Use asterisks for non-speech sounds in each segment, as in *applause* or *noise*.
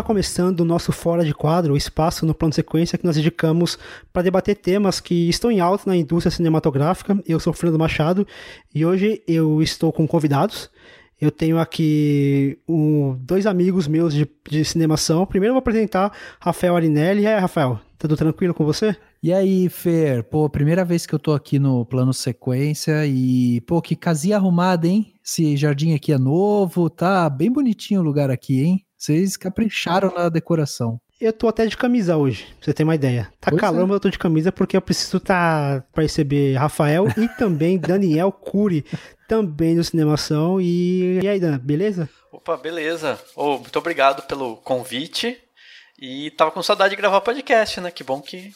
está começando o nosso Fora de Quadro, o espaço no plano sequência que nós dedicamos para debater temas que estão em alta na indústria cinematográfica. Eu sou o Fernando Machado e hoje eu estou com convidados. Eu tenho aqui um, dois amigos meus de, de cinemação. Primeiro eu vou apresentar Rafael Arinelli. E aí, Rafael, tudo tranquilo com você? E aí, Fer? Pô, primeira vez que eu tô aqui no plano sequência e, pô, que casinha arrumada, hein? Esse jardim aqui é novo, tá bem bonitinho o lugar aqui, hein? Vocês capricharam na decoração. Eu tô até de camisa hoje, pra você ter uma ideia. Tá pois calor, é. mas eu tô de camisa porque eu preciso estar tá pra receber Rafael e também *laughs* Daniel Cury, também do Cinemação. E, e aí, Dan, beleza? Opa, beleza. Oh, muito obrigado pelo convite. E tava com saudade de gravar podcast, né? Que bom que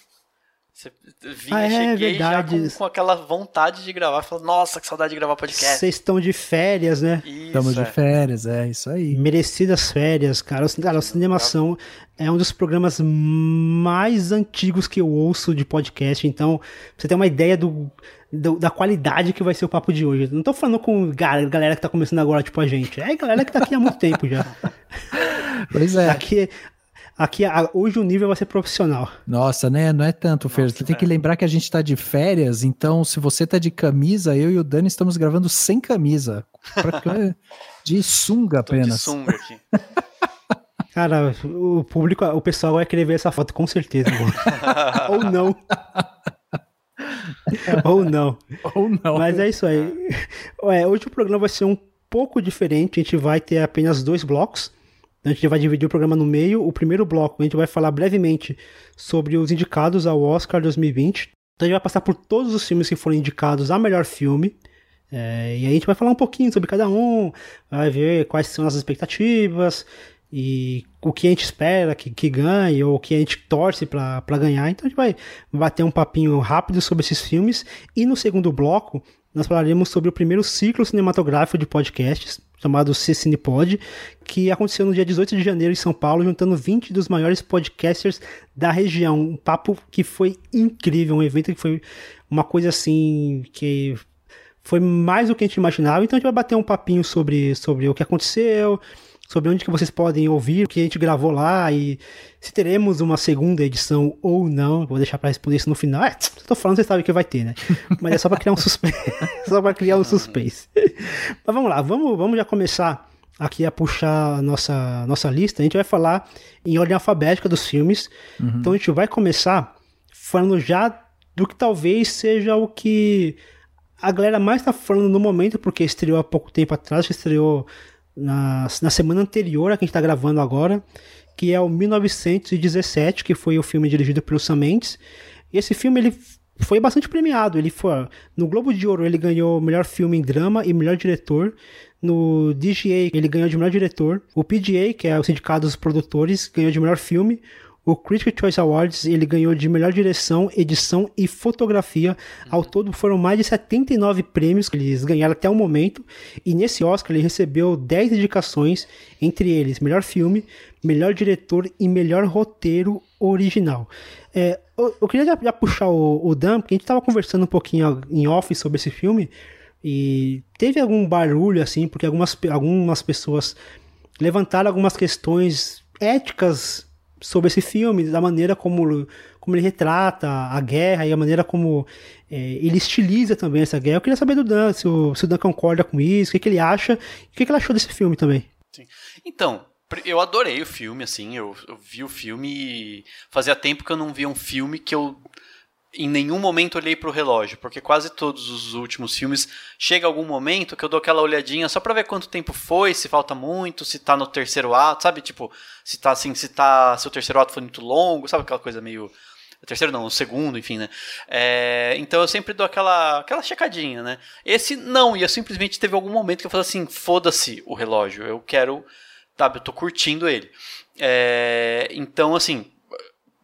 você vinha, ah, é, cheguei verdade. já com, com, aquela vontade de gravar. Falando, nossa, que saudade de gravar podcast. Vocês estão de férias, né? Estamos é. de férias, é isso aí. Merecidas férias, cara. Cara, a Cinemação é um dos programas mais antigos que eu ouço de podcast. Então, você tem uma ideia do, do, da qualidade que vai ser o papo de hoje. Não tô falando com galera que tá começando agora, tipo a gente. É galera que tá aqui há muito tempo já. *laughs* Pois é. Aqui, Aqui, hoje o nível vai ser profissional. Nossa, né? Não é tanto, Fer. Você tem que lembrar que a gente tá de férias, então se você tá de camisa, eu e o Dani estamos gravando sem camisa. *laughs* De sunga apenas. de sunga aqui. *laughs* Cara, o público, o pessoal vai querer ver essa foto com certeza. *laughs* Ou não. Ou não. Ou não. Mas é isso aí. É, hoje o programa vai ser um pouco diferente. A gente vai ter apenas dois blocos. A gente vai dividir o programa no meio. O primeiro bloco a gente vai falar brevemente sobre os indicados ao Oscar 2020. Então a gente vai passar por todos os filmes que foram indicados a melhor filme. É, e aí a gente vai falar um pouquinho sobre cada um, vai ver quais são as expectativas e o que a gente espera que, que ganhe ou o que a gente torce para ganhar. Então a gente vai bater um papinho rápido sobre esses filmes. E no segundo bloco nós falaremos sobre o primeiro ciclo cinematográfico de podcasts, chamado C-Cinepod, que aconteceu no dia 18 de janeiro em São Paulo, juntando 20 dos maiores podcasters da região. Um papo que foi incrível, um evento que foi uma coisa assim que foi mais do que a gente imaginava. Então a gente vai bater um papinho sobre, sobre o que aconteceu, sobre onde que vocês podem ouvir o que a gente gravou lá e se teremos uma segunda edição ou não. Vou deixar para responder isso no final. É, tô falando, vocês sabem que vai ter, né? *laughs* Mas é só para *laughs* criar um suspense, só para criar um suspense. Mas vamos lá, vamos, vamos já começar aqui a puxar a nossa nossa lista. A gente vai falar em ordem alfabética dos filmes. Uhum. Então a gente vai começar falando já do que talvez seja o que a galera mais tá falando no momento, porque estreou há pouco tempo atrás, estreou na, na semana anterior a que a gente está gravando agora, que é o 1917, que foi o filme dirigido pelo Sam Mendes. E esse filme ele foi bastante premiado. Ele foi no Globo de Ouro ele ganhou melhor filme em drama e melhor diretor. No DGA ele ganhou de melhor diretor. O PGA, que é o sindicato dos produtores, ganhou de melhor filme. O Critics' Choice Awards ele ganhou de melhor direção, edição e fotografia. Ao uhum. todo foram mais de 79 prêmios que eles ganharam até o momento. E nesse Oscar ele recebeu 10 indicações, entre eles melhor filme, melhor diretor e melhor roteiro original. É, eu, eu, queria já, já puxar o, o, Dan, porque a gente estava conversando um pouquinho em off sobre esse filme. E teve algum barulho assim, porque algumas, algumas pessoas levantaram algumas questões éticas sobre esse filme, da maneira como, como ele retrata a guerra e a maneira como é, ele estiliza também essa guerra. Eu queria saber do Dan, se o, se o Dan concorda com isso, o que, que ele acha, o que, que ele achou desse filme também. Sim. Então, eu adorei o filme, assim, eu, eu, vi o filme e fazia tempo que eu não via um filme que eu em nenhum momento olhei para o relógio, porque quase todos os últimos filmes chega algum momento que eu dou aquela olhadinha só para ver quanto tempo foi, se falta muito, se tá no terceiro ato, sabe? Tipo, se tá assim, se tá, se o terceiro ato foi muito longo, sabe aquela coisa meio terceiro não, o segundo, enfim, né? É, então eu sempre dou aquela, aquela checadinha, né? Esse não, e eu simplesmente teve algum momento que eu falei assim, foda-se o relógio, eu quero, sabe, eu tô curtindo ele. É, então, assim,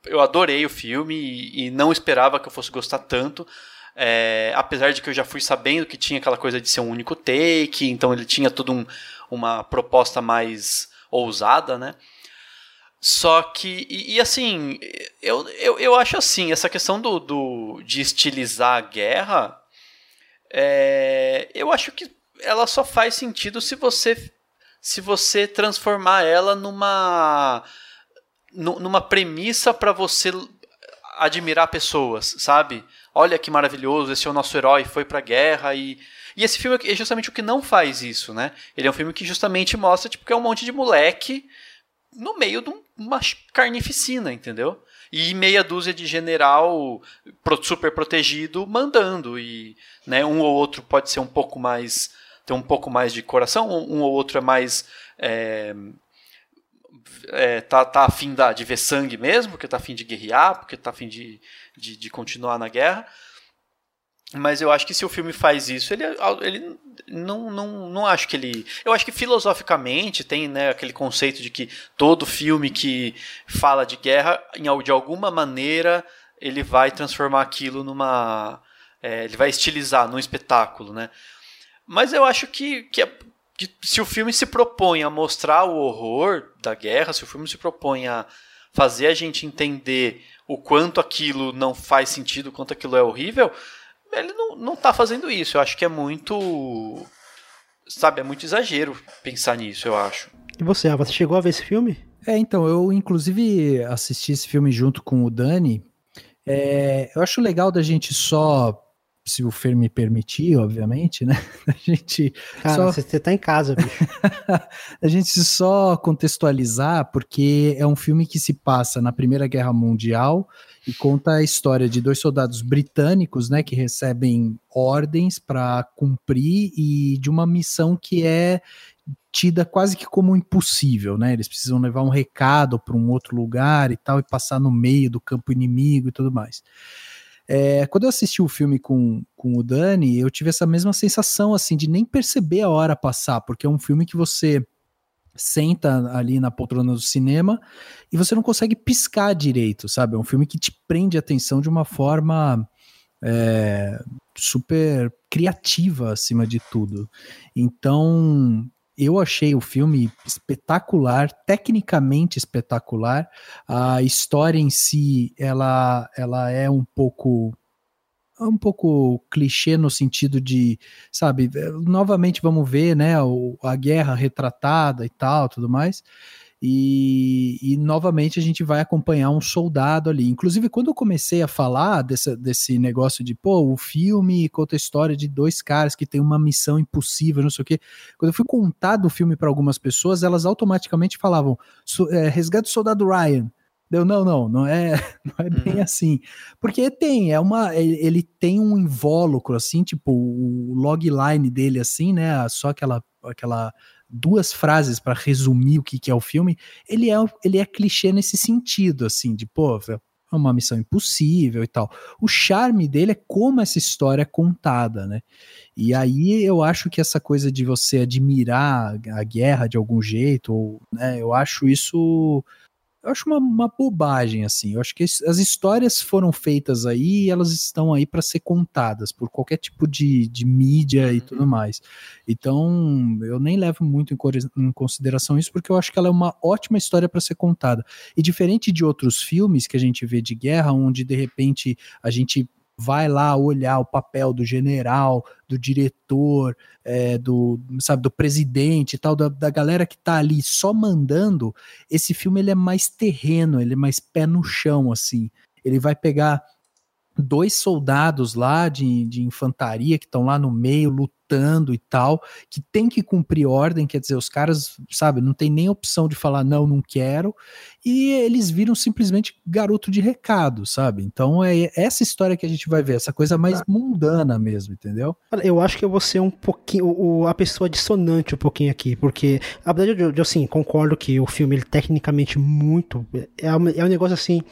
eu adorei o filme e, e, não esperava que eu fosse gostar tanto. É, apesar de que eu já fui sabendo que tinha aquela coisa de ser um único take, então ele tinha toda um, uma proposta mais ousada, né? Só que, e, e, assim, eu, eu, eu acho assim, essa questão do, do de estilizar a guerra, é, eu acho que ela só faz sentido se você se você transformar ela numa numa premissa para você admirar pessoas, sabe? Olha que maravilhoso, esse é o nosso herói, foi pra guerra e. E esse filme é justamente o que não faz isso, né? Ele é um filme que justamente mostra tipo, que é um monte de moleque no meio de uma carnificina, entendeu? E meia dúzia de general super protegido mandando. E né, um ou outro pode ser um pouco mais. ter um pouco mais de coração, um ou outro é mais. É, é, tá, tá afim da, de ver sangue mesmo, porque tá afim de guerrear, porque tá afim de, de, de continuar na guerra. Mas eu acho que se o filme faz isso, ele, ele não, não, não acho que ele. Eu acho que filosoficamente tem né, aquele conceito de que todo filme que fala de guerra, de alguma maneira, ele vai transformar aquilo numa. É, ele vai estilizar num espetáculo, né? Mas eu acho que, que, que se o filme se propõe a mostrar o horror da guerra, se o filme se propõe a fazer a gente entender o quanto aquilo não faz sentido, o quanto aquilo é horrível, ele não, não tá fazendo isso. Eu acho que é muito. Sabe, é muito exagero pensar nisso, eu acho. E você, ah, você chegou a ver esse filme? É, então, eu inclusive assisti esse filme junto com o Dani. É, eu acho legal da gente só se o Fer me permitir, obviamente, né? *laughs* A gente. Cara, só... você tá em casa, bicho. *laughs* a gente só contextualizar, porque é um filme que se passa na Primeira Guerra Mundial e conta a história de dois soldados britânicos, né, que recebem ordens para cumprir e de uma missão que é tida quase que como impossível, né? Eles precisam levar um recado para um outro lugar e tal e passar no meio do campo inimigo e tudo mais. É, quando eu assisti o filme com, com o Dani, eu tive essa mesma sensação, assim, de nem perceber a hora passar, porque é um filme que você senta ali na poltrona do cinema e você não consegue piscar direito, sabe? É um filme que te prende a atenção de uma forma é, super criativa, acima de tudo. Então, eu achei o filme espetacular, tecnicamente espetacular. A história em si, ela, ela é um pouco um pouco clichê no sentido de, sabe, novamente vamos ver, né, a guerra retratada e tal, tudo mais. E, e, novamente a gente vai acompanhar um soldado ali. Inclusive, quando eu comecei a falar desse, desse negócio de, pô, o filme conta a história de dois caras que tem uma missão impossível, não sei o quê. Quando eu fui contar do filme para algumas pessoas, elas automaticamente falavam: é, Resgate do Soldado Ryan. Deu, não, não, não é, *laughs* não é bem uhum. assim. Porque tem, é uma. Ele tem um invólucro, assim, tipo, o logline dele, assim, né? Só aquela, aquela duas frases para resumir o que, que é o filme, ele é, ele é clichê nesse sentido, assim, de, pô, é uma missão impossível e tal. O charme dele é como essa história é contada, né? E aí eu acho que essa coisa de você admirar a guerra de algum jeito, ou, né, eu acho isso eu acho uma, uma bobagem, assim. Eu acho que as histórias foram feitas aí e elas estão aí para ser contadas por qualquer tipo de, de mídia e uhum. tudo mais. Então, eu nem levo muito em, em consideração isso, porque eu acho que ela é uma ótima história para ser contada. E diferente de outros filmes que a gente vê de guerra, onde de repente a gente vai lá olhar o papel do general, do diretor, é, do, sabe, do presidente e tal, da, da galera que tá ali só mandando, esse filme ele é mais terreno, ele é mais pé no chão, assim. Ele vai pegar dois soldados lá de, de infantaria que estão lá no meio lutando e tal, que tem que cumprir ordem, quer dizer, os caras, sabe, não tem nem opção de falar não, não quero, e eles viram simplesmente garoto de recado, sabe? Então é essa história que a gente vai ver, essa coisa mais mundana mesmo, entendeu? Eu acho que eu vou ser um pouquinho a pessoa dissonante um pouquinho aqui, porque a verdade eu, eu assim, concordo que o filme ele tecnicamente muito é, é um negócio assim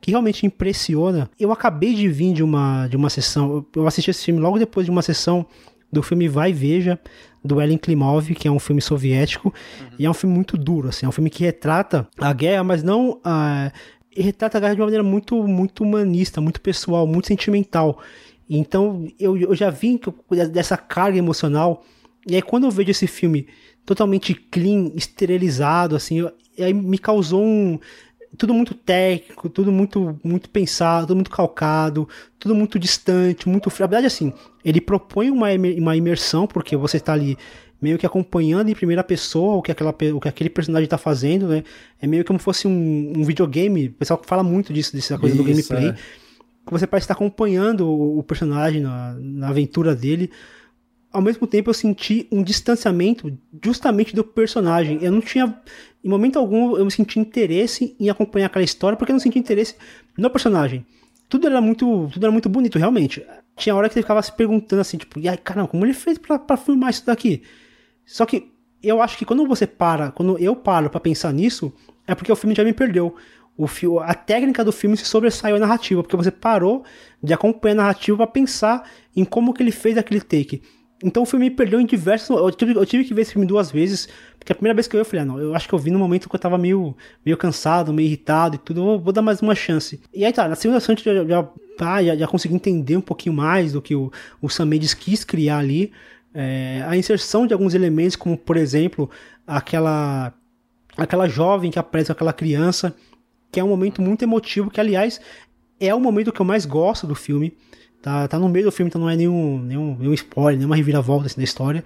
que realmente impressiona. Eu acabei de vir de uma, de uma sessão, eu assisti esse filme logo depois de uma sessão do filme Vai e Veja, do Ellen Klimov, que é um filme soviético, uhum. e é um filme muito duro, assim, é um filme que retrata a guerra, mas não a, retrata a guerra de uma maneira muito, muito humanista, muito pessoal, muito sentimental. Então eu, eu já vim dessa carga emocional, e aí quando eu vejo esse filme totalmente clean, esterilizado, assim, eu, aí me causou um tudo muito técnico, tudo muito, muito pensado, tudo muito calcado, tudo muito distante, muito frio. Na verdade, assim, ele propõe uma, uma imersão, porque você está ali meio que acompanhando em primeira pessoa o que, aquela, o que aquele personagem está fazendo, né? É meio como fosse um, um videogame. O pessoal fala muito disso, dessa coisa Isso, do gameplay. É. Você parece estar acompanhando o, o personagem na, na aventura dele ao mesmo tempo eu senti um distanciamento justamente do personagem. Eu não tinha, em momento algum, eu me senti interesse em acompanhar aquela história porque eu não senti interesse no personagem. Tudo era muito, tudo era muito bonito, realmente. Tinha hora que você ficava se perguntando assim, tipo, e aí, caramba, como ele fez para filmar isso daqui? Só que eu acho que quando você para, quando eu paro para pensar nisso, é porque o filme já me perdeu. O fio, a técnica do filme se sobressaiu a narrativa, porque você parou de acompanhar a narrativa para pensar em como que ele fez aquele take. Então o filme me perdeu em diversos. Eu tive, eu tive que ver esse filme duas vezes. Porque a primeira vez que eu vi, eu falei, ah, não, eu acho que eu vi no momento que eu tava meio, meio cansado, meio irritado e tudo. Vou, vou dar mais uma chance. E aí tá, na segunda chance eu já, já, já, já consegui entender um pouquinho mais do que o, o Sam Mendes quis criar ali. É, a inserção de alguns elementos, como por exemplo, aquela, aquela jovem que aparece aquela criança, que é um momento muito emotivo, que aliás é o momento que eu mais gosto do filme. Tá, tá no meio do filme, então não é nenhum, nenhum, nenhum spoiler, nenhuma reviravolta assim, da história.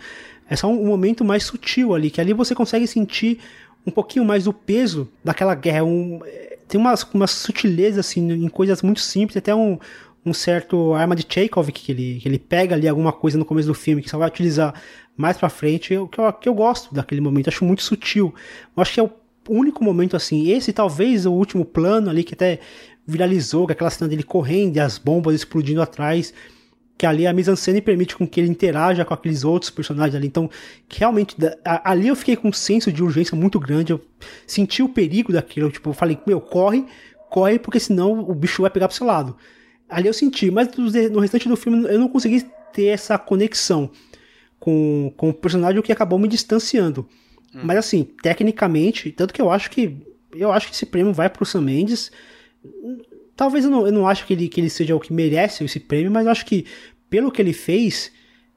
É só um, um, momento mais sutil ali, que ali você consegue sentir um pouquinho mais do peso daquela guerra. Um, é, tem umas, umas sutilezas assim, em coisas muito simples, até um, um certo arma de Chekhov que ele, que ele pega ali alguma coisa no começo do filme que só vai utilizar mais pra frente, que eu, que eu gosto daquele momento, acho muito sutil. Eu acho que é o único momento assim, esse talvez o último plano ali que até viralizou, com aquela cena dele correndo e as bombas explodindo atrás, que ali a mise-en-scène permite com que ele interaja com aqueles outros personagens ali. Então, que realmente, ali eu fiquei com um senso de urgência muito grande, eu senti o perigo daquilo, tipo, eu falei, meu, corre, corre, porque senão o bicho vai pegar pro seu lado. Ali eu senti, mas no restante do filme eu não consegui ter essa conexão com, com o personagem, o que acabou me distanciando. Hum. Mas assim, tecnicamente, tanto que eu acho que eu acho que esse prêmio vai pro Sam Mendes, Talvez eu não, eu não acho que ele, que ele seja o que merece esse prêmio, mas eu acho que pelo que ele fez,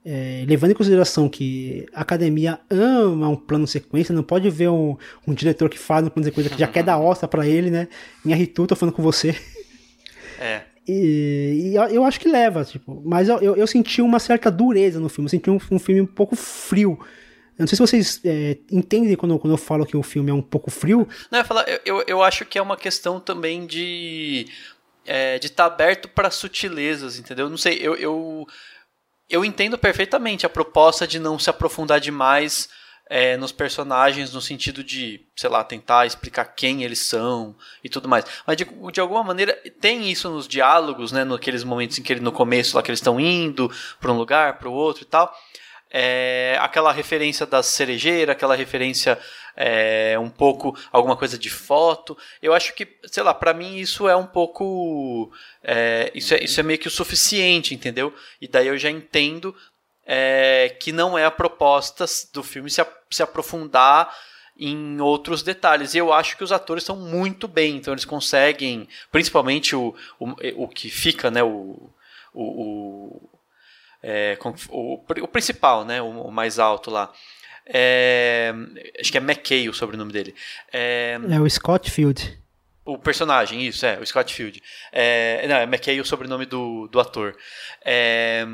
é, levando em consideração que a academia ama um plano sequência, não pode ver um, um diretor que faz um plano sequência que já quer dar ossa para ele, né? Em R2, tô falando com você. É. *laughs* E, e, eu acho que leva, tipo, mas eu, eu, eu, senti uma certa dureza no filme, eu senti um, um filme um pouco frio. Eu não sei se vocês é, entendem quando, quando eu falo que o filme é um pouco frio. Não, eu, falar, eu, eu acho que é uma questão também de é, de estar tá aberto para sutilezas, entendeu? Não sei, eu, eu, eu entendo perfeitamente a proposta de não se aprofundar demais é, nos personagens no sentido de, sei lá, tentar explicar quem eles são e tudo mais. Mas de, de alguma maneira tem isso nos diálogos, né? Naqueles momentos em que ele no começo lá que eles estão indo para um lugar, para o outro e tal é, aquela referência da cerejeira, aquela referência é, um pouco alguma coisa de foto. Eu acho que, sei lá, para mim isso é um pouco é, isso, é, isso é meio que o suficiente, entendeu? E daí eu já entendo é, que não é a proposta do filme se, se aprofundar em outros detalhes. E eu acho que os atores estão muito bem, então eles conseguem, principalmente o, o, o que fica, né, o, o, é, o, o, principal, né, o, o mais alto lá. É, acho que é McKay o sobrenome dele. É, é o Scott Field. O personagem, isso, é, o Scott Field. É, não, é McKay o sobrenome do, do ator. É,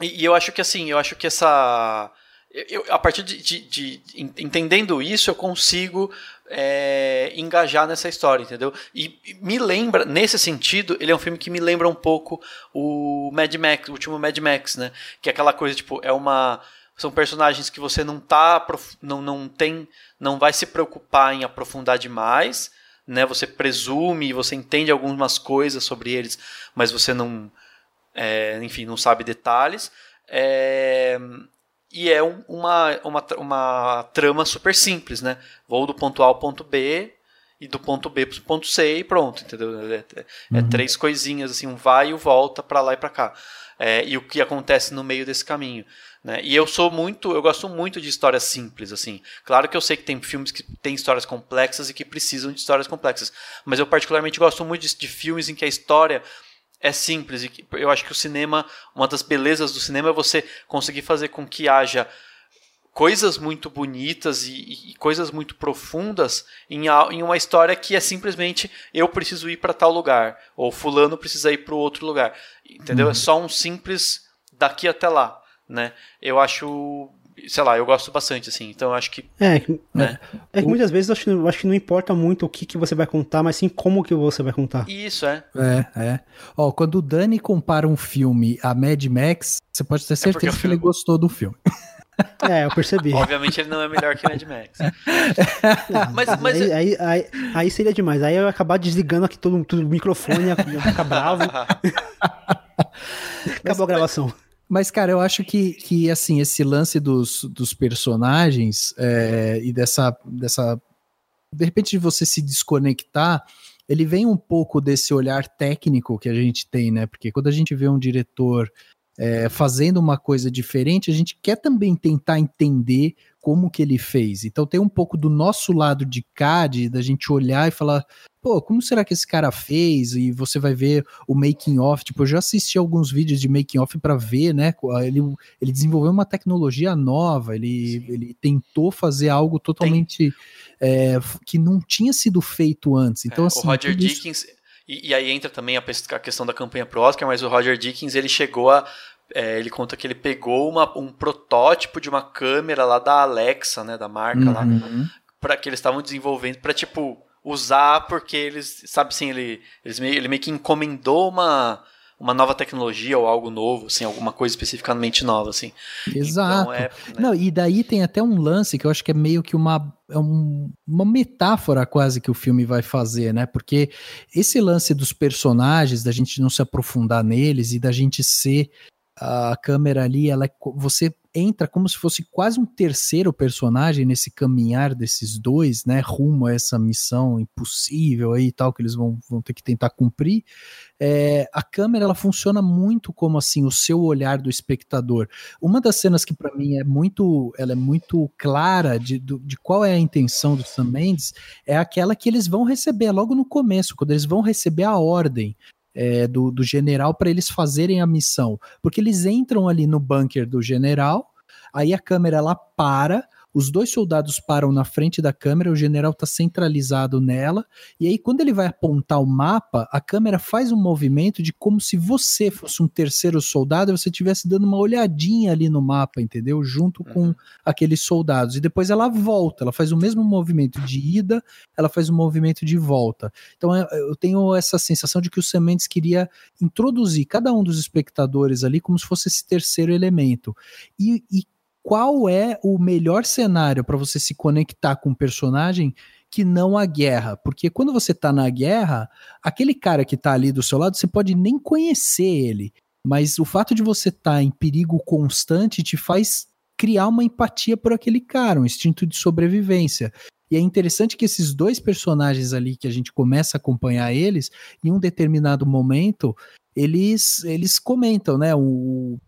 e, e, eu acho que assim, eu acho que essa. Eu, a partir de, de, de, entendendo isso, eu consigo é, engajar nessa história, entendeu? E me lembra, nesse sentido, ele é um filme que me lembra um pouco o Mad Max, o último Mad Max, né? Que é aquela coisa, tipo, é uma. São personagens que você não tá. Não, não tem. Não vai se preocupar em aprofundar demais. Né? Você presume, você entende algumas coisas sobre eles, mas você não. É, enfim, não sabe detalhes. É, e é um, uma, uma, uma trama super simples, né? Vou do ponto A ao ponto B e do ponto B para o ponto C e pronto, entendeu? É, é, é uhum. três coisinhas, assim, um vai e um volta para lá e para cá. É, e o que acontece no meio desse caminho. Né? E eu sou muito, eu gosto muito de histórias simples, assim. Claro que eu sei que tem filmes que têm histórias complexas e que precisam de histórias complexas, mas eu particularmente gosto muito de, de filmes em que a história é simples. E eu acho que o cinema, uma das belezas do cinema é você conseguir fazer com que haja coisas muito bonitas e, e, coisas muito profundas em, em uma história que é simplesmente eu preciso ir para tal lugar ou fulano precisa ir para o outro lugar, entendeu? É uhum. É só um simples daqui até lá, né? Eu acho sei lá, eu gosto bastante, assim, então eu acho que. É, né? é, é que muitas vezes eu acho, eu acho, que não importa muito o que, que você vai contar, mas sim como que você vai contar. Isso, é. É, é. Ó, quando o Dani compara um filme a Mad Max, você pode ter é certeza é que ele gostou do filme. *laughs* É, eu percebi. Obviamente ele não é melhor que Mad Max. *laughs* mas, mas... Aí, aí, aí, aí, seria demais. Aí eu ia acabar desligando aqui todo, todo o microfone, ia ficar bravo. *laughs* Acabou a gravação. Mas, cara, eu acho que, que assim, esse lance dos, dos personagens é, e dessa, dessa. De repente, de você se desconectar, ele vem um pouco desse olhar técnico que a gente tem, né? Porque quando a gente vê um diretor é, fazendo uma coisa diferente, a gente quer também tentar entender como que ele fez. Então tem um pouco do nosso lado de CAD, da gente olhar e falar, pô, como será que esse cara fez? E você vai ver o making off, tipo, eu já assisti alguns vídeos de making off para ver, né? Ele, ele desenvolveu uma tecnologia nova, ele, ele tentou fazer algo totalmente é, que não tinha sido feito antes. Então, é, assim, o Roger Dickens. Isso... E, e, aí entra também a, a, questão da campanha pro Oscar, mas o Roger Dickens ele chegou a é, ele conta que ele pegou uma, um protótipo de uma câmera lá da Alexa, né, da marca uhum. lá, para que eles estavam desenvolvendo para tipo usar porque eles, sabe assim, ele eles meio, ele meio que encomendou uma uma nova tecnologia ou algo novo, assim, alguma coisa especificamente nova, assim. Exato. Então, é, né? Não, e daí tem até um lance que eu acho que é meio que uma, é um, uma metáfora quase que o filme vai fazer, né? Porque esse lance dos personagens, da gente não se aprofundar neles e da gente ser a câmera ali, ela é, você entra como se fosse quase um terceiro personagem nesse caminhar desses dois, né, rumo a essa missão impossível aí e tal que eles vão, vão ter que tentar cumprir. É, a câmera ela funciona muito como assim o seu olhar do espectador. Uma das cenas que para mim é muito, ela é muito clara de, de qual é a intenção do Sam Mendes é aquela que eles vão receber logo no começo, quando eles vão receber a ordem é, do, do general para eles fazerem a missão. Porque eles entram ali no bunker do general, aí a câmera ela para, os dois soldados param na frente da câmera, o general está centralizado nela, e aí quando ele vai apontar o mapa, a câmera faz um movimento de como se você fosse um terceiro soldado e você estivesse dando uma olhadinha ali no mapa, entendeu? Junto com uhum. aqueles soldados. E depois ela volta, ela faz o mesmo movimento de ida, ela faz o um movimento de volta. Então é, eu tenho essa sensação de que o Sementes queria introduzir cada um dos espectadores ali como se fosse esse terceiro elemento. E, e qual é o melhor cenário para você se conectar com um personagem que não a guerra? Porque quando você está na guerra, aquele cara que está ali do seu lado, você pode nem conhecer ele, mas o fato de você estar tá em perigo constante te faz criar uma empatia por aquele cara, um instinto de sobrevivência. E é interessante que esses dois personagens ali que a gente começa a acompanhar eles, em um determinado momento, eles eles comentam, né? O o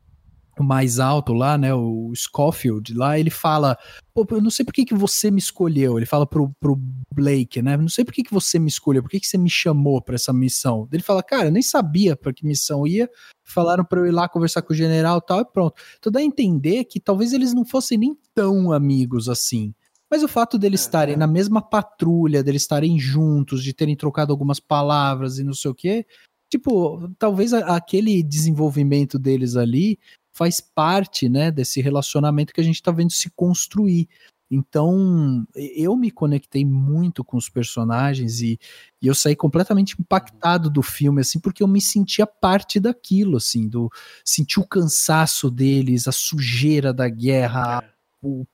mais alto lá, né, o Scofield lá, ele fala, pô, eu não sei por que, que você me escolheu, ele fala pro, pro Blake, né, não sei por que, que você me escolheu, por que, que você me chamou para essa missão. Ele fala, cara, eu nem sabia para que missão ia, falaram para eu ir lá conversar com o general e tal, e pronto. Então dá a entender que talvez eles não fossem nem tão amigos assim. Mas o fato deles é, estarem é. na mesma patrulha, deles estarem juntos, de terem trocado algumas palavras e não sei o quê, tipo, talvez aquele desenvolvimento deles ali faz parte, né, desse relacionamento que a gente está vendo se construir. Então, eu me conectei muito com os personagens e, e, eu saí completamente impactado do filme, assim, porque eu me sentia parte daquilo, assim, do senti o cansaço deles, a sujeira da guerra, é. o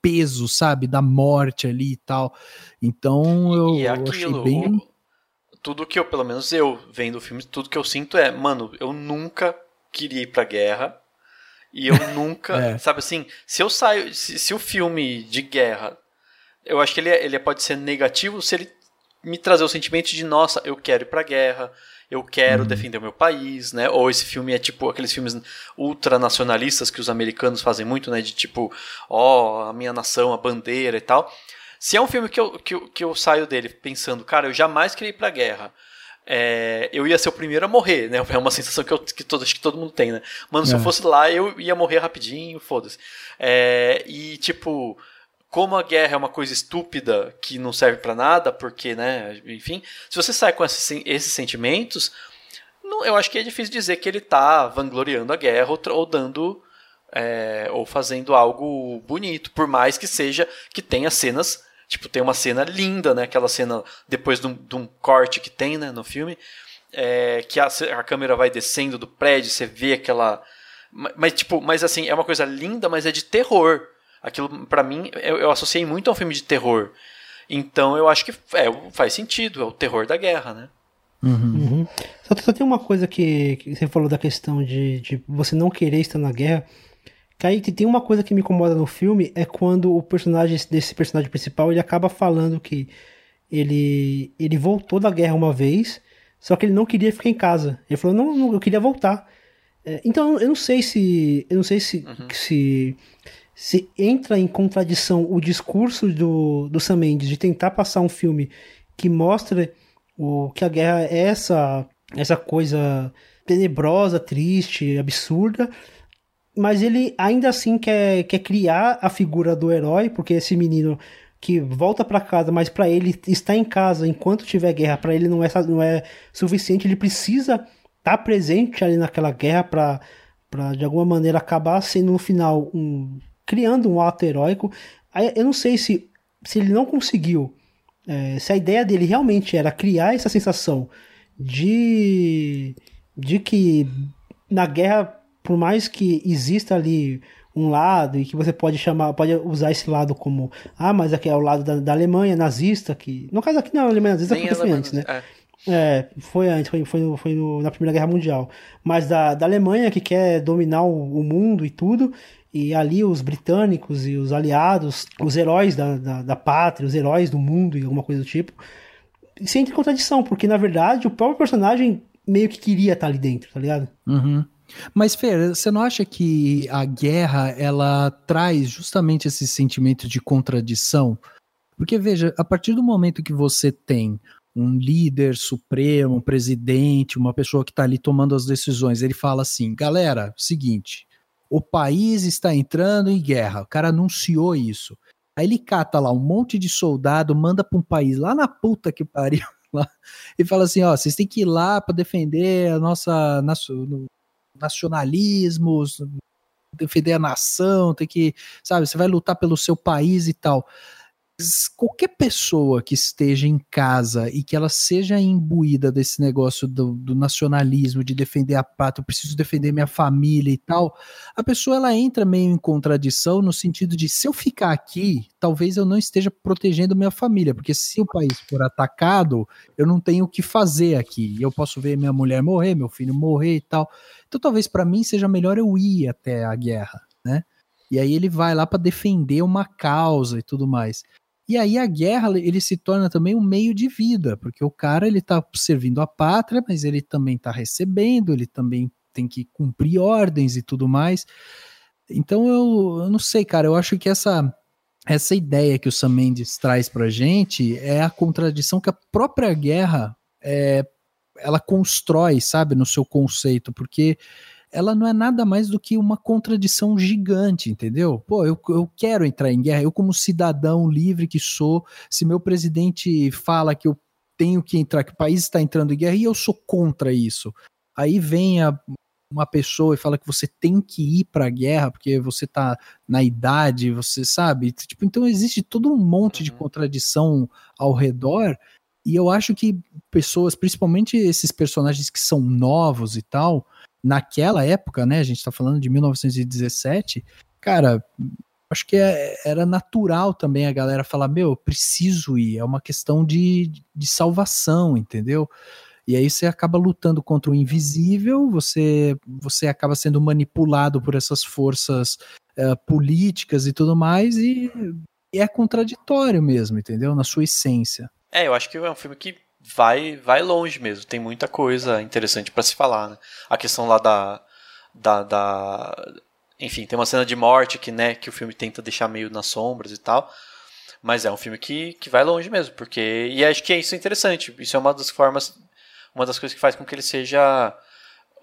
peso, sabe, da morte ali e tal. Então, eu, e aquilo, achei bem... Tudo que eu, pelo menos eu, vendo o filme, tudo que eu sinto é, mano, eu nunca queria ir pra guerra, e eu nunca, *laughs* é. sabe assim, se eu saio, se, se, o filme de guerra, eu acho que ele, é, ele pode ser negativo se ele me trazer o sentimento de, nossa, eu quero ir pra guerra, eu quero uhum. defender o meu país, né? Ou esse filme é tipo aqueles filmes ultranacionalistas que os americanos fazem muito, né? De tipo, ó, oh, a minha nação, a bandeira e tal. Se é um filme que eu, que, eu, que eu saio dele pensando, cara, eu jamais queria ir pra guerra, é, eu ia ser o primeiro a morrer, né? É uma sensação que, eu, que todo, acho que todo mundo tem, né? Mano, se é. eu fosse lá, eu ia morrer rapidinho, foda-se. É, e, tipo, como a guerra é uma coisa estúpida que não serve para nada, porque, né? Enfim, se você sai com esses, esses sentimentos, não, eu acho que é difícil dizer que ele tá vangloriando a guerra ou, ou dando. É, ou fazendo algo bonito, por mais que seja que tenha cenas Tipo, tem uma cena linda, né? Aquela cena depois de um, de um corte que tem né, no filme. É, que a, a, câmera vai descendo do prédio, você vê aquela. Mas, tipo, mas assim, é uma coisa linda, mas é de terror. Aquilo, para mim, eu, eu, associei muito a um filme de terror. Então eu acho que é, faz sentido, é o terror da guerra, né? Uhum. Uhum. Só, só, tem uma coisa que, que, você falou da questão de, de você não querer estar na guerra. Kaique, tem uma coisa que me incomoda no filme é quando o personagem desse personagem principal ele acaba falando que ele ele voltou da guerra uma vez, só que ele não queria ficar em casa. Ele falou não, não eu queria voltar. É, então eu não sei se eu não sei se, uhum. se se entra em contradição o discurso do, do Sam Mendes de tentar passar um filme que mostra o que a guerra é essa essa coisa tenebrosa, triste, absurda, mas ele ainda assim quer, quer criar a figura do herói, porque esse menino que volta para casa, mas para ele estar em casa enquanto tiver guerra, para ele não é, não é suficiente, ele precisa estar tá presente ali naquela guerra para de alguma maneira acabar sendo no final um, criando um ato heróico. Eu não sei se, se ele não conseguiu, é, se a ideia dele realmente era criar essa sensação de, de que na guerra por mais que exista ali um lado e que você pode chamar, pode usar esse lado como, ah, mas aqui é o lado da, da Alemanha nazista, que no caso aqui não é a Alemanha nazista Nem foi antes, né? É. é. foi antes, foi, foi, no, foi no, na Primeira Guerra Mundial. Mas da, da Alemanha que quer dominar o, o, mundo e tudo, e ali os britânicos e os aliados, os heróis da, da, da pátria, os heróis do mundo e alguma coisa do tipo, se entra em contradição, porque na verdade o próprio personagem meio que queria estar ali dentro, tá ligado? Uhum. Mas, Fer, você não acha que a guerra ela traz justamente esse sentimento de contradição? Porque, veja, a partir do momento que você tem um líder supremo, um presidente, uma pessoa que está ali tomando as decisões, ele fala assim: galera, seguinte, o país está entrando em guerra, o cara anunciou isso. Aí ele cata lá um monte de soldado, manda para um país lá na puta que pariu, *laughs* lá, e fala assim: ó, vocês têm que ir lá para defender a nossa, nossa nacionalismos, defender a nação, tem que, sabe, você vai lutar pelo seu país e tal qualquer pessoa que esteja em casa e que ela seja imbuída desse negócio do, do, nacionalismo, de defender a pátria, eu preciso defender minha família e tal, a pessoa ela entra meio em contradição no sentido de se eu ficar aqui, talvez eu não esteja protegendo minha família, porque se o país for atacado, eu não tenho o que fazer aqui. Eu posso ver minha mulher morrer, meu filho morrer e tal. Então talvez para mim seja melhor eu ir até a guerra, né? E aí ele vai lá para defender uma causa e tudo mais. E aí a guerra ele se torna também um meio de vida, porque o cara ele está servindo a pátria, mas ele também está recebendo, ele também tem que cumprir ordens e tudo mais. Então eu, eu não sei, cara, eu acho que essa essa ideia que o Sam Mendes traz pra gente é a contradição que a própria guerra é, ela constrói, sabe, no seu conceito, porque ela não é nada mais do que uma contradição gigante, entendeu? Pô, eu, eu quero entrar em guerra, eu como cidadão livre que sou, se meu presidente fala que eu tenho que entrar, que o país está entrando em guerra e eu sou contra isso. Aí vem a, uma pessoa e fala que você tem que ir para a guerra porque você está na idade, você sabe? Tipo, então existe todo um monte de uhum. contradição ao redor. E eu acho que pessoas, principalmente esses personagens que são novos e tal, naquela época, né? A gente tá falando de 1917, cara, acho que é, era natural também a galera falar: meu, preciso ir, é uma questão de, de salvação, entendeu? E aí você acaba lutando contra o invisível, você, você acaba sendo manipulado por essas forças uh, políticas e tudo mais, e, e é contraditório mesmo, entendeu? Na sua essência. É, eu acho que é um filme que vai vai longe mesmo. Tem muita coisa interessante para se falar, né? A questão lá da, da, da enfim, tem uma cena de morte que, né, que o filme tenta deixar meio nas sombras e tal. Mas é um filme que, que vai longe mesmo, porque. E acho que é isso interessante. Isso é uma das formas. uma das coisas que faz com que ele seja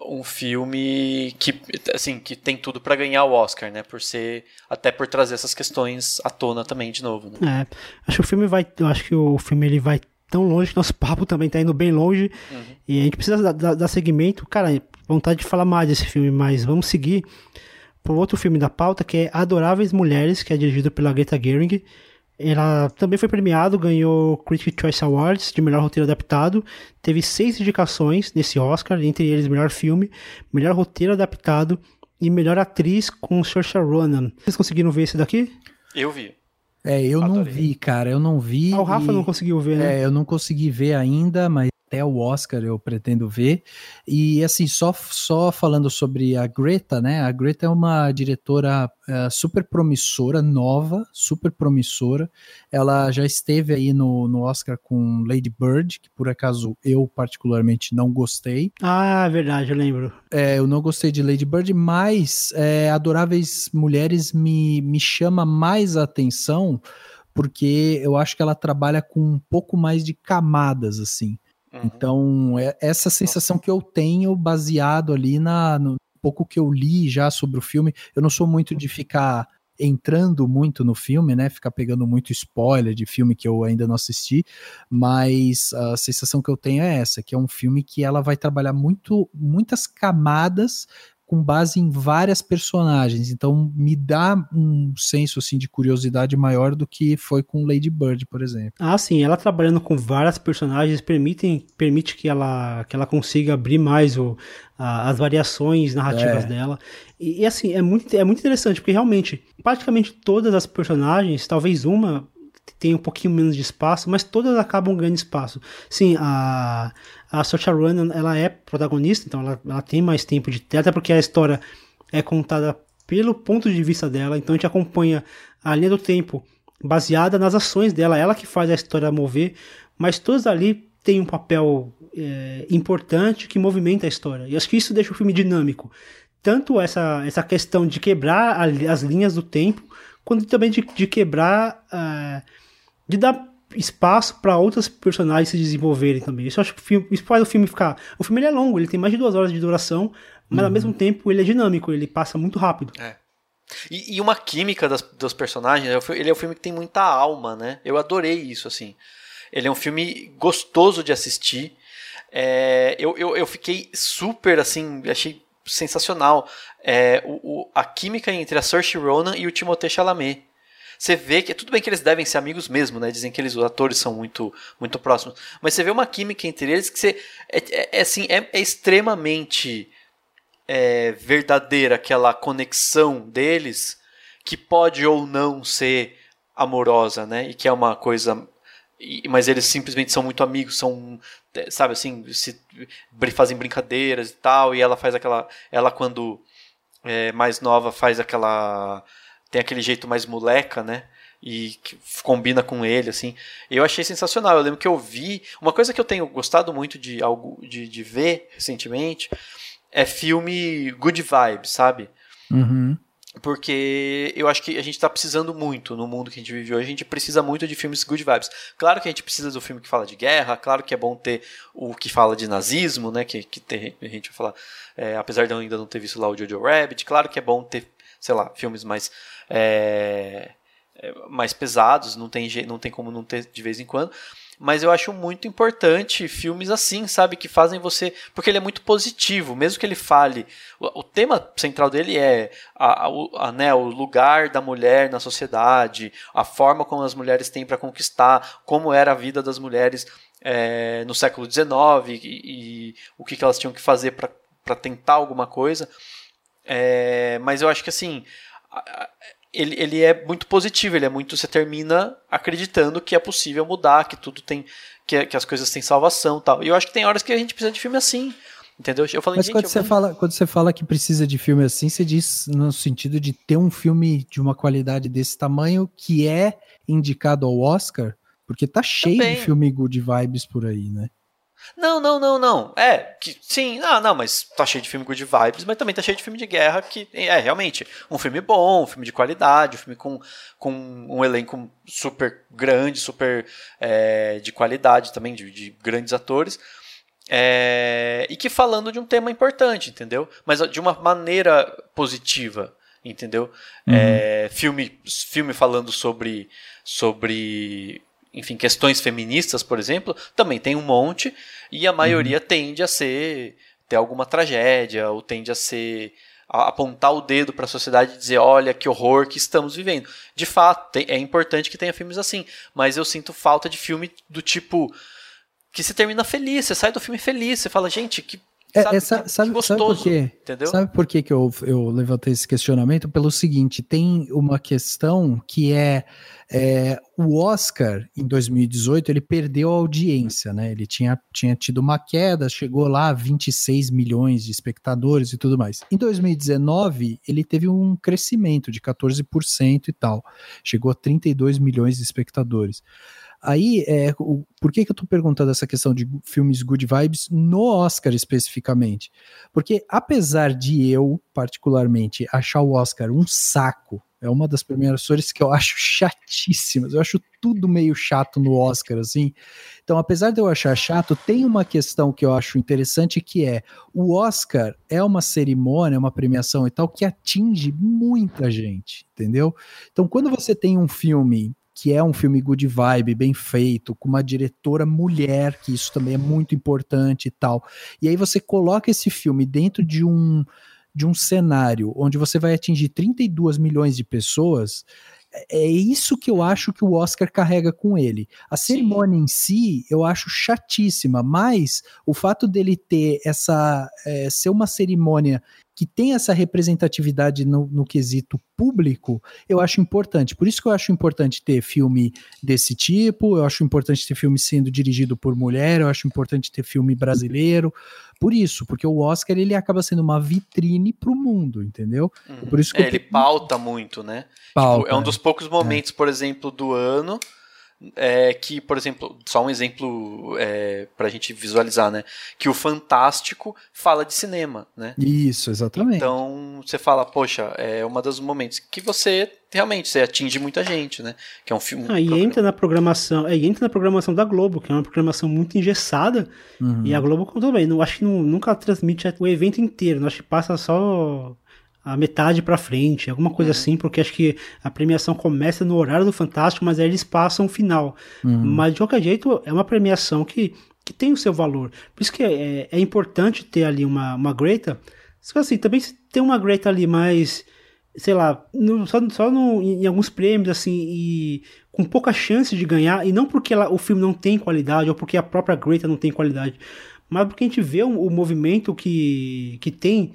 um filme que assim que tem tudo para ganhar o Oscar, né? Por ser até por trazer essas questões à tona também de novo. Né? É, acho que o filme vai, eu acho que o filme ele vai tão longe que nosso papo também tá indo bem longe uhum. e a gente precisa dar, dar segmento. Cara, vontade de falar mais desse filme, mas vamos seguir pro outro filme da pauta que é Adoráveis Mulheres, que é dirigido pela Greta Gerwig. Ela também foi premiado, ganhou Critics' Choice Awards de melhor roteiro adaptado. Teve seis indicações nesse Oscar, entre eles melhor filme, melhor roteiro adaptado e melhor atriz com Saoirse Ronan. Vocês conseguiram ver esse daqui? Eu vi. É, eu Adorei. não vi, cara, eu não vi. Ah, o Rafa e... não conseguiu ver, né? É, eu não consegui ver ainda, mas até o Oscar eu pretendo ver. E assim, só, só falando sobre a Greta, né? A Greta é uma diretora uh, super promissora, nova, super promissora. Ela já esteve aí no, no Oscar com Lady Bird, que por acaso eu particularmente não gostei. Ah, verdade, eu lembro. É, eu não gostei de Lady Bird, mas é, Adoráveis Mulheres me, me chama mais a atenção porque eu acho que ela trabalha com um pouco mais de camadas, assim. Uhum. Então, é essa sensação que eu tenho baseado ali na, no pouco que eu li já sobre o filme. Eu não sou muito de ficar entrando muito no filme, né? Ficar pegando muito spoiler de filme que eu ainda não assisti, mas a sensação que eu tenho é essa, que é um filme que ela vai trabalhar muito muitas camadas com base em várias personagens. Então me dá um senso assim de curiosidade maior do que foi com Lady Bird, por exemplo. Ah, sim, ela trabalhando com várias personagens permitem, permite que ela, que ela consiga abrir mais o, a, as variações narrativas é. dela. E, e, assim, é muito, é muito interessante, porque realmente, praticamente todas as personagens, talvez uma tem um pouquinho menos de espaço, mas todas acabam ganhando espaço. Sim, a, a Saoirse Ronan, ela é protagonista, então ela, ela tem mais tempo de tela, até porque a história é contada pelo ponto de vista dela, então a gente acompanha a linha do tempo baseada nas ações dela, ela que faz a história mover, mas todos ali têm um papel é, importante que movimenta a história. E acho que isso deixa o filme dinâmico. Tanto essa, essa questão de quebrar a, as linhas do tempo, quanto também de, de quebrar, uh, de dar espaço para outras personagens se desenvolverem também. Isso acho que filme, isso faz o filme ficar. O filme é longo, ele tem mais de duas horas de duração, mas uhum. ao mesmo tempo ele é dinâmico, ele passa muito rápido. É. E, e, uma química das, dos personagens, é ele é um filme que tem muita alma, né? Eu adorei isso, assim. Ele é um filme gostoso de assistir. É, eu, eu, eu fiquei super, assim, achei sensacional é, o, o, a química entre a Saoirse Ronan e o Timothée Chalamet você vê que tudo bem que eles devem ser amigos mesmo, né? Dizem que eles os atores são muito muito próximos, mas você vê uma química entre eles que você é, é, é assim é, é extremamente é, verdadeira aquela conexão deles que pode ou não ser amorosa, né? E que é uma coisa mas eles simplesmente são muito amigos, são, sabe assim, se fazem brincadeiras e tal, e ela faz aquela, ela quando é mais nova faz aquela tem aquele jeito mais moleca, né? E que combina com ele, assim. Eu achei sensacional. Eu lembro que eu vi. Uma coisa que eu tenho gostado muito de, algo, de, de ver recentemente é filme Good Vibes, sabe? Uhum. Porque eu acho que a gente está precisando muito no mundo que a gente vive hoje. A gente precisa muito de filmes good vibes. Claro que a gente precisa do filme que fala de guerra. Claro que é bom ter o que fala de nazismo, né? Que, que tem, a gente vai falar. É, apesar de eu ainda não ter visto lá o Jojo Rabbit. Claro que é bom ter, sei lá, filmes mais é, é, mais pesados, não tem, não tem como não ter de vez em quando. Mas eu acho muito importante filmes assim, sabe? Que fazem você. Porque ele é muito positivo, mesmo que ele fale. O, o tema central dele é a, a, a, né, o lugar da mulher na sociedade, a forma como as mulheres têm para conquistar, como era a vida das mulheres é, no século XIX e, e, o que, que elas tinham que fazer para tentar alguma coisa. É, mas eu acho que assim ele, ele é muito positivo, ele é muito. Você termina acreditando que é possível mudar, que tudo tem. que, que as coisas têm salvação tal. E eu acho que tem horas que a gente precisa de filme assim. Entendeu? Eu falei, Mas quando, você fala, quando você fala que precisa de filme assim, você diz no sentido de ter um filme de uma qualidade desse tamanho que é indicado ao Oscar, porque tá cheio Também. de filme good vibes por aí, né? Não, não, não, não. É, que sim, ah, não, mas tá cheio de filme good vibes, mas também tá cheio de filme de guerra que é realmente um filme bom, um filme de qualidade, um filme com, com um elenco super grande, super é, de qualidade também, de, de grandes atores. É, e que falando de um tema importante, entendeu? Mas de uma maneira positiva, entendeu? Uhum. É, filme, filme falando sobre, sobre enfim, questões feministas, por exemplo, também tem um monte, e a maioria uhum. tende a ser ter alguma tragédia, ou tende a ser a apontar o dedo para a sociedade e dizer, olha que horror que estamos vivendo. De fato, é importante que tenha filmes assim, mas eu sinto falta de filme do tipo que se termina feliz, você sai do filme feliz, você fala, gente, que é, sabe, essa, sabe, gostoso, sabe por quê? Entendeu? Sabe por quê que eu, eu levantei esse questionamento? Pelo seguinte, tem uma questão que é, é, o Oscar em 2018 ele perdeu a audiência, né? Ele tinha, tinha tido uma queda, chegou lá a 26 milhões de espectadores e tudo mais. Em 2019 ele teve um crescimento de 14% e tal, chegou a 32 milhões de espectadores. Aí, é, o, por que, que eu tô perguntando essa questão de filmes good vibes no Oscar especificamente? Porque apesar de eu, particularmente, achar o Oscar um saco, é uma das premiações que eu *laughs* acho chatíssimas, eu acho tudo meio chato no Oscar, assim. Então, apesar de eu achar chato, tem uma questão que eu acho interessante que é, o Oscar é uma cerimônia, uma premiação e tal, que atinge muita gente, entendeu? Então, quando você tem um filme que é um filme good vibe, bem feito, com uma diretora mulher, que isso também é muito importante e tal. E aí você coloca esse filme dentro de um de um cenário onde você vai atingir 32 milhões de pessoas, é, é isso que eu acho que o Oscar carrega com ele. A cerimônia Sim. em si eu acho chatíssima, mas o fato dele ter essa é, ser uma cerimônia que tem essa representatividade no, no, quesito público, eu acho importante. Por isso que eu acho importante ter filme desse tipo, eu acho importante ter filme sendo dirigido por mulher, eu acho importante ter filme brasileiro. Por isso, porque o Oscar ele acaba sendo uma vitrine para o mundo, entendeu? Uhum. Por isso que é, ele pauta muito, né? Pauta, tipo, é um dos poucos momentos, é. por exemplo, do ano é que, por exemplo, só um exemplo é, para a gente visualizar, né? Que o Fantástico fala de cinema, né? Isso, exatamente. Então você fala, poxa, é um dos momentos que você realmente você atinge muita gente, né? Que é um filme. Ah, e entra na programação, é, entra na programação da Globo, que é uma programação muito engessada. Uhum. E a Globo, tudo bem, não acho que não, nunca transmite o evento inteiro, não acho que passa só a metade para frente, alguma coisa uhum. assim, porque acho que a premiação começa no horário do Fantástico, mas aí eles passam o final. Uhum. Mas de qualquer jeito, é uma premiação que, que tem o seu valor. Por isso que é, é importante ter ali uma, uma Greta. Assim, também tem uma Greta ali mais, sei lá, no, só, só no, em alguns prêmios, assim, e com pouca chance de ganhar, e não porque ela, o filme não tem qualidade, ou porque a própria Greta não tem qualidade, mas porque a gente vê o, o movimento que, que tem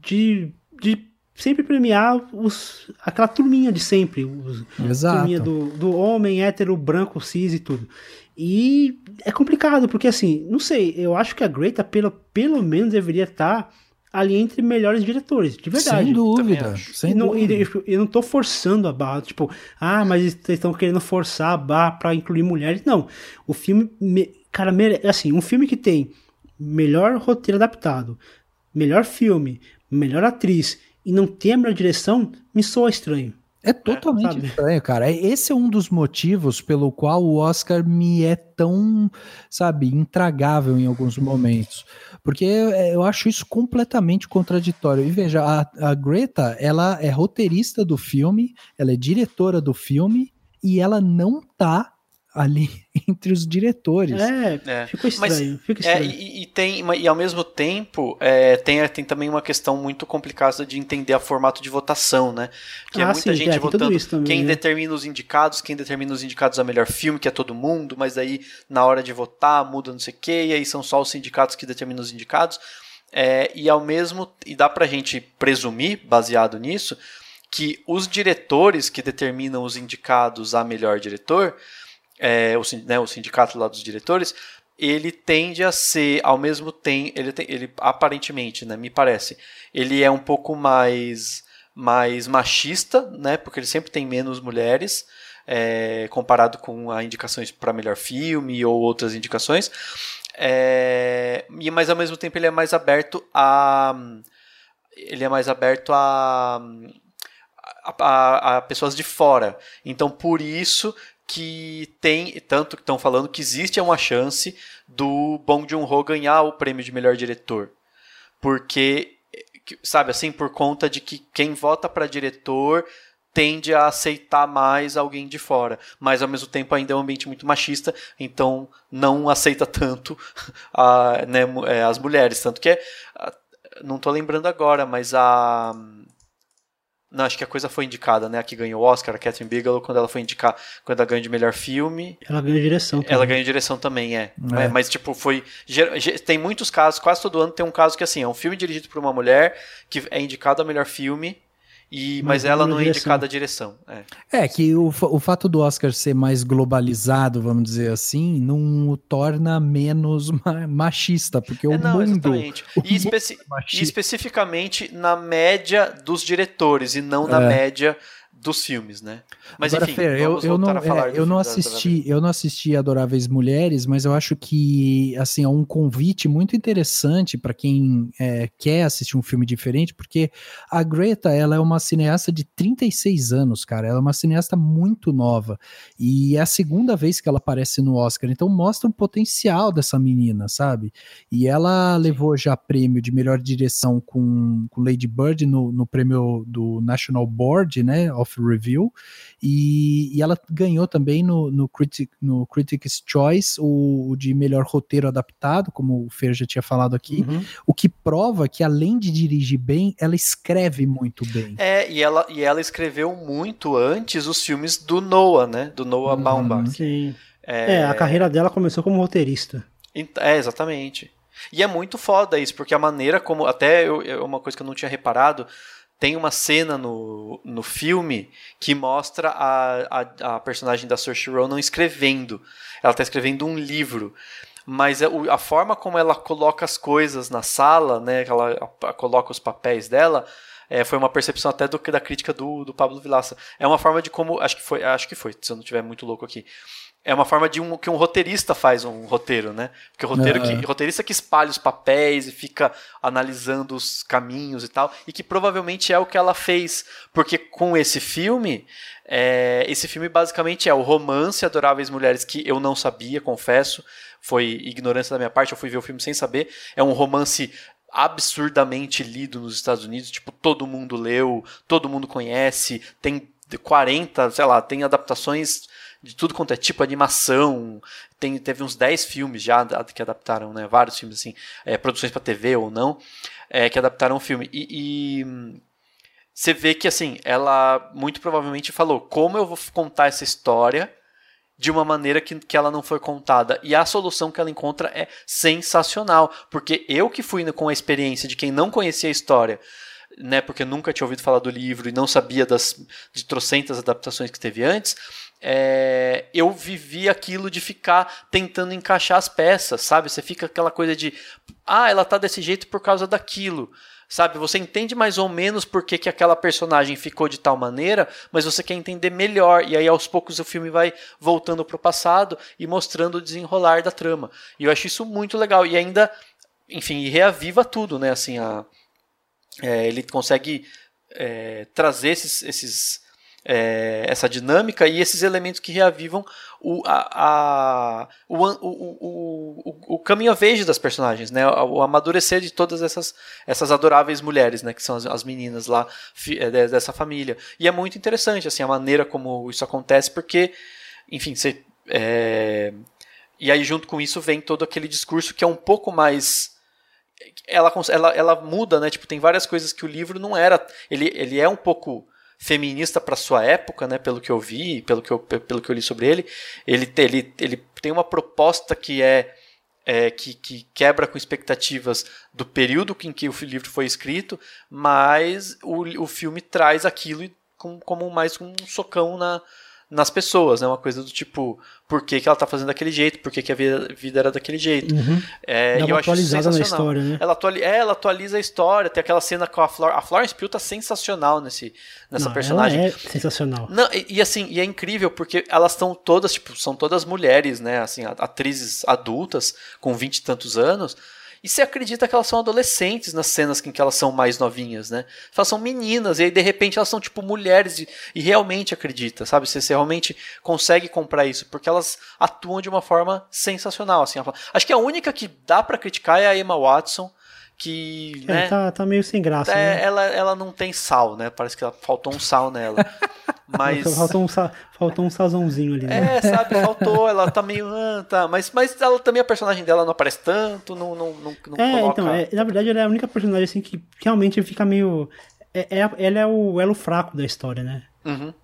de de sempre premiar os, aquela turminha de sempre. Os, Exato. Turminha do, do homem hétero, branco, cis e tudo. E é complicado, porque assim, não sei, eu acho que a Greta, pelo, pelo menos, deveria estar ali entre melhores diretores, de verdade. Sem dúvida. Sem e não, dúvida. E, eu não tô forçando a barra, tipo, ah, mas eles estão querendo forçar a barra pra incluir mulheres. Não. O filme, cara, assim, um filme que tem melhor roteiro adaptado, melhor filme, melhor atriz e não tem a melhor direção, me soa estranho. É totalmente é, estranho, cara. Esse é um dos motivos pelo qual o Oscar me é tão, sabe, intragável em alguns momentos. Porque eu acho isso completamente contraditório. E veja, a, a Greta, ela é roteirista do filme, ela é diretora do filme e ela não tá ali *laughs* entre os diretores. É, é. ficou estranho. Mas, fica estranho. É, e, e, tem, e ao mesmo tempo, é, tem, tem também uma questão muito complicada de entender o formato de votação, né? Que é ah, é muita sim, gente é, votando também, quem né? determina os indicados, quem determina os indicados a melhor filme, que é todo mundo, mas aí na hora de votar muda não sei o quê, e aí são só os sindicatos que determinam os indicados. É, e ao mesmo e dá pra gente presumir, baseado nisso, que os diretores que determinam os indicados a melhor diretor é, o, né, o sindicato lá dos diretores, ele tende a ser, ao mesmo tempo, ele, tem, ele aparentemente, né, me parece, ele é um pouco mais, mais machista, né, porque ele sempre tem menos mulheres, é, comparado com a indicações para melhor filme ou outras indicações, é, mas ao mesmo tempo ele é mais aberto a ele é mais aberto a, a, a pessoas de fora. Então, por isso que tem, tanto que estão falando que existe uma chance do Bong Joon-ho ganhar o prêmio de melhor diretor. Porque, sabe, assim, por conta de que quem vota para diretor tende a aceitar mais alguém de fora, mas ao mesmo tempo ainda é um ambiente muito machista, então não aceita tanto *laughs* a, né, é, as mulheres, tanto que é, não estou lembrando agora, mas a não, acho que a coisa foi indicada, né? A que ganhou o Oscar, a Catherine Bigelow, quando ela foi indicar, quando ela ganhou de melhor filme. Ela ganhou direção também. Ela ganhou direção também, é. é. é mas, tipo, foi. Tem muitos casos, quase todo ano tem um caso que, assim, é um filme dirigido por uma mulher que é indicado a melhor filme e, mas, mas ela não é indicada a direção. É, é que o, o fato do Oscar ser mais globalizado, vamos dizer assim, não o torna menos *laughs* machista, porque é, o não, mundo. Exatamente. O e, especi é e, especificamente na média dos diretores e não na é. média dos filmes, né? Mas Agora, enfim, Fer, eu, eu não, é, eu não assisti, eu não assisti Adoráveis Mulheres, mas eu acho que assim é um convite muito interessante para quem é, quer assistir um filme diferente, porque a Greta ela é uma cineasta de 36 anos, cara. Ela é uma cineasta muito nova e é a segunda vez que ela aparece no Oscar, então mostra o potencial dessa menina, sabe? E ela levou já prêmio de melhor direção com, com Lady Bird no, no prêmio do National Board, né? of Review, e, e ela ganhou também no, no, Critic, no Critics' Choice o, o, de melhor roteiro adaptado, como o Fer já tinha falado aqui, uhum. o que prova que além de dirigir bem, ela escreve muito bem. É, e ela, e ela escreveu muito antes os filmes do Noah, né? Do Noah uhum. Baumbach. Sim. É... é, a carreira dela começou como roteirista. É, exatamente. E é muito foda isso, porque a maneira como. Até eu, é uma coisa que eu não tinha reparado tem uma cena no, no filme que mostra a, a, a personagem da Saoirse Ronan escrevendo. Ela está escrevendo um livro. Mas a, a, forma como ela coloca as coisas na sala, né, ela a, coloca os papéis dela, é, foi uma percepção até do, da crítica do, do Pablo Vilaça. É uma forma de como. Acho que foi, acho que foi, se eu não estiver muito louco aqui é uma forma de um que um roteirista faz um roteiro, né? Porque o roteiro que, roteirista que espalha os papéis e fica analisando os caminhos e tal, e que provavelmente é o que ela fez, porque com esse filme, é, esse filme basicamente é o romance Adoráveis Mulheres que eu não sabia, confesso, foi ignorância da minha parte, eu fui ver o filme sem saber. É um romance absurdamente lido nos Estados Unidos, tipo, todo mundo leu, todo mundo conhece, tem 40, sei lá, tem adaptações de tudo quanto é tipo animação. Tem, teve uns 10 filmes já que adaptaram, né? Vários filmes, assim, é, produções para TV ou não, é, que adaptaram o filme. E, e você vê que, assim, ela muito provavelmente falou: como eu vou contar essa história de uma maneira que, que ela não foi contada. E a solução que ela encontra é sensacional, porque eu que fui com a experiência de quem não conhecia a história, né, porque nunca tinha ouvido falar do livro e não sabia das de trocentas adaptações que teve antes, é, eu vivi aquilo de ficar tentando encaixar as peças, sabe? Você fica aquela coisa de, ah, ela tá desse jeito por causa daquilo. Sabe, você entende mais ou menos por que, que aquela personagem ficou de tal maneira, mas você quer entender melhor. E aí, aos poucos, o filme vai voltando para o passado e mostrando o desenrolar da trama. E eu acho isso muito legal. E ainda, enfim, reaviva tudo, né? Assim, a, é, ele consegue é, trazer esses, esses é, essa dinâmica e esses elementos que reavivam o, a, a, o, o, o, o caminho of age das personagens, né? o amadurecer de todas essas, essas adoráveis mulheres, né? que são as, as meninas lá é, dessa família. E é muito interessante assim, a maneira como isso acontece, porque, enfim, você, é... e aí junto com isso vem todo aquele discurso que é um pouco mais ela, ela, ela muda, né? Tipo, tem várias coisas que o livro não era. Ele, ele é um pouco feminista para sua época, né, pelo que eu vi, pelo que eu, pelo que eu li sobre ele, ele, ele, ele tem uma proposta que é, é que, que, quebra com expectativas do período em que o livro foi escrito, mas o, o filme traz aquilo como, como mais um socão na, nas pessoas, né? Uma coisa do tipo, por que, que ela tá fazendo daquele jeito, por que, que a vida, vida era daquele jeito. Uhum. É, Dá uma atualizada na história, né? Ela, atuali é, ela atualiza a história, tem aquela cena com a Flor a Florence Pugh tá sensacional nesse, nessa Não, personagem. Ela é sensacional. Não, e, e, assim, e é incrível porque elas estão todas, tipo, são todas mulheres, né? Assim, atrizes adultas, com vinte e tantos anos, e você acredita que elas são adolescentes nas cenas em que elas são mais novinhas, né? Elas são meninas, e aí de repente elas são tipo mulheres e, e realmente acredita, sabe? Você, você, realmente consegue comprar isso, porque elas atuam de uma forma sensacional, assim. Acho que a única que dá para criticar é a Emma Watson, que é, né, tá, tá meio sem graça. É, né? ela, ela não tem sal, né? Parece que ela, faltou um sal nela. *laughs* Mas. Faltou um, faltou um sazãozinho ali, né? É, sabe, faltou, ela tá meio. Ah, tá. Mas, mas ela também, a personagem dela não aparece tanto, não, não, não, não é, coloca... então, é, na verdade, ela é a única personagem assim que realmente fica meio. É, é, ela é o elo fraco da história, né? Uhum.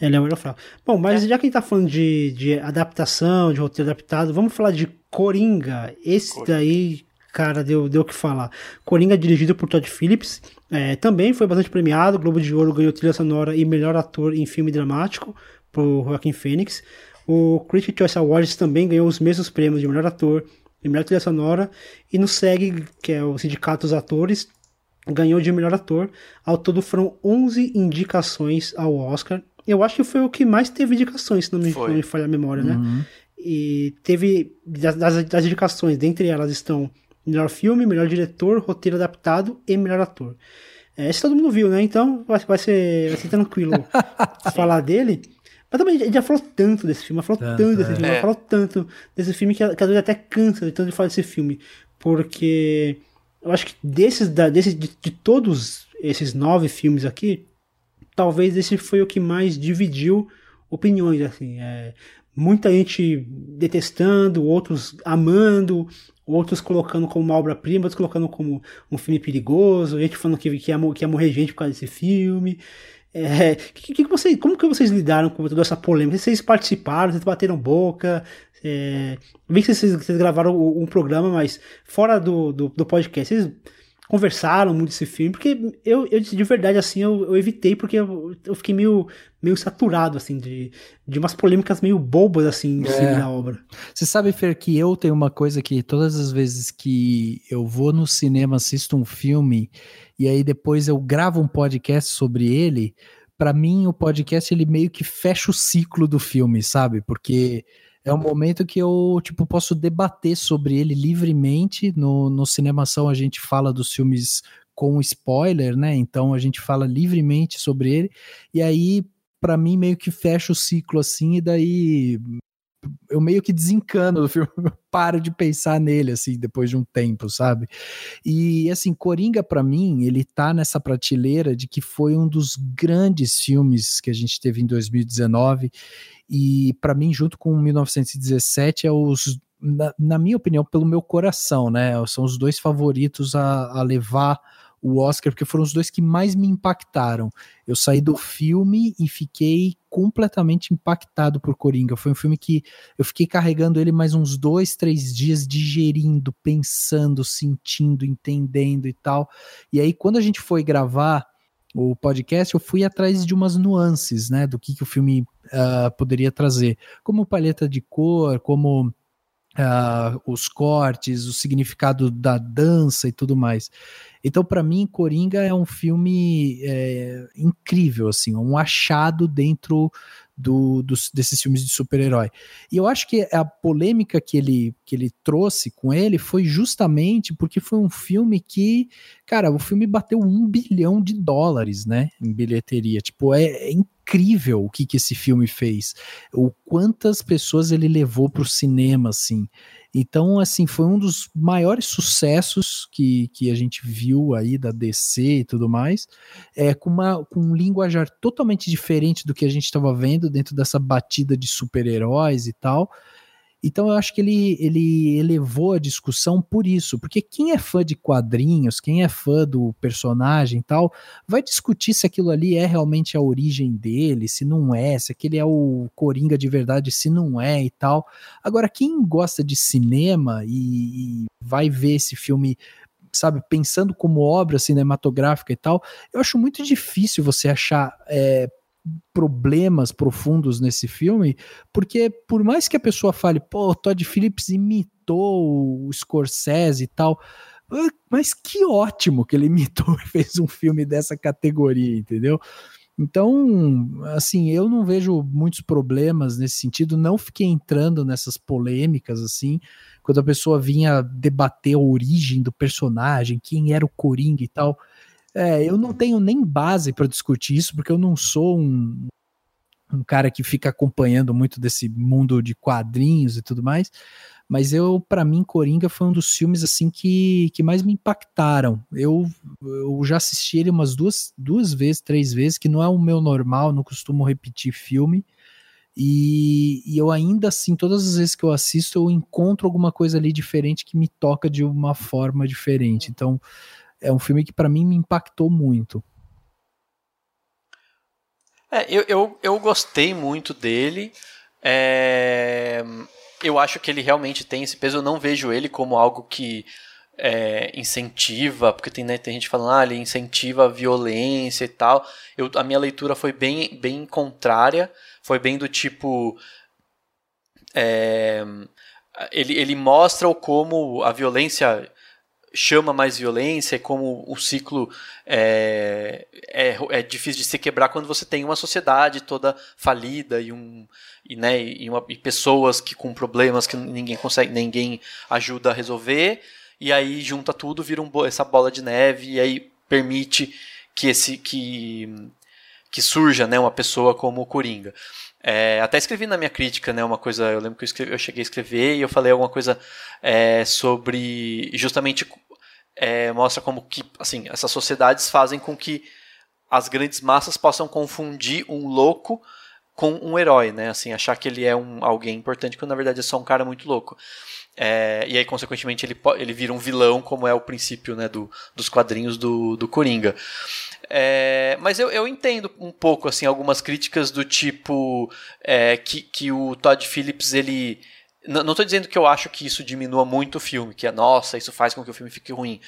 Ela é o elo fraco. Bom, mas é. já que a gente tá falando de, de adaptação, de roteiro adaptado, vamos falar de Coringa. Esse Coringa. daí cara, deu, deu o que falar. Coringa, dirigido por Todd Phillips, é, também foi bastante premiado. Globo de Ouro ganhou trilha sonora e melhor ator em filme dramático por Joaquim Phoenix. O Critics' Choice Awards também ganhou os mesmos prêmios de melhor ator e melhor trilha sonora. E no SEG, que é o Sindicato dos Atores, ganhou de melhor ator. Ao todo foram 11 indicações ao Oscar. Eu acho que foi o que mais teve indicações, se não me, não me falha a memória, né? Uhum. E teve, das, das indicações, dentre elas estão Melhor filme, melhor diretor, roteiro adaptado e melhor ator. É, esse todo mundo viu, né? Então vai, vai, ser, vai ser tranquilo *laughs* falar dele. Mas também a gente já falou tanto desse filme, falou tanto, tanto desse é. filme, é. falou tanto desse filme que, que às vezes até cansa de tanto de falar desse filme. Porque eu acho que desses, da, desses de, de todos esses nove filmes aqui, talvez esse foi o que mais dividiu opiniões, assim. É, muita gente detestando, outros amando, outros colocando como uma obra-prima, outros colocando como um filme perigoso, gente falando que, que, ia, que ia morrer gente por causa desse filme. É, que, que vocês, como que vocês lidaram com toda essa polêmica? Vocês participaram, vocês bateram boca? É, vi que vocês, vocês gravaram um programa, mas fora do, do, do podcast, vocês conversaram muito desse filme, porque eu, eu de verdade, assim, eu, eu evitei, porque eu, eu, fiquei meio, meio saturado, assim, de, de umas polêmicas meio bobas, assim, em é. da obra. Você sabe, Fer, que eu tenho uma coisa que todas as vezes que eu vou no cinema, assisto um filme, e aí depois eu gravo um podcast sobre ele, para mim o podcast, ele meio que fecha o ciclo do filme, sabe? Porque é um momento que eu, tipo, posso debater sobre ele livremente. No, no Cinemação a gente fala dos filmes com spoiler, né? Então a gente fala livremente sobre ele. E aí, para mim, meio que fecha o ciclo assim, e daí eu meio que desencano do filme, *laughs* paro de pensar nele, assim, depois de um tempo, sabe? E, assim, Coringa, para mim, ele tá nessa prateleira de que foi um dos grandes filmes que a gente teve em 2019 e para mim, junto com 1917, é os, na, na, minha opinião, pelo meu coração, né? São os dois favoritos a, a levar o Oscar, porque foram os dois que mais me impactaram. Eu saí do filme e fiquei completamente impactado por Coringa. Foi um filme que eu fiquei carregando ele mais uns dois, três dias, digerindo, pensando, sentindo, entendendo e tal. E aí, quando a gente foi gravar o podcast, eu fui atrás de umas nuances, né, do que, que o filme uh, poderia trazer, como paleta de cor, como uh, os cortes, o significado da dança e tudo mais. Então, para mim, Coringa é um filme é, incrível, assim, um achado dentro do, dos, desses filmes de super-herói. E eu acho que a polêmica que ele, que ele trouxe com ele foi justamente porque foi um filme que, cara, o filme bateu um bilhão de dólares, né, em bilheteria. Tipo, é, é incrível o que, que esse filme fez, o quantas pessoas ele levou para o cinema, assim. Então, assim, foi um dos maiores sucessos que, que a gente viu aí da DC e tudo mais, é, com, uma, com um linguajar totalmente diferente do que a gente estava vendo dentro dessa batida de super-heróis e tal. Então eu acho que ele, ele elevou a discussão por isso, porque quem é fã de quadrinhos, quem é fã do personagem e tal, vai discutir se aquilo ali é realmente a origem dele, se não é, se aquele é o Coringa de verdade, se não é e tal. Agora, quem gosta de cinema e, e vai ver esse filme sabe, pensando como obra cinematográfica e tal, eu acho muito difícil você achar é, problemas profundos nesse filme, porque por mais que a pessoa fale, pô, Todd Phillips imitou o Scorsese e tal, ah, mas que ótimo que ele *laughs* imitou e fez um filme dessa categoria, entendeu? Então, assim, eu não vejo muitos problemas nesse sentido, não fiquei entrando nessas polêmicas, assim, quando a pessoa vinha debater a origem do personagem, quem era o Coringa e tal. É, eu não tenho nem base para discutir isso, porque eu não sou um, um cara que fica acompanhando muito desse mundo de quadrinhos e tudo mais. Mas eu, para mim, Coringa foi um dos filmes assim que, que mais me impactaram. Eu, eu já assisti ele umas duas, duas vezes, três vezes, que não é o meu normal, não costumo repetir filme. E, e, eu ainda assim, todas as vezes que eu assisto, eu encontro alguma coisa ali diferente que me toca de uma forma diferente. Então, é um filme que para mim me impactou muito. É, eu, eu, eu gostei muito dele. É, eu acho que ele realmente tem esse peso. Eu não vejo ele como algo que é, incentiva, porque tem, né, tem gente falando, ah, ele incentiva a violência e tal. Eu, a minha leitura foi bem, bem contrária. Foi bem do tipo. É, ele, ele mostra como a violência chama mais violência e como o ciclo é, é, é, difícil de se quebrar quando você tem uma sociedade toda falida e, um, e, né, e, uma, e pessoas que com problemas que ninguém consegue, ninguém ajuda a resolver, e aí junta tudo, vira um, essa bola de neve e aí permite que esse que, que surja né, uma pessoa como o Coringa. É, até escrevi na minha crítica, né, uma coisa, eu lembro que eu, escrevi, eu cheguei a escrever e eu falei alguma coisa é, sobre justamente é, mostra como que assim essas sociedades fazem com que as grandes massas possam confundir um louco com um herói, né? Assim, achar que ele é um alguém importante quando na verdade é só um cara muito louco. É, e aí, consequentemente, ele, ele vira um vilão, como é o princípio né, do, dos quadrinhos do, do Coringa. É, mas eu, eu entendo um pouco assim algumas críticas do tipo é, que, que o Todd Phillips ele não estou dizendo que eu acho que isso diminua muito o filme, que é nossa, isso faz com que o filme fique ruim.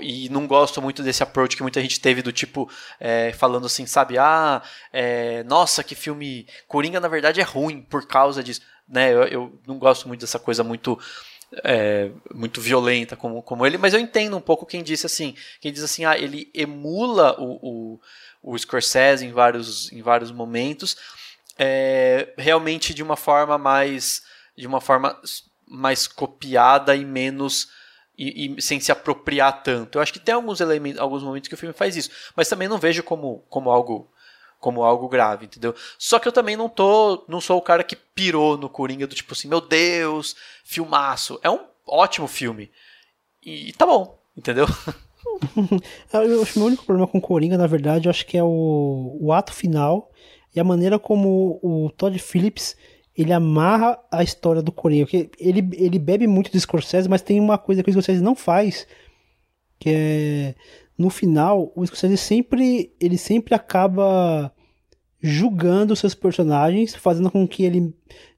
E não gosto muito desse approach que muita gente teve do tipo, é, falando assim, sabe, ah, é, nossa, que filme. Coringa na verdade é ruim por causa disso. Né? Eu, eu não gosto muito dessa coisa muito. É, muito violenta como, como ele, mas eu entendo um pouco quem disse assim, quem diz assim, ah, ele emula o, o, o Scorsese em vários, em vários momentos, realmente de uma forma mais de uma forma mais copiada e menos e, e, sem se apropriar tanto. Eu acho que tem alguns elementos, alguns momentos que o filme faz isso, mas também não vejo como, como algo como algo grave, entendeu? Só que eu também não tô, não sou o cara que pirou no Coringa do tipo assim, meu Deus, filmaço. É um ótimo filme. E tá bom, entendeu? *laughs* eu acho que o meu único problema com Coringa, na verdade, eu acho que é o, o ato final e a maneira como o Todd Phillips ele amarra a história do Coringa. Porque ele, ele bebe muito do Scorsese, mas tem uma coisa que o Scorsese não faz, que é no final o Scorsese sempre ele sempre acaba julgando seus personagens, fazendo com que ele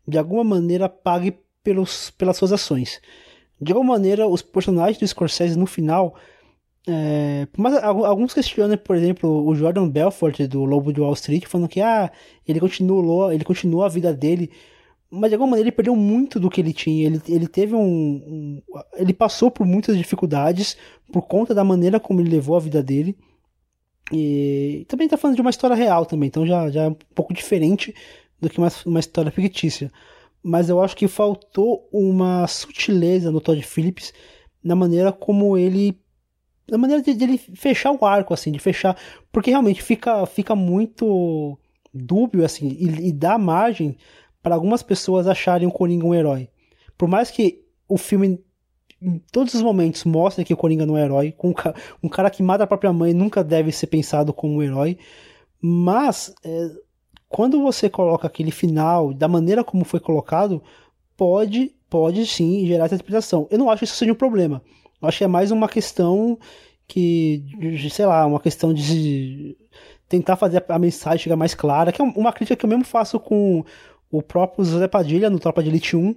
de alguma maneira pague pelos, pelas suas ações. De alguma maneira, os personagens do Scorsese no final é, mas alguns questionam, por exemplo, o Jordan Belfort do Lobo de Wall Street, falando que ah, ele continuou, ele continuou a vida dele, mas de alguma maneira ele perdeu muito do que ele tinha. Ele, ele teve um, um, Ele passou por muitas dificuldades por conta da maneira como ele levou a vida dele. E também está falando de uma história real também, então já, já é um pouco diferente do que uma, uma história fictícia. Mas eu acho que faltou uma sutileza no Todd Phillips na maneira como ele da maneira de, de, ele fechar o arco, assim, de fechar. Porque realmente fica, fica muito dúbio, assim, e, e dá margem para algumas pessoas acharem o Coringa um herói. Por mais que o filme, em todos os momentos, mostre que o Coringa não é herói, um, um cara que mata a própria mãe nunca deve ser pensado como um herói. Mas, é, quando você coloca aquele final, da maneira como foi colocado, pode, pode sim gerar essa interpretação. Eu não acho que isso seja um problema. Acho que é mais uma questão que, sei lá, uma questão de tentar fazer a mensagem chegar mais clara, que é uma crítica que eu mesmo faço com o próprio José Padilha no Tropa de Elite 1,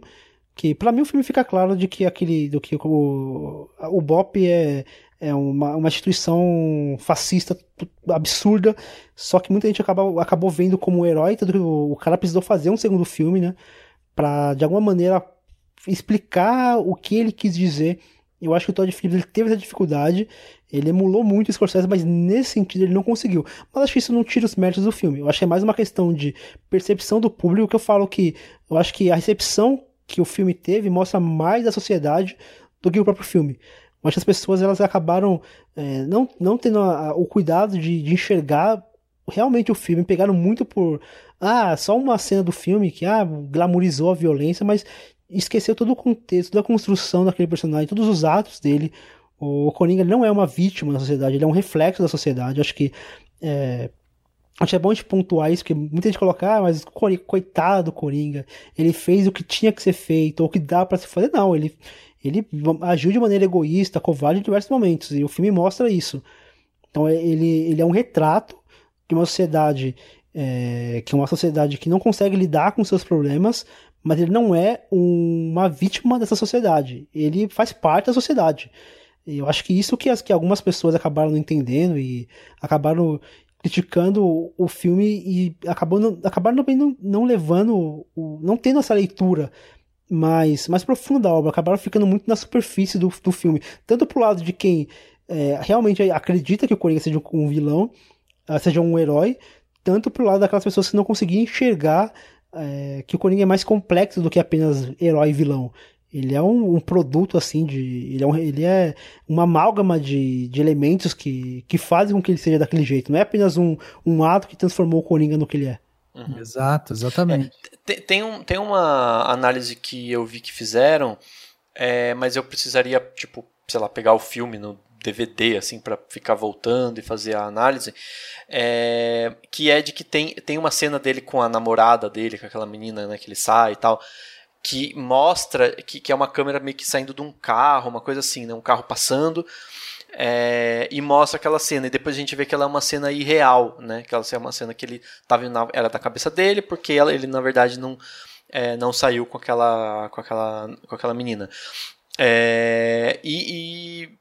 que para mim o filme fica claro de que aquele do que o, o BOP é, é uma, uma instituição fascista absurda, só que muita gente acaba, acabou vendo como um herói, tanto que o, o cara precisou fazer um segundo filme, né, para de alguma maneira explicar o que ele quis dizer Eu acho que o Todd Phillips ele teve essa dificuldade, ele emulou muito o Scorsese, mas nesse sentido ele não conseguiu. Mas acho que isso não tira os méritos do filme. Eu acho que é mais uma questão de percepção do público que eu falo que eu acho que a recepção que o filme teve mostra mais da sociedade do que o próprio filme. Eu acho que as pessoas elas acabaram é, não, não tendo a, a, o cuidado de, de enxergar realmente o filme, pegaram muito por ah, só uma cena do filme que ah, glamorizou a violência, mas esqueceu todo o contexto, toda a construção daquele personagem, todos os atos dele. O Coringa não é uma vítima da sociedade, ele é um reflexo da sociedade. Acho que é, acho que é bom a gente pontuar isso, porque muita gente coloca, ah, mas coitado do Coringa, ele fez o que tinha que ser feito, ou o que dá para se fazer. Não, ele, ele agiu de maneira egoísta, covarde em diversos momentos, e o filme mostra isso. Então ele, ele é um retrato de uma sociedade é, que é uma sociedade que não consegue lidar com seus problemas, mas ele não é um, uma vítima dessa sociedade. Ele faz parte da sociedade. Eu acho que isso que, as, que algumas pessoas acabaram não entendendo e acabaram criticando o filme e acabando, acabaram também não, não levando, o, não tendo essa leitura mais, mais profunda da obra, acabaram ficando muito na superfície do, do filme. Tanto pro lado de quem é, realmente acredita que o Coringa seja um vilão, ah, seja um herói, tanto pro lado daquelas pessoas que não conseguiam enxergar é, que o Coringa é mais complexo do que apenas herói e vilão. Ele é um, um produto assim de. Ele é, um, ele é uma amálgama de, de elementos que, que fazem com que ele seja daquele jeito. Não é apenas um, um ato que transformou o Coringa no que ele é. Uhum. Exato, exatamente. É, tem, tem, um, tem uma análise que eu vi que fizeram, é, mas eu precisaria, tipo, sei lá, pegar o filme no DVD, assim, para ficar voltando e fazer a análise, é, que é de que tem, tem uma cena dele com a namorada dele, com aquela menina, né, que ele sai e tal, que mostra que, que é uma câmera meio que saindo de um carro, uma coisa assim, né, um carro passando, é, e mostra aquela cena, e depois a gente vê que ela é uma cena irreal, né, que ela é uma cena que ele tava na, era da cabeça dele, porque ela, ele na verdade não, é, não saiu com aquela, com aquela, com aquela menina. É, e, e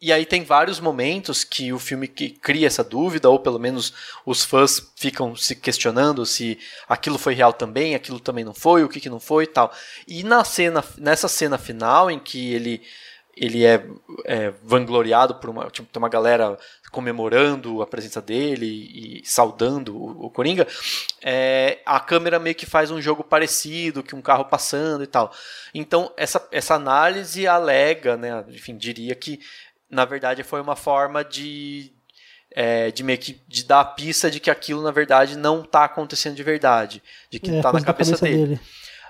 e aí tem vários momentos que o filme que cria essa dúvida, ou pelo menos os fãs ficam se questionando se aquilo foi real também, aquilo também não foi, o que, que não foi e tal. E na cena, nessa cena final em que ele ele é, é vangloriado por uma, tipo, tem uma galera comemorando a presença dele e, saudando o, o Coringa, é, a câmera meio que faz um jogo parecido, que um carro passando e tal. Então, essa, essa análise alega, né, enfim, diria que na verdade foi uma forma de é, de meio que de dar a pista de que aquilo na verdade não está acontecendo de verdade, de que está é, na cabeça, cabeça dele. dele.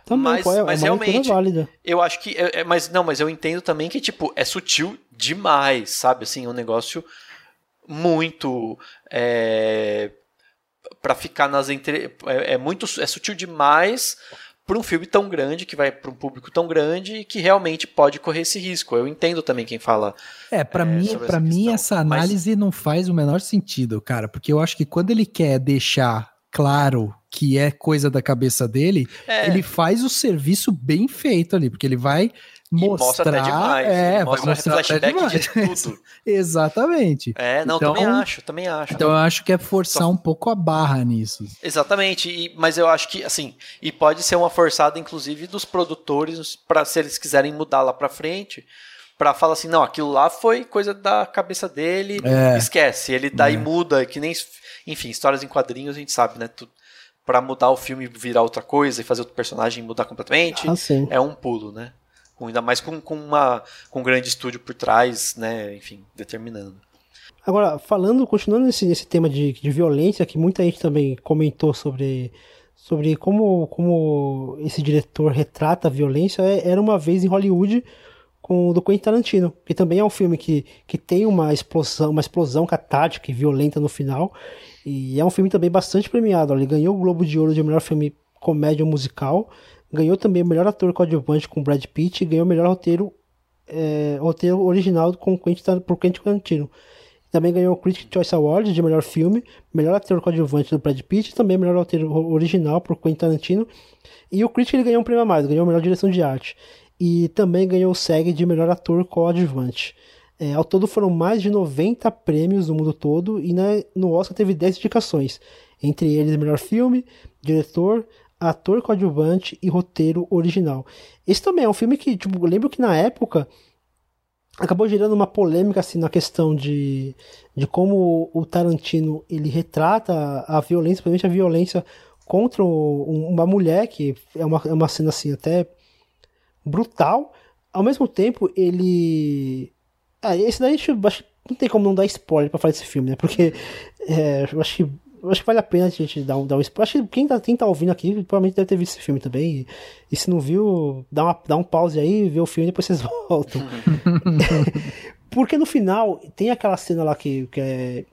Também, mas, é, mas realmente, válida. eu acho que, é, é, mas não, mas eu entendo também que tipo é sutil demais, sabe? Assim, um negócio muito é, para ficar nas entre, é, é muito é sutil demais para um filme tão grande, que vai para um público tão grande e que realmente pode correr esse risco. Eu entendo também quem fala. É, para é, mim, para mim essa análise Mas... não faz o menor sentido, cara, porque eu acho que quando ele quer deixar claro que é coisa da cabeça dele, é. ele faz o serviço bem feito ali, porque ele vai mostrar, mostra até demais. É, mostra vai mostrar flashback até demais. de tudo. *laughs* Exatamente. É, não, então, também acho, também acho. Então eu acho que é forçar Só... um pouco a barra nisso. Exatamente, e, mas eu acho que, assim, e pode ser uma forçada, inclusive, dos produtores, para se eles quiserem mudar lá pra frente, para falar assim, não, aquilo lá foi coisa da cabeça dele, é. esquece, ele daí é. muda, que nem, enfim, histórias em quadrinhos a gente sabe, né, tu, para mudar o filme virar outra coisa e fazer outro personagem mudar completamente, ah, é um pulo, né? Ainda mais com, com, uma, com um grande estúdio por trás, né? Enfim, determinando. Agora, falando, continuando nesse, nesse tema de, de violência, que muita gente também comentou sobre, sobre como, como esse diretor retrata a violência, é, era uma vez em Hollywood com o do Quentin Tarantino, que também é um filme que, que tem uma explosão, uma explosão catártica e violenta no final, e é um filme também bastante premiado. Ele ganhou o Globo de Ouro de melhor filme comédia musical, Ganhou também o melhor ator coadjuvante com Brad Pitt e ganhou o melhor roteiro, é, roteiro original com Quentin, por Quentin Tarantino. Também ganhou o Critics' Choice Award de melhor filme, melhor ator coadjuvante do Brad Pitt também melhor roteiro original por Quentin Tarantino. E o Critics ele ganhou um prêmio a mais, ganhou melhor direção de arte. E também ganhou o SEG de melhor ator coadjuvante. É, ao todo foram mais de 90 prêmios no mundo todo e na, no Oscar teve 10 indicações. Entre eles, melhor filme, diretor, ator coadjuvante e roteiro original. Esse também é um filme que, tipo, lembro que na época acabou gerando uma polêmica assim na questão de, de como o Tarantino ele retrata a violência, principalmente a violência contra uma mulher, que é uma, é uma cena assim até brutal. Ao mesmo tempo, ele. Ah, esse daí acho, acho, não tem como não dar spoiler pra falar desse filme, né? Porque é, eu acho que acho que vale a pena a gente dar um, dar um spoiler. Acho que quem tá, quem tá ouvindo aqui provavelmente deve ter visto esse filme também. E, e se não viu, dá, uma, dá um pause aí, vê o filme e depois vocês *laughs* voltam. *laughs* Porque no final tem aquela cena lá que, que, é,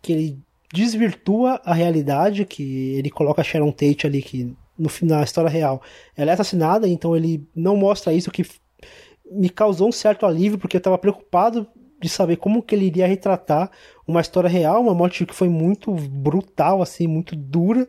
que ele desvirtua a realidade, que ele coloca a Sharon Tate ali, que no final, a história real, ela é assassinada, então ele não mostra isso, que me causou um certo alívio, porque eu estava preocupado de saber como que ele iria retratar uma história real, uma morte que foi muito brutal, assim, muito dura,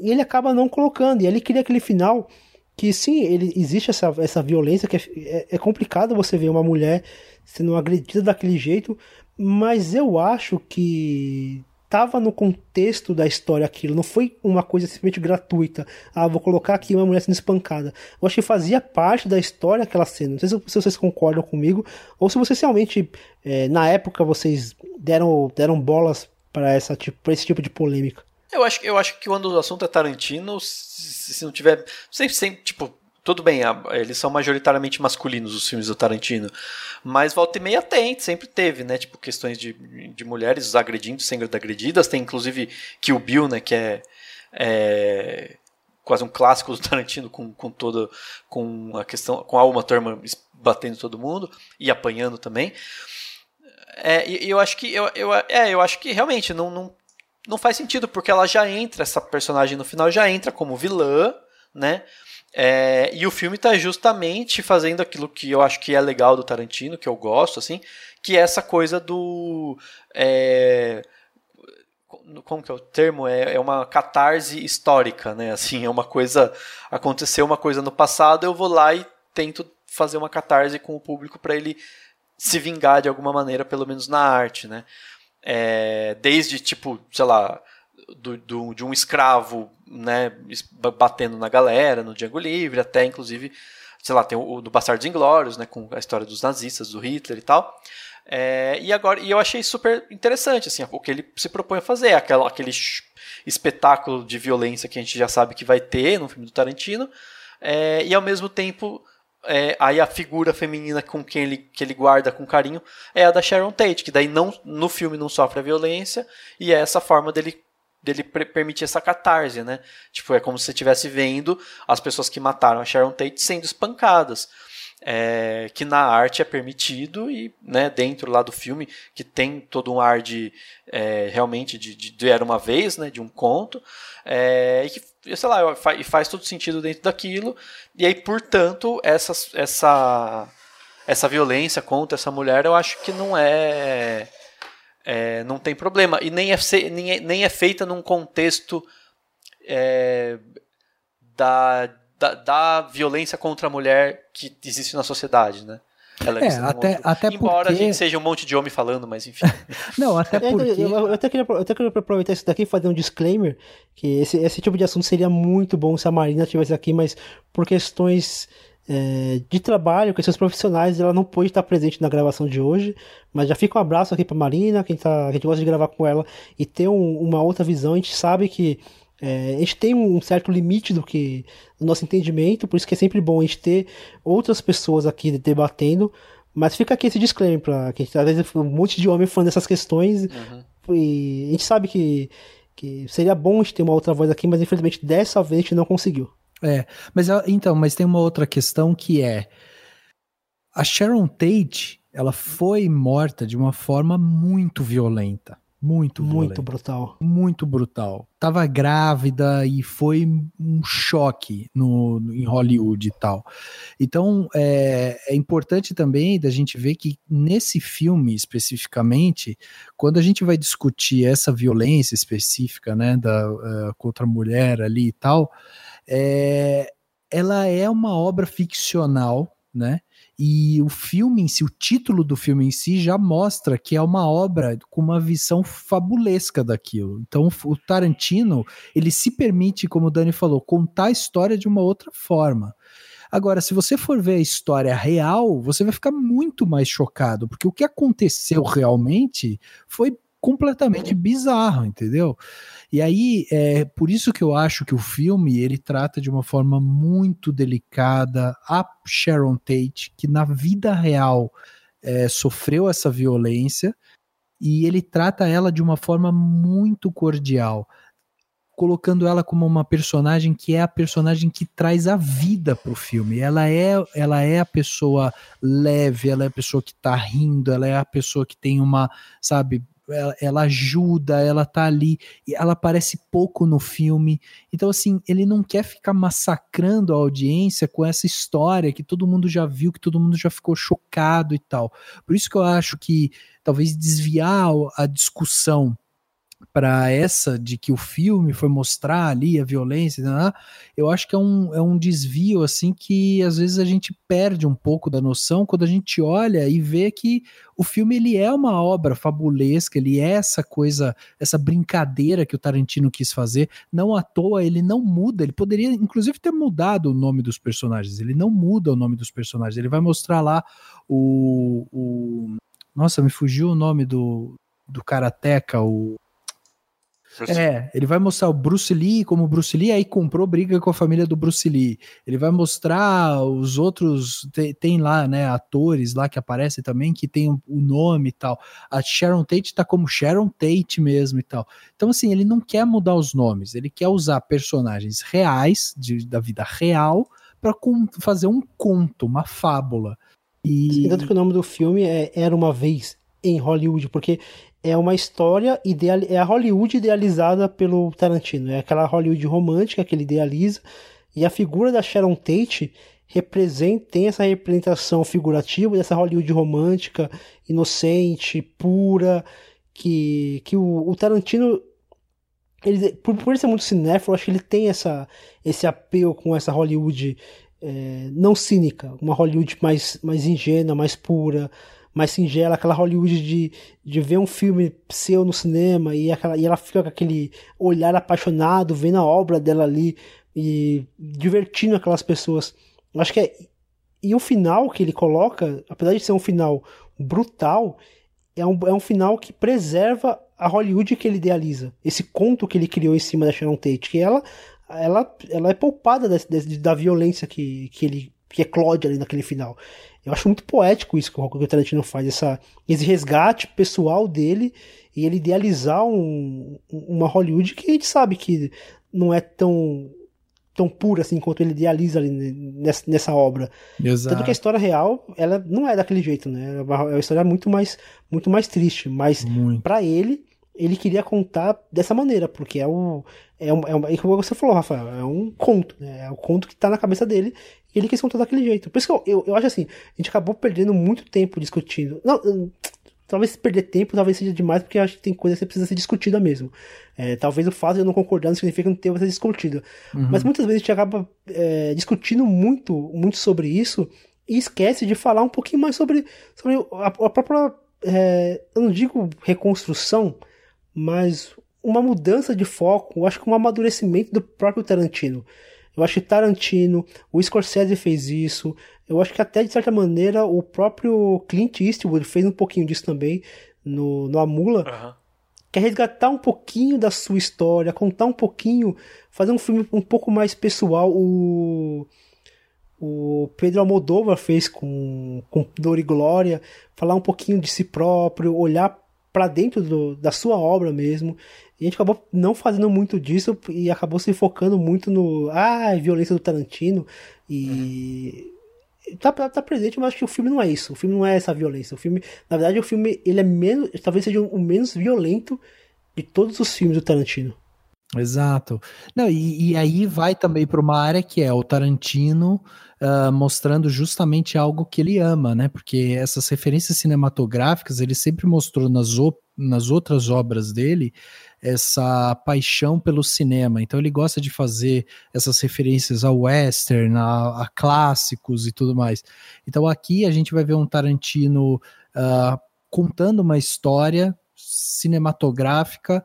e ele acaba não colocando, e ele queria aquele final que sim, ele existe essa, essa violência, que é, é, é complicado você ver uma mulher sendo agredida daquele jeito, mas eu acho que estava no contexto da história aquilo, não foi uma coisa simplesmente gratuita. Ah, vou colocar aqui uma mulher sendo espancada. Eu acho que fazia parte da história aquela cena. Não sei se vocês concordam comigo, ou se vocês realmente, é, na época, vocês deram, deram bolas para essa tipo, esse tipo de polêmica. Eu acho, eu acho que quando o assunto é Tarantino, se, se não tiver. Sempre, sempre, tipo, tudo bem, eles são majoritariamente masculinos, os filmes do Tarantino. Mas volta e meia tem, sempre teve, né? Tipo, questões de, de mulheres agredindo, sendo agredidas. Tem inclusive Kill Bill, né? Que é, é quase um clássico do Tarantino com, com toda. com a questão. com a Uma Thurman batendo todo mundo e apanhando também. É, e eu acho que. Eu, eu, é, eu acho que realmente não, não, não faz sentido, porque ela já entra, essa personagem no final já entra como vilã, né? É, e o filme está justamente fazendo aquilo que eu acho que é legal do Tarantino, que eu gosto, assim, que é essa coisa do. É, como que é o termo? É, é uma catarse histórica, né? Assim, é uma coisa. Aconteceu uma coisa no passado, eu vou lá e tento fazer uma catarse com o público para ele se vingar de alguma maneira, pelo menos na arte, né? É, desde, tipo, sei lá, do, do, de um escravo né, batendo na galera no Django Livre, até inclusive, sei lá, tem o, o do Bastardos Inglórios, né, com a história dos nazistas, do Hitler e tal. É, e agora, e eu achei super interessante assim, o que ele se propõe a fazer, aquela, aquele espetáculo de violência que a gente já sabe que vai ter no filme do Tarantino, é, e ao mesmo tempo é, aí a figura feminina com quem ele, que ele guarda com carinho é a da Sharon Tate, que daí não, no filme não sofre a violência, e é essa forma dele dele permitir essa catarse, né? Tipo, é como se você estivesse vendo as pessoas que mataram a Sharon Tate sendo espancadas. É, que na arte é permitido e né, dentro lá do filme que tem todo um ar de é, realmente de, de, de, era uma vez né, de um conto é, e que sei lá faz, faz todo sentido dentro daquilo e aí portanto essa essa essa violência contra essa mulher eu acho que não é é, não tem problema. E nem é, nem é, nem é feita num contexto é, da, da, da, violência contra a mulher que existe na sociedade, né? Ela é, até, outro... até Embora porque... a gente seja um monte de homem falando, mas enfim. *laughs* não, até é, porque... Eu, eu, até queria, eu até queria aproveitar isso daqui e fazer um disclaimer, que esse, esse tipo de assunto seria muito bom se a Marina estivesse aqui, mas por questões é, de trabalho, questões profissionais, ela não pôde estar presente na gravação de hoje, mas já fica um abraço aqui para Marina, quem tá, a gente gosta de gravar com ela e ter um, uma outra visão. A gente sabe que é, a gente tem um certo limite do que do nosso entendimento, por isso que é sempre bom a gente ter outras pessoas aqui debatendo. Mas fica aqui esse disclaimer para que às vezes um monte de homem falando dessas questões uhum. e a gente sabe que, que seria bom a gente ter uma outra voz aqui, mas infelizmente dessa vez a gente não conseguiu. É, mas então, mas tem uma outra questão que é a Sharon Tate, ela foi morta de uma forma muito violenta. Muito, muito brutal. Muito brutal. Tava grávida e foi um choque no, no em Hollywood e tal. Então é, é, importante também da gente ver que nesse filme especificamente, quando a gente vai discutir essa violência específica, né, da, uh, contra a mulher ali e tal, é, ela é uma obra ficcional, né? E o filme em si, o título do filme em si já mostra que é uma obra com uma visão fabulesca daquilo. Então o Tarantino, ele se permite, como o Dani falou, contar a história de uma outra forma. Agora, se você for ver a história real, você vai ficar muito mais chocado, porque o que aconteceu realmente foi completamente bizarro, entendeu? E aí, é por isso que eu acho que o filme ele trata de uma forma muito delicada a Sharon Tate, que na vida real é, sofreu essa violência, e ele trata ela de uma forma muito cordial colocando ela como uma personagem que é a personagem que traz a vida pro filme. Ela é, ela é a pessoa leve, ela é a pessoa que tá rindo, ela é a pessoa que tem uma, sabe, ela, ela, ajuda, ela tá ali, e ela aparece pouco no filme. Então, assim, ele não quer ficar massacrando a audiência com essa história que todo mundo já viu, que todo mundo já ficou chocado e tal. Por isso que eu acho que talvez desviar a discussão para essa de que o filme foi mostrar ali a violência, né? eu acho que é um, é um desvio assim que às vezes a gente perde um pouco da noção quando a gente olha e vê que o filme ele é uma obra fabulesca, ele é essa coisa, essa brincadeira que o Tarantino quis fazer, não à toa ele não muda, ele poderia inclusive ter mudado o nome dos personagens, ele não muda o nome dos personagens, ele vai mostrar lá o, o nossa, me fugiu o nome do, do Karateka, o é, ele vai mostrar o Bruce Lee como Bruce Lee, aí comprou briga com a família do Bruce Lee. Ele vai mostrar os outros, tem, tem lá, né, atores lá que aparecem também, que tem o um, nome e tal. A Sharon Tate tá como Sharon Tate mesmo e tal. Então, assim, ele não quer mudar os nomes, ele quer usar personagens reais, de, da vida real, para fazer um conto, uma fábula. E... Tanto que o nome do filme é Era Uma Vez em Hollywood, porque é uma história ideal, é a Hollywood idealizada pelo Tarantino, é aquela Hollywood romântica que ele idealiza, e a figura da Sharon Tate representa, tem essa representação figurativa dessa Hollywood romântica, inocente, pura, que, que o, o Tarantino ele, por, por ser muito cinéfilo, acho que ele tem essa, esse apelo com essa Hollywood é, não cínica, uma Hollywood mais, mais ingênua, mais pura, mais singela, aquela Hollywood de, de ver um filme seu no cinema e, aquela, e ela fica com aquele olhar apaixonado, vendo a obra dela ali e divertindo aquelas pessoas. Acho que é. E o final que ele coloca, apesar de ser um final brutal, é um, é um final que preserva a Hollywood que ele idealiza. Esse conto que ele criou em cima da Sharon Tate, que ela, ela, ela é poupada desse, da violência que, que ele que eclode ali naquele final. Eu acho muito poético isso que o Tarantino faz, essa, esse resgate pessoal dele e ele idealizar um, uma Hollywood que a gente sabe que não é tão tão pura assim quanto ele idealiza ali nessa, nessa obra. Exato. Tanto que a história real, ela não é daquele jeito, né? É uma história muito mais muito mais triste, mas para ele ele queria contar dessa maneira, porque é o é, um, é, um, é como você falou, Rafael, é um conto, né? É o conto que tá na cabeça dele e ele quis contar daquele jeito. Por isso que eu, eu, eu acho assim, a gente acabou perdendo muito tempo discutindo. Não, talvez perder tempo talvez seja demais, porque acho que tem coisa que precisa ser discutida mesmo. É, talvez o fato de eu não concordar não significa que não tenha que ser discutido. Uhum. Mas muitas vezes a gente acaba é, discutindo muito, muito sobre isso e esquece de falar um pouquinho mais sobre, sobre a, a própria. É, eu não digo reconstrução, mas uma mudança de foco, eu acho que um amadurecimento do próprio Tarantino. Eu acho que Tarantino, o Scorsese fez isso. Eu acho que até de certa maneira o próprio Clint Eastwood fez um pouquinho disso também no, no Amula. Uhum. Que é resgatar um pouquinho da sua história, contar um pouquinho, fazer um filme um pouco mais pessoal. O, o Pedro Almodóvar fez com, com Dor e Glória, falar um pouquinho de si próprio, olhar para dentro do, da sua obra mesmo. E a gente acabou não fazendo muito disso e acabou se focando muito no. Ah, violência do Tarantino. E. Uhum. Tá, tá, presente, mas acho que o filme não é isso. O filme não é essa violência. O filme, na verdade, o filme ele é menos. Talvez seja o menos violento de todos os filmes do Tarantino. Exato. Não, e, e aí vai também para uma área que é o Tarantino uh, mostrando justamente algo que ele ama, né? Porque essas referências cinematográficas ele sempre mostrou nas, nas outras obras dele essa paixão pelo cinema. Então ele gosta de fazer essas referências ao western, a, a clássicos e tudo mais. Então aqui a gente vai ver um Tarantino uh, contando uma história cinematográfica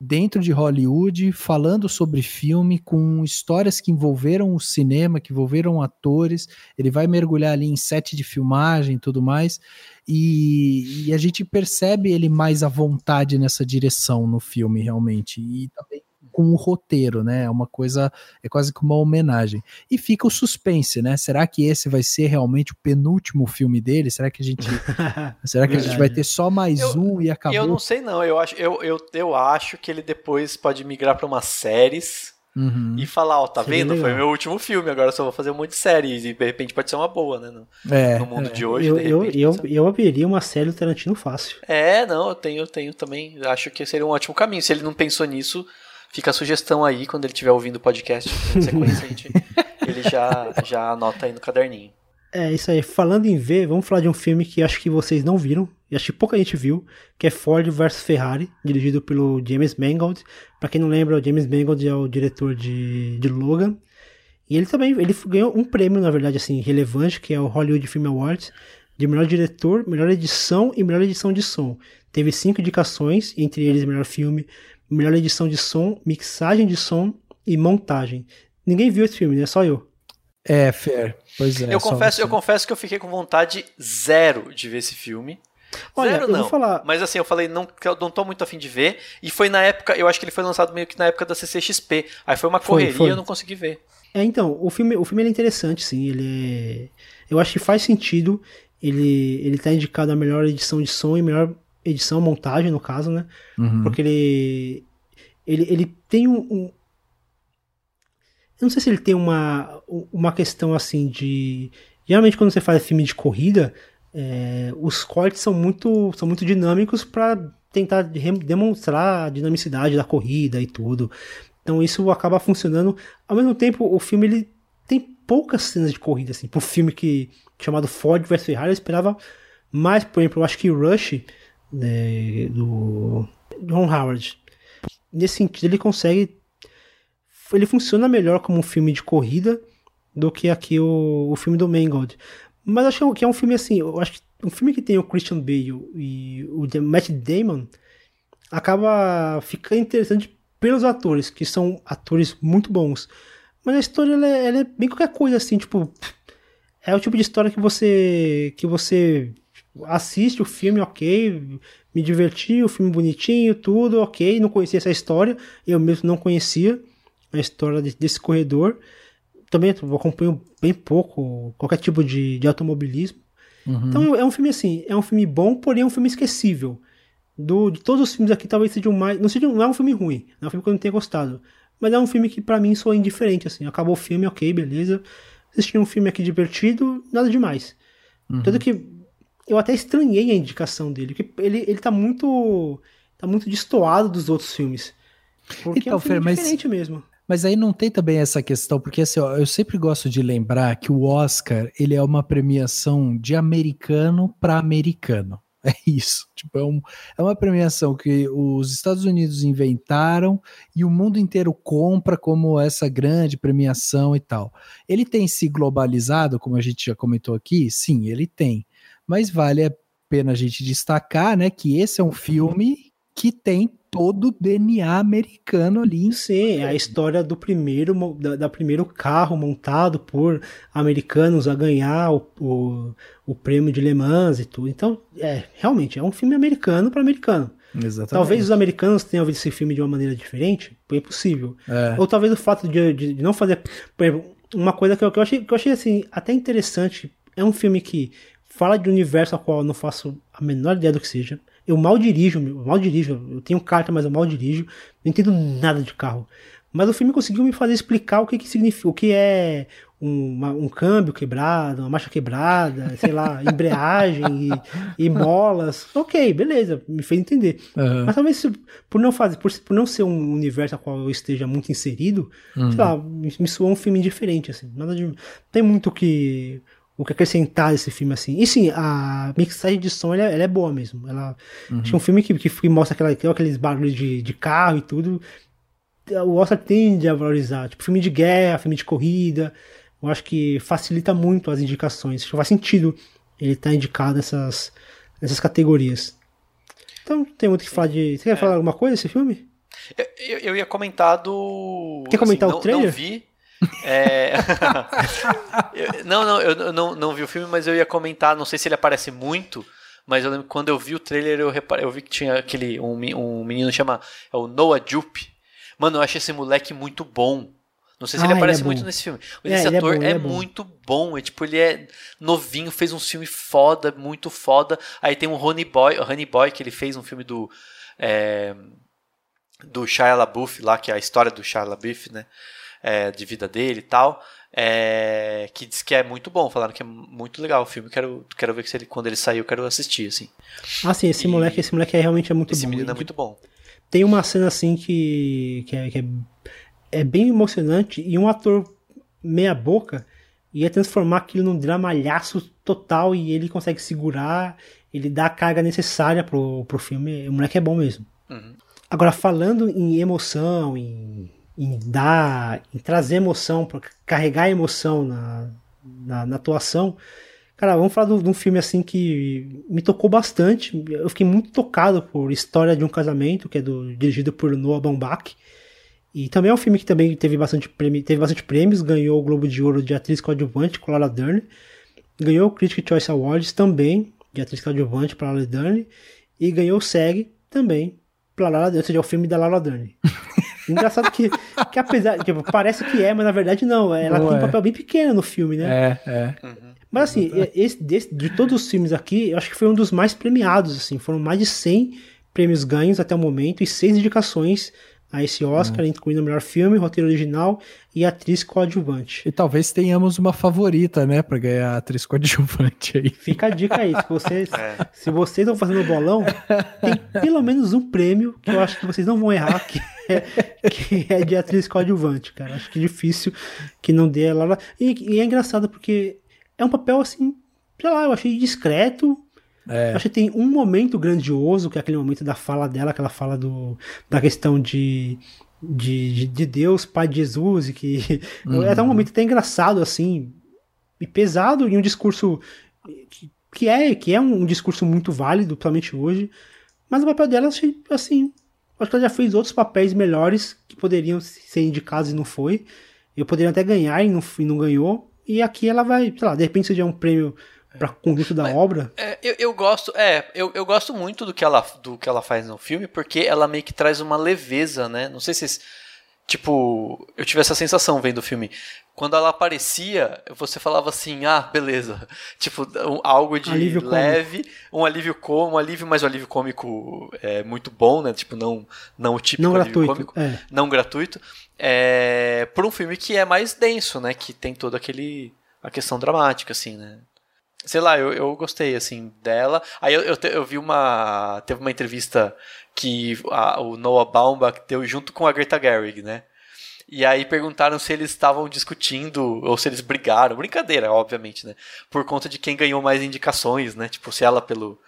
dentro de Hollywood, falando sobre filme, com histórias que envolveram o cinema, que envolveram atores. Ele vai mergulhar ali em set de filmagem e tudo mais. E, e, a gente percebe ele mais à vontade nessa direção no filme, realmente. E também com o roteiro, né? É uma coisa, é quase que uma homenagem. E fica o suspense, né? Será que esse vai ser realmente o penúltimo filme dele? Será que a gente, *laughs* será que a gente vai ter só mais eu, um e acabou? Eu não sei não. Eu acho, eu, eu, eu acho que ele depois pode migrar para umas séries. Uhum. E falar, ó, tá Seria vendo? Legal. Foi meu último filme, agora só vou fazer um monte de séries e de repente pode ser uma boa, né? No, é, no mundo é. de hoje. Eu, eu, eu, eu abriria uma série do Tarantino fácil. É, não, eu tenho, eu tenho também. Acho que seria um ótimo caminho. Se ele não pensou nisso, Fica a sugestão aí, quando ele estiver ouvindo o podcast em sequência, gente, ele já, já anota aí no caderninho. É isso aí. Falando em ver, vamos falar de um filme que acho que vocês não viram, e acho que pouca gente viu, que é Ford vs Ferrari, dirigido pelo James Mangold. Para quem não lembra, o James Mangold é o diretor de, de Logan. E ele também ele ganhou um prêmio, na verdade, assim, relevante, que é o Hollywood Film Awards, de melhor diretor, melhor edição e melhor edição de som. Teve cinco indicações, entre eles melhor filme, melhor edição de som, mixagem de som e montagem. Ninguém viu esse filme, né? Só eu. É, fair. Pois é. Eu confesso, eu confesso que eu fiquei com vontade zero de ver esse filme. Olha, Zero não. Falar... Mas assim, eu falei, não, eu não tô muito afim de ver. E foi na época, eu acho que ele foi lançado meio que na época da CCXP. Aí foi uma correria foi, foi. eu não consegui ver. É, então, o filme, o filme é interessante, sim. Ele é... Eu acho que faz sentido. Ele, ele tá indicado a melhor edição de som e melhor edição, montagem, no caso, né? Uhum. Porque ele, ele, ele tem um, um, Eu não sei se ele tem uma, uma questão assim de. Geralmente, quando você faz filme de corrida, é, os cortes são muito, são muito dinâmicos para tentar demonstrar a dinamicidade da corrida e tudo. Então isso acaba funcionando. Ao mesmo tempo, o filme ele tem poucas cenas de corrida assim. Pro filme que chamado Ford vs Ferrari, eu esperava mais, por exemplo, eu acho que Rush né, do Ron Howard. Nesse sentido, ele consegue. Ele funciona melhor como um filme de corrida do que aqui o, o filme do Mangold. Mas acho que é um filme assim. Eu acho que um filme que tem o Christian Bale e o Matt Damon acaba ficando interessante pelos atores, que são atores muito bons. Mas a história ela é, ela é bem qualquer coisa assim, tipo. É o tipo de história que você que você assiste o filme, ok, me diverti, o filme bonitinho, tudo, ok, não conhecia essa história, eu mesmo não conhecia a história desse corredor. Também acompanho bem pouco qualquer tipo de, de automobilismo. Uhum. Então é um filme assim, é um filme bom, porém é um filme esquecível. Do, de todos os filmes aqui, talvez seja um mais. Não, seja, não é um filme ruim, não é um filme que eu não tenha gostado. Mas é um filme que para mim soa indiferente, assim. Acabou o filme, ok, beleza. Assisti um filme aqui divertido, nada demais. Uhum. Tanto que eu até estranhei a indicação dele, porque ele, ele tá muito. tá muito destoado dos outros filmes. Porque então, é um filme Fer, diferente mas, mesmo. Mas aí não tem também essa questão, porque assim, ó, eu sempre gosto de lembrar que o Oscar ele é uma premiação de americano para americano. *laughs* É isso. Tipo, é, um, é uma premiação que os Estados Unidos inventaram e o mundo inteiro compra como essa grande premiação e tal. Ele tem se globalizado, como a gente já comentou aqui? Sim, ele tem mas vale a pena a gente destacar, né, que esse é um filme que tem todo o DNA americano ali. Sim, é a história do primeiro da, da, primeiro carro montado por americanos a ganhar o, o, o, prêmio de Le Mans e tudo. Então, é realmente é um filme americano para americano. Exatamente. Talvez os americanos tenham visto esse filme de uma maneira diferente, é possível. É. Ou talvez o fato de, de, de não fazer, por exemplo, uma coisa que eu, que eu achei que eu achei assim até interessante é um filme que fala de um universo ao qual eu não faço a menor ideia do que seja. Eu mal dirijo, eu mal dirijo, eu tenho carta, mas eu mal dirijo, não entendo nada de carro. Mas o filme conseguiu me fazer explicar o que, que significa, o que é um, um câmbio quebrado, uma marcha quebrada, sei lá, *laughs* embreagem e, e, molas. Ok, beleza, me fez entender. Uhum. Mas talvez por não fazer, por, por, não ser um universo ao qual eu esteja muito inserido, uhum. sei lá, me, me soou um filme diferente, assim. Nada de. Tem muito que o que acrescentar desse filme, assim. E sim, a mixagem de som, ela, ela é boa mesmo. Ela, uhum. Acho que é um filme que, que mostra aquela, aqueles barulhos de, de carro e tudo. O Oscar tende a valorizar. Tipo, filme de guerra, filme de corrida. Eu acho que facilita muito as indicações. Acho que faz sentido ele estar tá indicado nessas, nessas categorias. Então, não tem muito o que falar de. Você quer é. falar alguma coisa desse filme? Eu, eu ia comentar do. Quer comentar assim, o trailer? Não vi. É... *laughs* eu, não, não, eu não, não vi o filme, mas eu ia comentar, não sei se ele aparece muito, mas eu lembro que quando eu vi o trailer, eu, reparei, eu vi que tinha aquele. Um, um menino chama. É o Noah Jupe. Mano, eu achei esse moleque muito bom. Não sei se Ah, ele ele aparece é muito bom. nesse filme. Mas É, esse ele é ator bom, é, ele é bom. muito bom. É tipo, ele é novinho, fez um filme foda, muito foda. Aí tem o Honey Boy, o Honey Boy, que ele fez um filme do. é, do Shia LaBeouf lá, que é a história do Shia LaBeouf, né? É, de vida dele e tal. é, que diz que é muito bom, falaram que é muito legal o filme. Quero, quero ver que se ele, quando ele sair, eu quero assistir, assim. Ah, sim, esse E- moleque, esse moleque é realmente é muito Esse bom. menino é muito bom. Tem uma cena assim que, que, é, que é, é bem emocionante e um ator meia boca ia transformar aquilo num dramalhaço total e ele consegue segurar, ele dá a carga necessária pro, pro filme. O moleque é bom mesmo. Uhum. Agora, falando em emoção, em, em dar, em trazer emoção, pra carregar emoção na, na, na atuação, cara, vamos falar de um filme assim que me tocou bastante. Eu fiquei muito tocado por História de um Casamento, que é do, dirigido por Noah Baumbach. E também é um filme que também teve bastante, prêmio, teve bastante prêmios, ganhou o Globo de Ouro de atriz coadjuvante com Laura Dern, ganhou o Critics' Choice Awards também de atriz coadjuvante para Laura Dern e ganhou o SEG também para Dern, ou seja, é o filme da Laura Dern. *laughs* Engraçado que, que apesar, tipo, parece que é, mas na verdade não, ela Não tem um é. papel bem pequeno no filme, né? É, é. Mas assim, esse, desse- de todos os filmes aqui, eu acho que foi um dos mais premiados, assim, foram mais de 100 prêmios ganhos até o momento e seis indicações a esse Oscar, incluindo o melhor filme, roteiro original e atriz coadjuvante. E talvez tenhamos uma favorita, né, pra ganhar a atriz coadjuvante aí. Fica a dica aí, se vocês, *laughs* É. se vocês estão fazendo bolão, tem pelo menos um prêmio que eu acho que vocês não vão errar, que *laughs* é, *laughs* que é de atriz coadjuvante, cara. Acho que é difícil que não dê ela lá. E, e é engraçado porque é um papel assim, sei lá, eu achei discreto. É. Acho que tem um momento grandioso, que é aquele momento da fala dela, que ela fala do, da questão de, de, de- de Deus, Pai de Jesus, e que *laughs* é até um momento até engraçado, assim, e pesado, e um discurso que, que é, que é um discurso muito válido, principalmente hoje, mas o papel dela, assim, acho que ela já fez outros papéis melhores que poderiam ser indicados e não foi. Eu poderia até ganhar e não, e não ganhou. E aqui ela vai, sei lá, de repente seja um prêmio para conjunto da obra. É, eu, eu gosto, é, eu, eu gosto muito do que, ela, do que ela faz no filme, porque ela meio que traz uma leveza, né? Não sei se. Tipo, eu tive essa sensação vendo o filme. Quando ela aparecia, você falava assim, ah, beleza. *laughs* Tipo, um- algo de Alívio cômico. leve, um alívio cômico, um alívio, mas um alívio cômico é muito bom, né? Tipo, não, não o típico Não alívio gratuito. cômico É. não gratuito, é, por um filme que é mais denso, né? Que tem toda aquele a questão dramática, assim, né? Sei lá, eu, eu gostei, assim, dela. Aí eu, eu, te- eu vi uma... Teve uma entrevista que a- o Noah Baumbach deu junto com a Greta Gerwig, né? E aí perguntaram se eles estavam discutindo ou se eles brigaram. Brincadeira, obviamente, né? Por conta de quem ganhou mais indicações, né? Tipo, se ela pelo...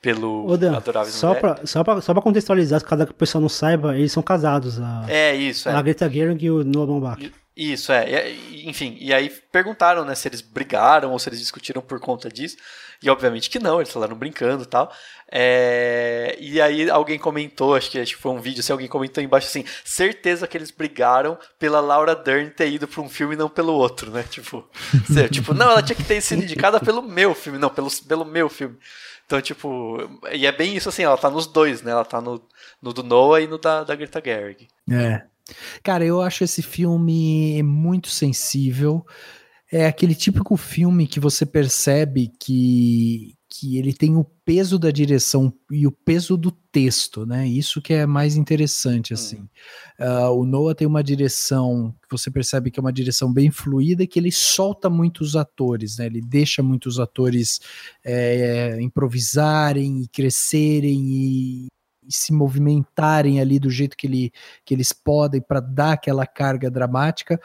Pelo Ô Dan, Adoráveis só pra, só, pra, só pra contextualizar, caso a pessoa não saiba, eles são casados, a, É, isso, é. a Greta Gerwig e o Noah Baumbach. Isso, é. Enfim, e aí perguntaram, né, se eles brigaram ou se eles discutiram por conta disso. E obviamente que não, eles falaram brincando e tal. É, E aí alguém comentou, acho que, acho que foi um vídeo, se alguém comentou embaixo assim, certeza que eles brigaram pela Laura Dern ter ido pra um filme e não pelo outro, né? Tipo, *laughs* se- tipo, não, ela tinha que ter sido indicada pelo meu filme, não, pelo, pelo meu filme. Então, tipo, e é bem isso assim, ela tá nos dois, né? Ela tá no, no do Noah e no da, da Greta Gerwig. É. Cara, eu acho esse filme muito sensível. É aquele típico filme que você percebe que, que ele tem o peso da direção e o peso do texto, né? Isso que é mais interessante, assim. Ah, o Noah tem uma direção que você percebe que é uma direção bem fluida, que ele solta muitos atores, né? Ele deixa muitos atores é, improvisarem e crescerem e, e se movimentarem ali do jeito que, ele, que eles podem para dar aquela carga dramática,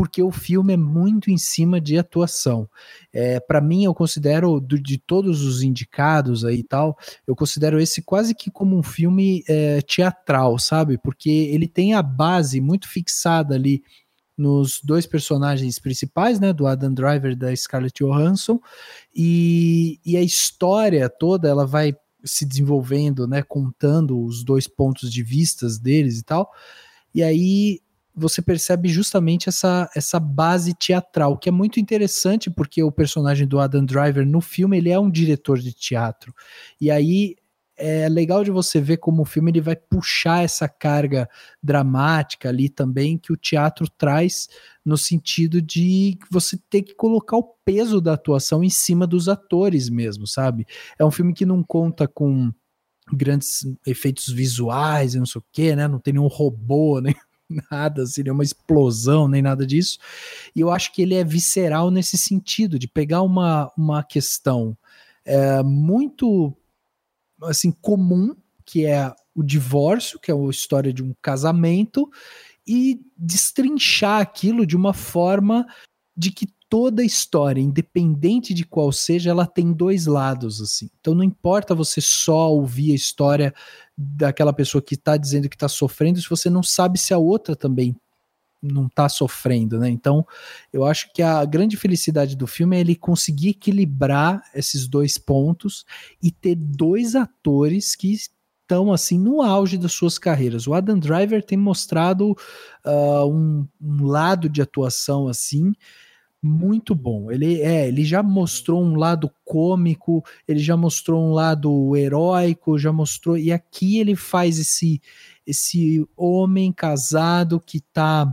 porque o filme é muito em cima de atuação. É, para mim, eu considero, do- de todos os indicados aí e tal, eu considero esse quase que como um filme é, teatral, sabe? Porque ele tem a base muito fixada ali nos dois personagens principais, né, do Adam Driver e da Scarlett Johansson, e, e a história toda ela vai se desenvolvendo, né, contando os dois pontos de vistas deles e tal. E aí você percebe justamente essa, essa base teatral, que é muito interessante porque o personagem do Adam Driver no filme, ele é um diretor de teatro. E aí é legal de você ver como o filme ele vai puxar essa carga dramática ali também que o teatro traz no sentido de você ter que colocar o peso da atuação em cima dos atores mesmo, sabe? É um filme que não conta com grandes efeitos visuais e não sei o que, né? Não tem nenhum robô, *laughs* nem nada, assim, nenhuma explosão, nem nada disso. E eu acho que ele é visceral nesse sentido, de pegar uma, uma questão é, muito assim comum, que é o divórcio, que é a história de um casamento, e destrinchar aquilo de uma forma de que toda história, independente de qual seja, ela tem dois lados assim. Então não importa você só ouvir a história daquela pessoa que está dizendo que está sofrendo, se você não sabe se a outra também não está sofrendo, né? Então, eu acho que a grande felicidade do filme é ele conseguir equilibrar esses dois pontos e ter dois atores que estão assim no auge das suas carreiras. O Adam Driver tem mostrado uh, um, um, lado de atuação assim muito bom. Ele é, ele já mostrou um lado cômico, ele já mostrou um lado heróico, já mostrou e aqui ele faz esse esse homem casado que está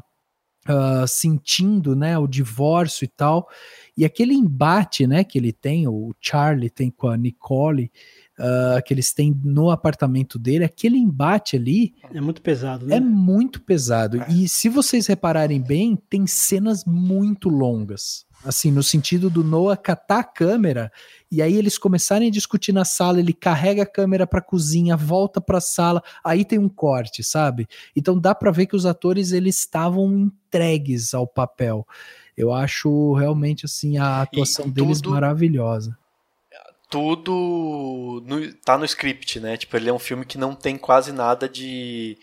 uh, sentindo né, o divórcio e tal. E aquele embate né, que ele tem, o Charlie tem com a Nicole, uh, que eles têm no apartamento dele, aquele embate ali. É muito pesado, né? É muito pesado. É. E se vocês repararem bem, tem cenas muito longas. Assim, no sentido do Noah catar a câmera e aí eles começarem a discutir na sala, ele carrega a câmera para cozinha, volta para a sala, aí tem um corte, sabe? Então dá para ver que os atores eles estavam entregues ao papel. Eu acho realmente assim a atuação deles maravilhosa. Tudo no, tá no script, né? Tipo, ele é um filme que não tem quase nada de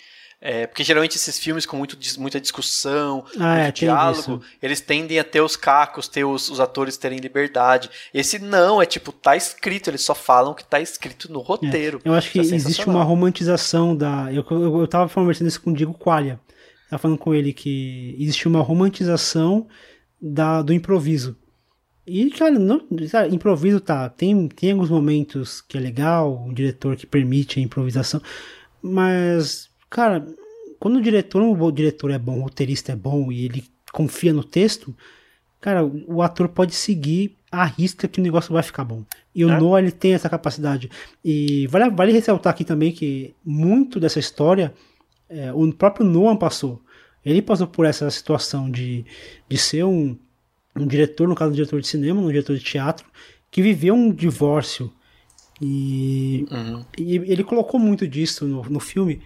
é, porque geralmente esses filmes com muito, muita discussão, ah, muito é, diálogo, eles tendem a ter os cacos, ter os, os, atores terem liberdade. Esse não, é tipo, tá escrito, eles só falam que tá escrito no roteiro. É, eu acho que é existe uma romantização da. Eu, eu, eu tava conversando isso com o Diego Qualia. Tava falando com ele que existe uma romantização da, do improviso. E, cara, não, improviso tá. Tem, tem alguns momentos que é legal, um diretor que permite a improvisação, mas Cara, quando o diretor, o diretor é bom, o roteirista é bom e ele confia no texto, cara, o ator pode seguir a risca que o negócio vai ficar bom. E o é. Noah ele tem essa capacidade. E vale, vale ressaltar aqui também que muito dessa história é, o próprio Noah passou. Ele passou por essa situação de, de ser um, um diretor, no caso um diretor de cinema, um diretor de teatro, que viveu um divórcio. E, uhum. e ele colocou muito disso no, no filme.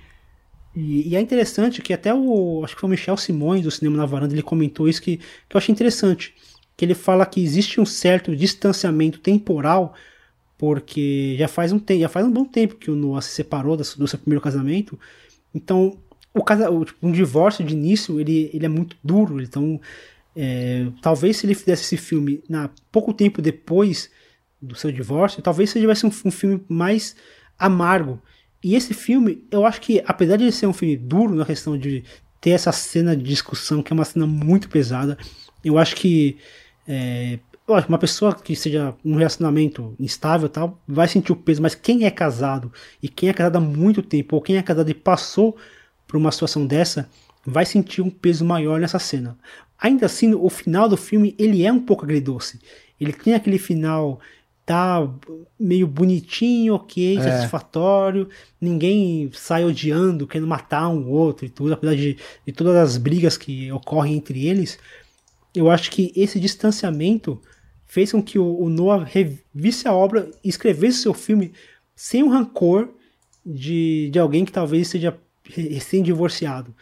E, e, é interessante que até o. Acho que foi o Michel Simões do Cinema na Varanda, ele comentou isso que, que eu achei interessante. Que ele fala que existe um certo distanciamento temporal, porque já faz um, tempo, já faz um bom tempo que o Noah se separou do, do seu primeiro casamento. Então, o, casa, o tipo, um divórcio de início ele, ele é muito duro. Então, é, talvez se ele fizesse esse filme na pouco tempo depois do seu divórcio, talvez se tivesse um, um filme mais amargo. E esse filme, eu acho que, apesar de ser um filme duro na questão de ter essa cena de discussão, que é uma cena muito pesada, eu acho que. É, uma pessoa que seja um relacionamento instável tal, vai sentir o peso, mas quem é casado e quem é casado há muito tempo, ou quem é casado e passou por uma situação dessa, vai sentir um peso maior nessa cena. Ainda assim, o final do filme ele é um pouco agridoce. Ele tem aquele final tá meio bonitinho, ok, é. satisfatório, ninguém sai odiando, querendo matar um outro e tudo, apesar de, de todas as brigas que ocorrem entre eles, eu acho que esse distanciamento fez com que o, o Noah revisse a obra e escrevesse seu filme sem o rancor de, de alguém que talvez seja recém-divorciado.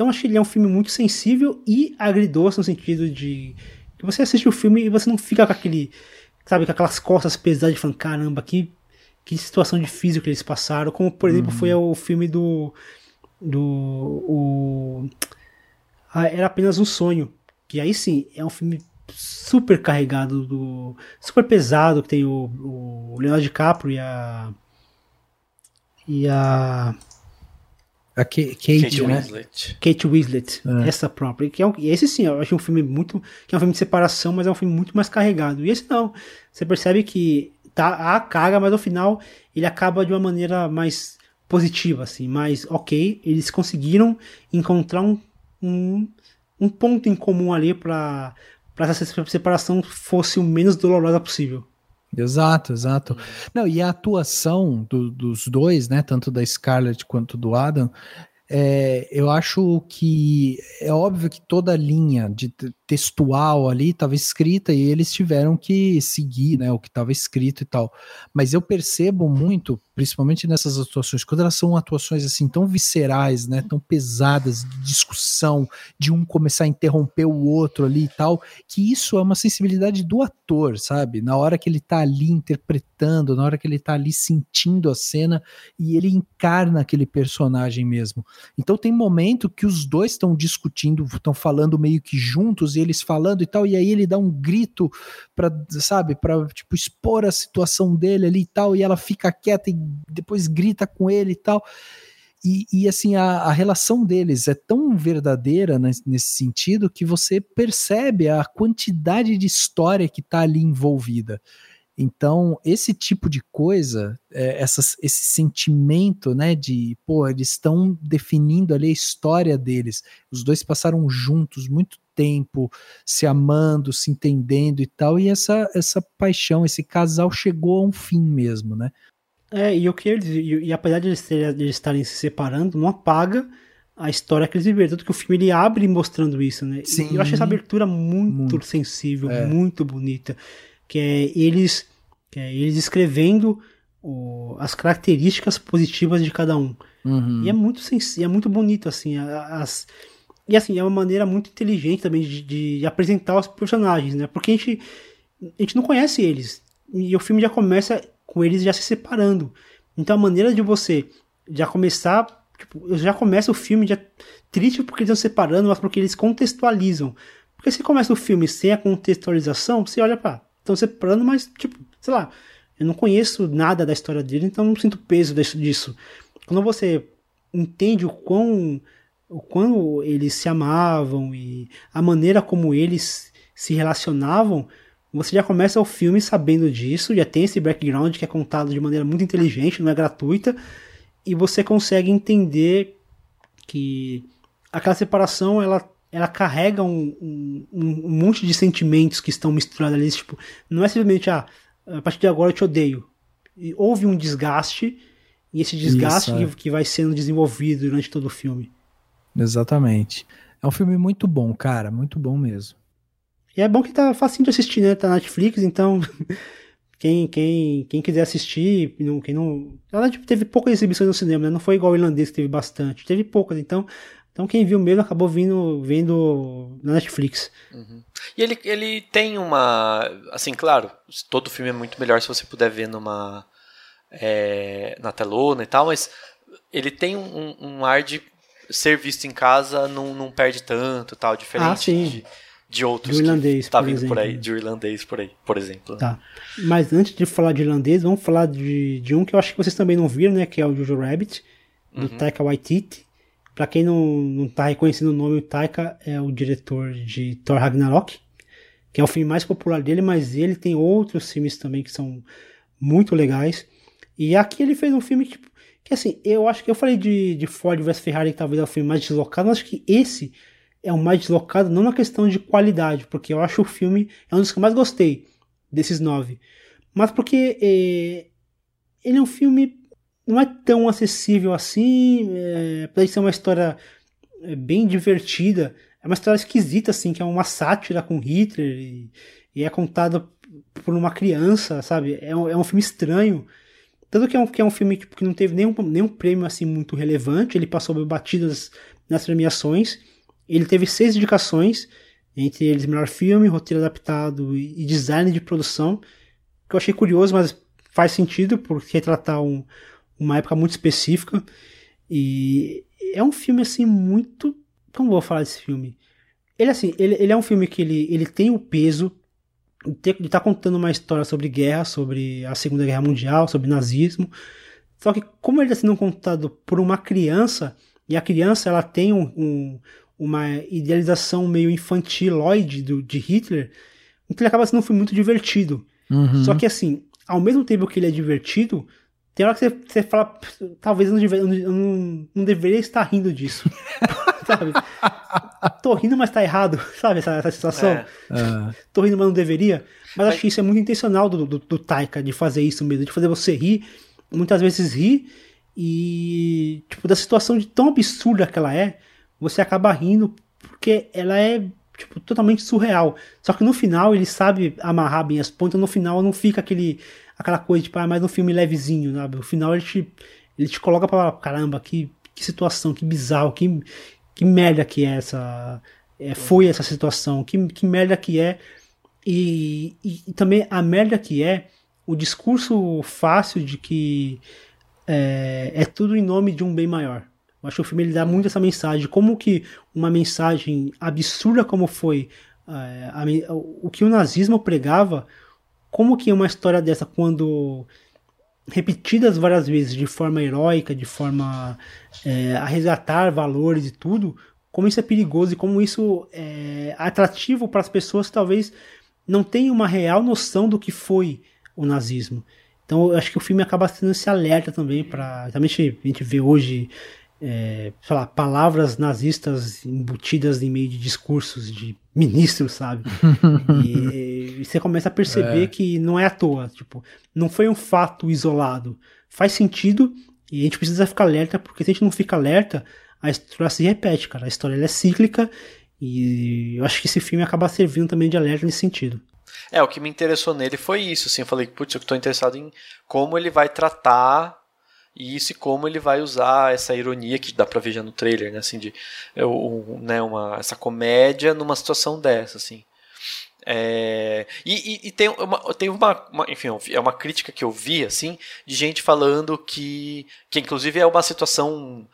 Então acho que ele é um filme muito sensível e agridoce no sentido de que você assiste o filme e você não fica com aquele sabe, com aquelas costas pesadas de falando, caramba, que, que situação difícil que eles passaram. Como, por exemplo, uhum. foi o filme do. do. O, Era apenas um sonho. Que aí sim, é um filme super carregado, do, super pesado, que tem o, o Leonardo DiCaprio e a. e a. A Kate, Kate, né? Winslet. Kate Winslet, essa própria. Que é um, e esse sim, eu acho um filme muito. que é um filme de separação, mas é um filme muito mais carregado. E esse não. Você percebe que tá a carga, mas no final ele acaba de uma maneira mais positiva, assim, mais ok. Eles conseguiram encontrar um, um, um ponto em comum ali para essa separação fosse o menos dolorosa possível. Exato, exato. Não, e a atuação do, dos dois, né, tanto da Scarlett quanto do Adam, é, eu acho que é óbvio que toda a linha de textual ali estava escrita e eles tiveram que seguir, né, o que estava escrito e tal. Mas eu percebo muito, principalmente nessas atuações, quando elas são atuações assim tão viscerais, né, tão pesadas, de discussão, de um começar a interromper o outro ali e tal, que isso é uma sensibilidade do ator, sabe? Na hora que ele tá ali interpretando, na hora que ele tá ali sentindo a cena e ele encarna aquele personagem mesmo. Então tem momento que os dois estão discutindo, estão falando meio que juntos eles falando e tal, e aí ele dá um grito para, sabe, para tipo expor a situação dele ali e tal, e ela fica quieta e depois grita com ele e tal. E, e assim, a, a, relação deles é tão verdadeira nesse, sentido que você percebe a quantidade de história que está ali envolvida. Então, esse tipo de coisa, é, essas, esse sentimento, né, de, pô, eles estão definindo ali a história deles. Os dois passaram juntos muito tempo, se amando, se entendendo e tal, e essa, essa paixão, esse casal chegou a um fim mesmo, né? É, e o que eles, e, e apesar de eles, terem, de eles estarem se separando, não apaga a história que eles viveram. Tanto que o filme ele abre mostrando isso, né? Sim. E eu achei essa abertura muito, muito. sensível, é. muito bonita. Que é eles, que é eles escrevendo o, as características positivas de cada um. Uhum. E é muito sensível, é muito bonito, assim, as, e assim, é uma maneira muito inteligente também de, de, apresentar os personagens, né? Porque a gente, a gente não conhece eles. E o filme já começa com eles já se separando. Então a maneira de você já começar. Tipo, já começa o filme já triste porque eles estão se separando, mas porque eles contextualizam. Porque se começa o filme sem a contextualização, você olha para estão se separando, mas, tipo, sei lá, eu não conheço nada da história dele, então não sinto peso disso. Quando você entende o quão o quando eles se amavam e a maneira como eles se relacionavam, você já começa o filme sabendo disso, já tem esse background que é contado de maneira muito inteligente, não é gratuita, e você consegue entender que aquela separação ela, ela carrega um, um, um monte de sentimentos que estão misturados ali, tipo, não é simplesmente ah, a partir de agora eu te odeio. E houve um desgaste, e esse desgaste Isso, é. que, que vai sendo desenvolvido durante todo o filme. Exatamente. É um filme muito bom, cara, muito bom mesmo. E é bom que tá facinho de assistir, né? Tá na Netflix, então *laughs* quem, quem, quem quiser assistir, não, quem não. Ela teve poucas exibições no cinema, né? Não foi igual o irlandês que teve bastante. Teve poucas, então. Então quem viu mesmo acabou vindo vendo na Netflix. Uhum. E ele, ele tem uma. Assim, claro, todo filme é muito melhor se você puder ver numa. É, na telona e tal, mas ele tem um, um ar de ser visto em casa não, não perde tanto, tal, diferente ah, de, de outros de irlandês, que tá vindo exemplo. por aí, de irlandês por aí, por exemplo. Tá. Mas antes de falar de irlandês, vamos falar de, de um que eu acho que vocês também não viram, né, que é o Jojo Rabbit, do uhum. Taika Waititi. Pra quem não, não tá reconhecendo o nome, o Taika é o diretor de Thor Ragnarok, que é o filme mais popular dele, mas ele tem outros filmes também que são muito legais. E aqui ele fez um filme que, que assim, eu acho que eu falei de, de Ford vs Ferrari que talvez é o filme mais deslocado, mas acho que esse é o mais deslocado, não na questão de qualidade, porque eu acho o filme é um dos que eu mais gostei desses nove. Mas porque é, ele é um filme não é tão acessível assim, é, apesar de ser uma história é, bem divertida, é uma história esquisita assim, que é uma sátira com Hitler e, e é contada por uma criança, sabe? É um, é um filme estranho. Tanto que é um, que é um filme que não teve nenhum, nenhum prêmio assim muito relevante, ele passou batidas nas premiações. Ele teve seis indicações, entre eles melhor filme, roteiro adaptado e design de produção, que eu achei curioso, mas faz sentido por retratar um, uma época muito específica. E é um filme assim muito. Como vou falar desse filme? Ele assim, ele, ele é um filme que ele, ele tem o peso de estar tá contando uma história sobre guerra, sobre a Segunda Guerra Mundial, sobre nazismo. Só que como ele está sendo contado por uma criança, e a criança ela tem um, um, uma idealização meio infantiloide do, de Hitler, então ele acaba sendo um filme muito divertido. Uhum. Só que assim, ao mesmo tempo que ele é divertido, tem hora que você, você fala, talvez eu não, deve, eu não, não deveria estar rindo disso. *laughs* sabe? Tô rindo, mas tá errado, *laughs* sabe? Essa, essa situação. É. Uh. *laughs* Tô rindo, mas não deveria. Mas, mas, acho que isso é muito intencional do, do, do Taika, de fazer isso mesmo, de fazer você rir, muitas vezes rir, e, tipo, da situação de tão absurda que ela é, você acaba rindo, porque ela é, tipo, totalmente surreal. Só que no final ele sabe amarrar bem as pontas, no final não fica aquele aquela coisa, tipo, ah, mais um filme levezinho, sabe? No final ele te, ele te coloca pra caramba, que, que situação, que bizarro, que, que merda que é essa. É, foi essa situação, que, que merda que é. E, e, e, também a merda que é o discurso fácil de que é, é tudo em nome de um bem maior. Eu acho que o filme ele dá muito essa mensagem, como que uma mensagem absurda como foi é, a, o que o nazismo pregava, como que uma história dessa, quando repetidas várias vezes de forma heróica, de forma é, a resgatar valores e tudo, como isso é perigoso e como isso é atrativo para as pessoas que talvez não tenham uma real noção do que foi o nazismo. Então eu acho que o filme acaba sendo esse alerta também para. Realmente a gente vê hoje é, sei lá, palavras nazistas embutidas em meio de discursos de ministros, sabe? *laughs* e, e, você começa a perceber é. que não é à toa, tipo, não foi um fato isolado. Faz sentido e a gente precisa ficar alerta, porque se a gente não fica alerta, a história se repete, cara. A história é cíclica e eu acho que esse filme acaba servindo também de alerta nesse sentido. É, o que me interessou nele foi isso, assim, eu falei, putz, eu tô interessado em como ele vai tratar e isso e como ele vai usar essa ironia que dá pra ver já no trailer, né? Assim, de um, né, uma, essa comédia numa situação dessa, assim. É, e, e, e, tem, uma, tem uma, uma, enfim, é uma crítica que eu vi, assim, de gente falando que, que inclusive é uma situação,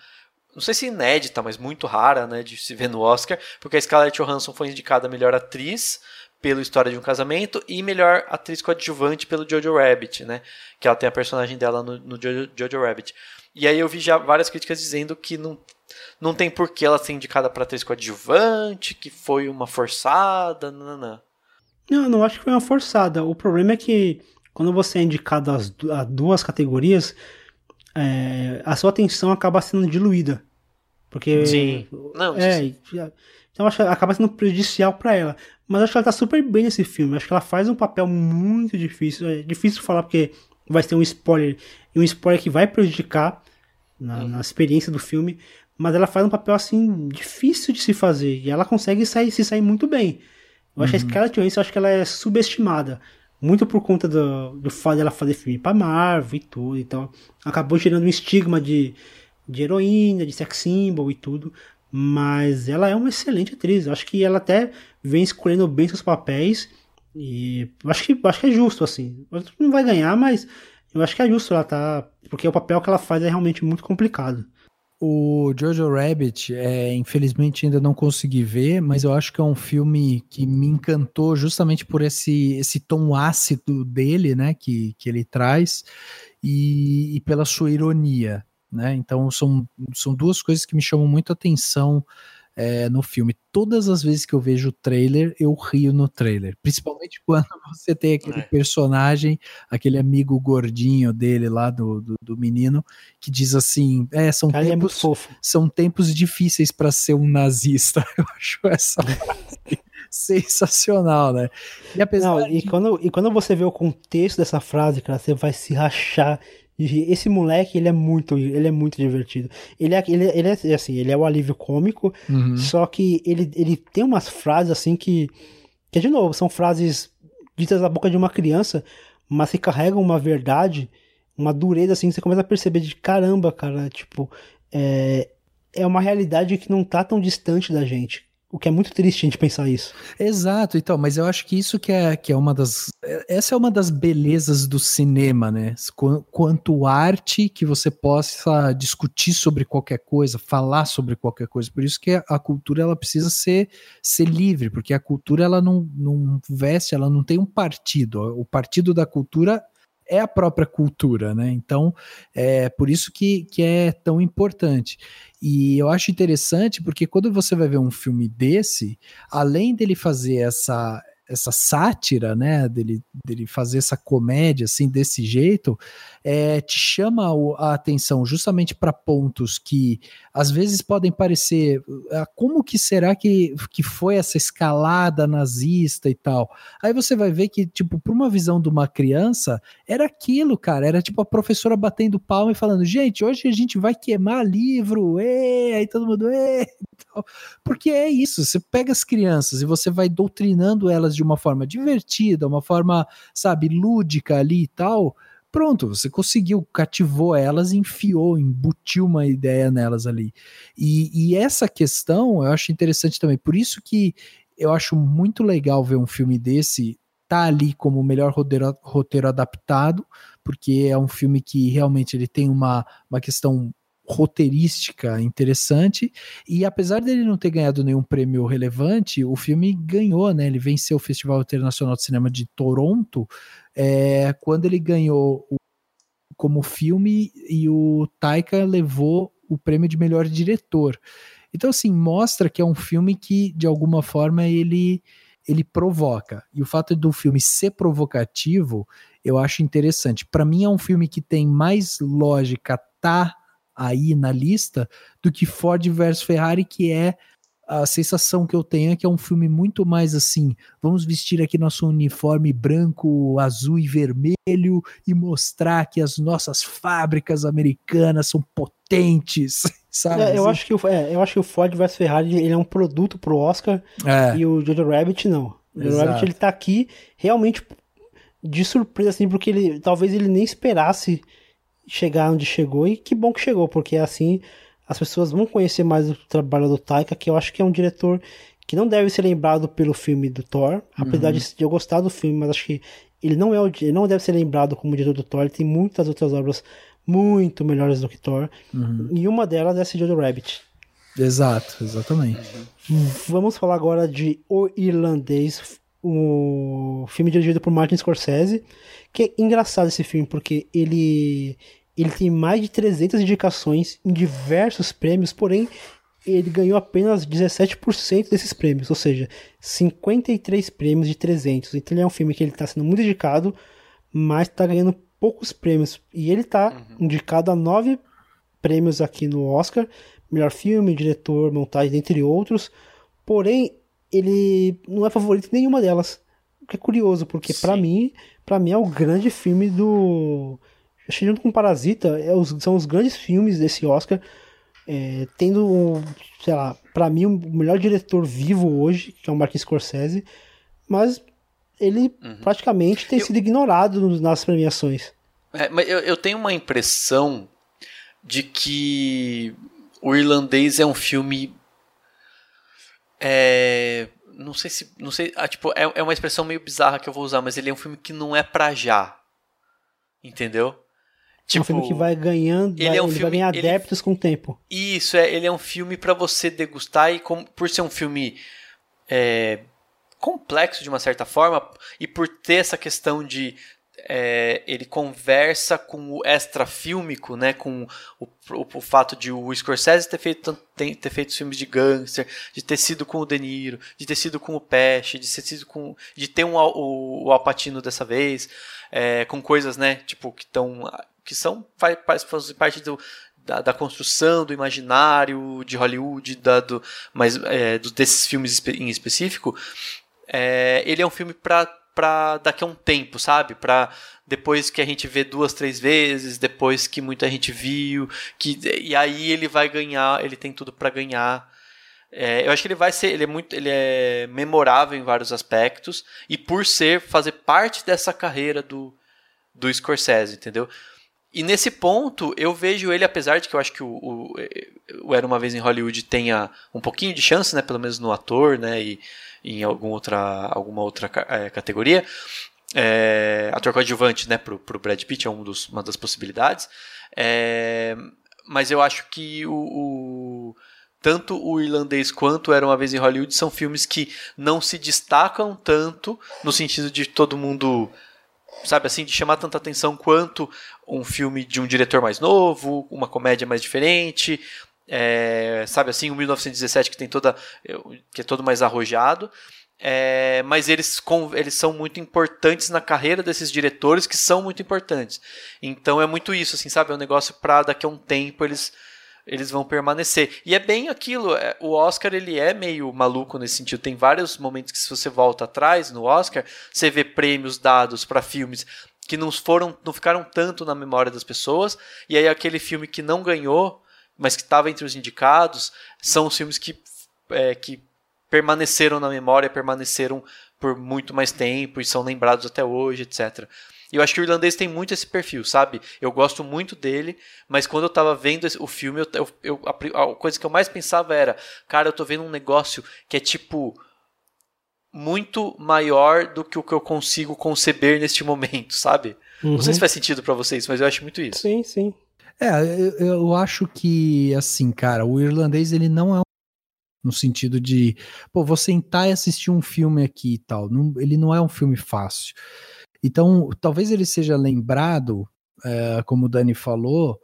não sei se inédita, mas muito rara, né, de se ver no Oscar, porque a Scarlett Johansson foi indicada a melhor atriz, pelo História de um Casamento e melhor atriz coadjuvante pelo Jojo Rabbit, né? Que ela tem a personagem dela no, no Jojo, Jojo Rabbit. E aí eu vi já várias críticas dizendo que não, não tem por que ela ser indicada para atriz coadjuvante, que foi uma forçada, não, Não, não acho que foi uma forçada. O problema é que quando você é indicado a duas categorias, é, a sua atenção acaba sendo diluída. Porque. Sim. Não, é, sim. Então acho acaba sendo prejudicial para ela. Mas acho que ela tá super bem nesse filme. Acho que ela faz um papel muito difícil. É difícil falar porque vai ter um spoiler. E um spoiler que vai prejudicar na, na, experiência do filme. Mas ela faz um papel assim difícil de se fazer. E ela consegue sair, se sair muito bem. Eu uhum. acho que a uhum. Scarlett Johansson acho que ela é subestimada. Muito por conta do, do fato dela fazer filme pra Marvel e tudo. Então acabou gerando um estigma de, de heroína, de sex symbol e tudo. Mas ela é uma excelente atriz. Acho que ela até vem escolhendo bem seus papéis. E acho que, acho que é justo, assim. Não vai ganhar, mas eu acho que é justo ela tá. Porque o papel que ela faz é realmente muito complicado. O Jojo Rabbit, é, infelizmente ainda não consegui ver, mas eu acho que é um filme que me encantou justamente por esse, esse tom ácido dele, né, que, que ele traz, e, e pela sua ironia. Né? Então são, são duas coisas que me chamam muito atenção é, no filme. Todas as vezes que eu vejo o trailer, eu rio no trailer. Principalmente *laughs* quando você tem aquele é. personagem, aquele amigo gordinho dele lá do, do, do menino, que diz assim: é, são, Cara, tempos, é são tempos difíceis para ser um nazista. *laughs* Eu acho essa sensacional, né? E, apesar Não, de... e, quando, e quando você vê o contexto dessa frase, cara, você vai se rachar esse moleque, ele é muito, ele é muito divertido. Ele é, ele, ele é assim, ele é o alívio cômico, uhum. só que ele, ele tem umas frases assim que, que de novo, são frases ditas da boca de uma criança, mas que carregam uma verdade, uma dureza assim, você começa a perceber de caramba, cara, tipo, é, é uma realidade que não tá tão distante da gente. O que é muito triste a gente pensar isso. Exato, então, mas eu acho que isso que é, que é uma das. Essa é uma das belezas do cinema, né? Quanto arte que você possa discutir sobre qualquer coisa, falar sobre qualquer coisa. Por isso que a cultura ela precisa ser, ser livre, porque a cultura ela não, não veste, ela não tem um partido. O partido da cultura é a própria cultura, né? Então, é por isso que, que é tão importante. E eu acho interessante porque quando você vai ver um filme desse, além dele fazer essa, essa sátira, né, dele, dele fazer essa comédia assim desse jeito, é, te chama a atenção justamente para pontos que às vezes podem parecer ah, como que será que, que foi essa escalada nazista e tal. Aí você vai ver que tipo para uma visão de uma criança era aquilo, cara, era tipo a professora batendo palma e falando gente hoje a gente vai queimar livro, e aí todo mundo, e porque é isso, você pega as crianças e você vai doutrinando elas de uma forma divertida, uma forma, sabe, lúdica ali e tal. Pronto, você conseguiu, cativou elas, enfiou, embutiu uma ideia nelas ali. E, e essa questão eu acho interessante também. Por isso que eu acho muito legal ver um filme desse tá ali como o melhor roteiro, roteiro adaptado, porque é um filme que realmente ele tem uma, uma questão roteirística interessante e apesar dele não ter ganhado nenhum prêmio relevante, o filme ganhou, né? Ele venceu o Festival Internacional de Cinema de Toronto é, quando ele ganhou o, como filme e o Taika levou o prêmio de melhor diretor. Então assim mostra que é um filme que de alguma forma ele ele provoca e o fato do filme ser provocativo eu acho interessante. Para mim é um filme que tem mais lógica tá aí na lista do que Ford versus Ferrari, que é a sensação que eu tenho é que é um filme muito mais assim, vamos vestir aqui nosso uniforme branco, azul e vermelho e mostrar que as nossas fábricas americanas são potentes, *laughs* sabe? É, eu, acho que o, é, eu acho que o Ford vs Ferrari ele é um produto pro Oscar é. e o Jojo Rabbit não. O Jojo Rabbit ele tá aqui realmente de surpresa assim, porque ele talvez ele nem esperasse chegar onde chegou e que bom que chegou, porque assim as pessoas vão conhecer mais o trabalho do Taika, que eu acho que é um diretor que não deve ser lembrado pelo filme do Thor, apesar uhum. de eu gostar do filme, mas acho que ele não é o, ele não deve ser lembrado como diretor do Thor, ele tem muitas outras obras muito melhores do que Thor, uhum. e uma delas é esse Jojo Rabbit. Exato, exatamente. Vamos falar agora de O Irlandês, o filme dirigido por Martin Scorsese, que é engraçado esse filme, porque ele, ele tem mais de 300 indicações em diversos prêmios, porém ele ganhou apenas 17% desses prêmios, ou seja, 53 prêmios de 300. Então ele é um filme que ele está sendo muito indicado, mas está ganhando poucos prêmios. E ele está uhum. indicado a nove prêmios aqui no Oscar, melhor filme, diretor, montagem, entre outros. Porém, ele não é favorito em nenhuma delas. O que é curioso, porque para mim para mim é o grande filme do. Junto com Parasita, é os, são os grandes filmes desse Oscar. É, tendo, sei lá, para mim o melhor diretor vivo hoje, que é o Martin Scorsese, mas ele uhum. praticamente tem eu... sido ignorado nas premiações. É, mas eu, eu tenho uma impressão de que o irlandês é um filme é, não sei se. Não sei. Ah, tipo, é, é uma expressão meio bizarra que eu vou usar, mas ele é um filme que não é pra já. Entendeu? Tipo, é um filme que tipo, vai ganhando, ele, vai, é um ele filme, vai ganhar adeptos ele, com o tempo. Isso, é, ele é um filme para você degustar e com, por ser um filme é, complexo de uma certa forma e por ter essa questão de é, ele conversa com o extrafílmico, né, com o, o, o, fato de o Scorsese ter feito, ter, ter feito filmes de gangster, de ter sido com o De Niro, de ter sido com o Pesce, de ter sido com, de ter um, o, o Alpatino dessa vez, é, com coisas, né, tipo que estão, que são faz, faz parte do da, da, construção do imaginário de Hollywood, da, do, mas é, do, desses filmes em específico, é, ele é um filme para para daqui a um tempo, sabe? Para depois que a gente vê duas, três vezes, depois que muita gente viu, que e aí ele vai ganhar, ele tem tudo para ganhar. É, eu acho que ele vai ser, ele é muito, ele é memorável em vários aspectos e por ser fazer parte dessa carreira do do Scorsese, entendeu? E nesse ponto eu vejo ele, apesar de que eu acho que o, o, o Era uma vez em Hollywood tenha um pouquinho de chance, né, pelo menos no ator, né, e em algum outra, alguma outra é, categoria. É, ator coadjuvante, né, pro, pro Brad Pitt é um dos, uma das possibilidades. É, mas eu acho que o, o, tanto o irlandês quanto Era uma vez em Hollywood são filmes que não se destacam tanto no sentido de todo mundo sabe assim, de chamar tanta atenção quanto um filme de um diretor mais novo, uma comédia mais diferente, é, sabe assim, o 1917 que tem toda que é todo mais arrojado. É, mas eles, eles são muito importantes na carreira desses diretores que são muito importantes. Então é muito isso, assim, sabe? É um negócio para daqui a um tempo eles eles vão permanecer. E é bem aquilo, é, o Oscar ele é meio maluco nesse sentido. Tem vários momentos que se você volta atrás no Oscar, você vê prêmios dados para filmes que não foram, não ficaram tanto na memória das pessoas, e aí aquele filme que não ganhou, mas que estava entre os indicados, são os filmes que, é, que permaneceram na memória, permaneceram por muito mais tempo e são lembrados até hoje, etc. E eu acho que o irlandês tem muito esse perfil, sabe? Eu gosto muito dele, mas quando eu tava vendo o filme, eu, eu, eu, a coisa que eu mais pensava era, cara, eu tô vendo um negócio que é tipo muito maior do que o que eu consigo conceber neste momento, *laughs* sabe? Uhum. Não sei se uhum. faz sentido para vocês, mas eu acho muito isso. Sim, sim. É, eu, eu acho que, assim, cara, o irlandês ele não é no sentido de, pô, vou sentar e assistir um filme aqui e tal. Não, ele não é um filme fácil. Então, talvez ele seja lembrado, é, como o Dani falou,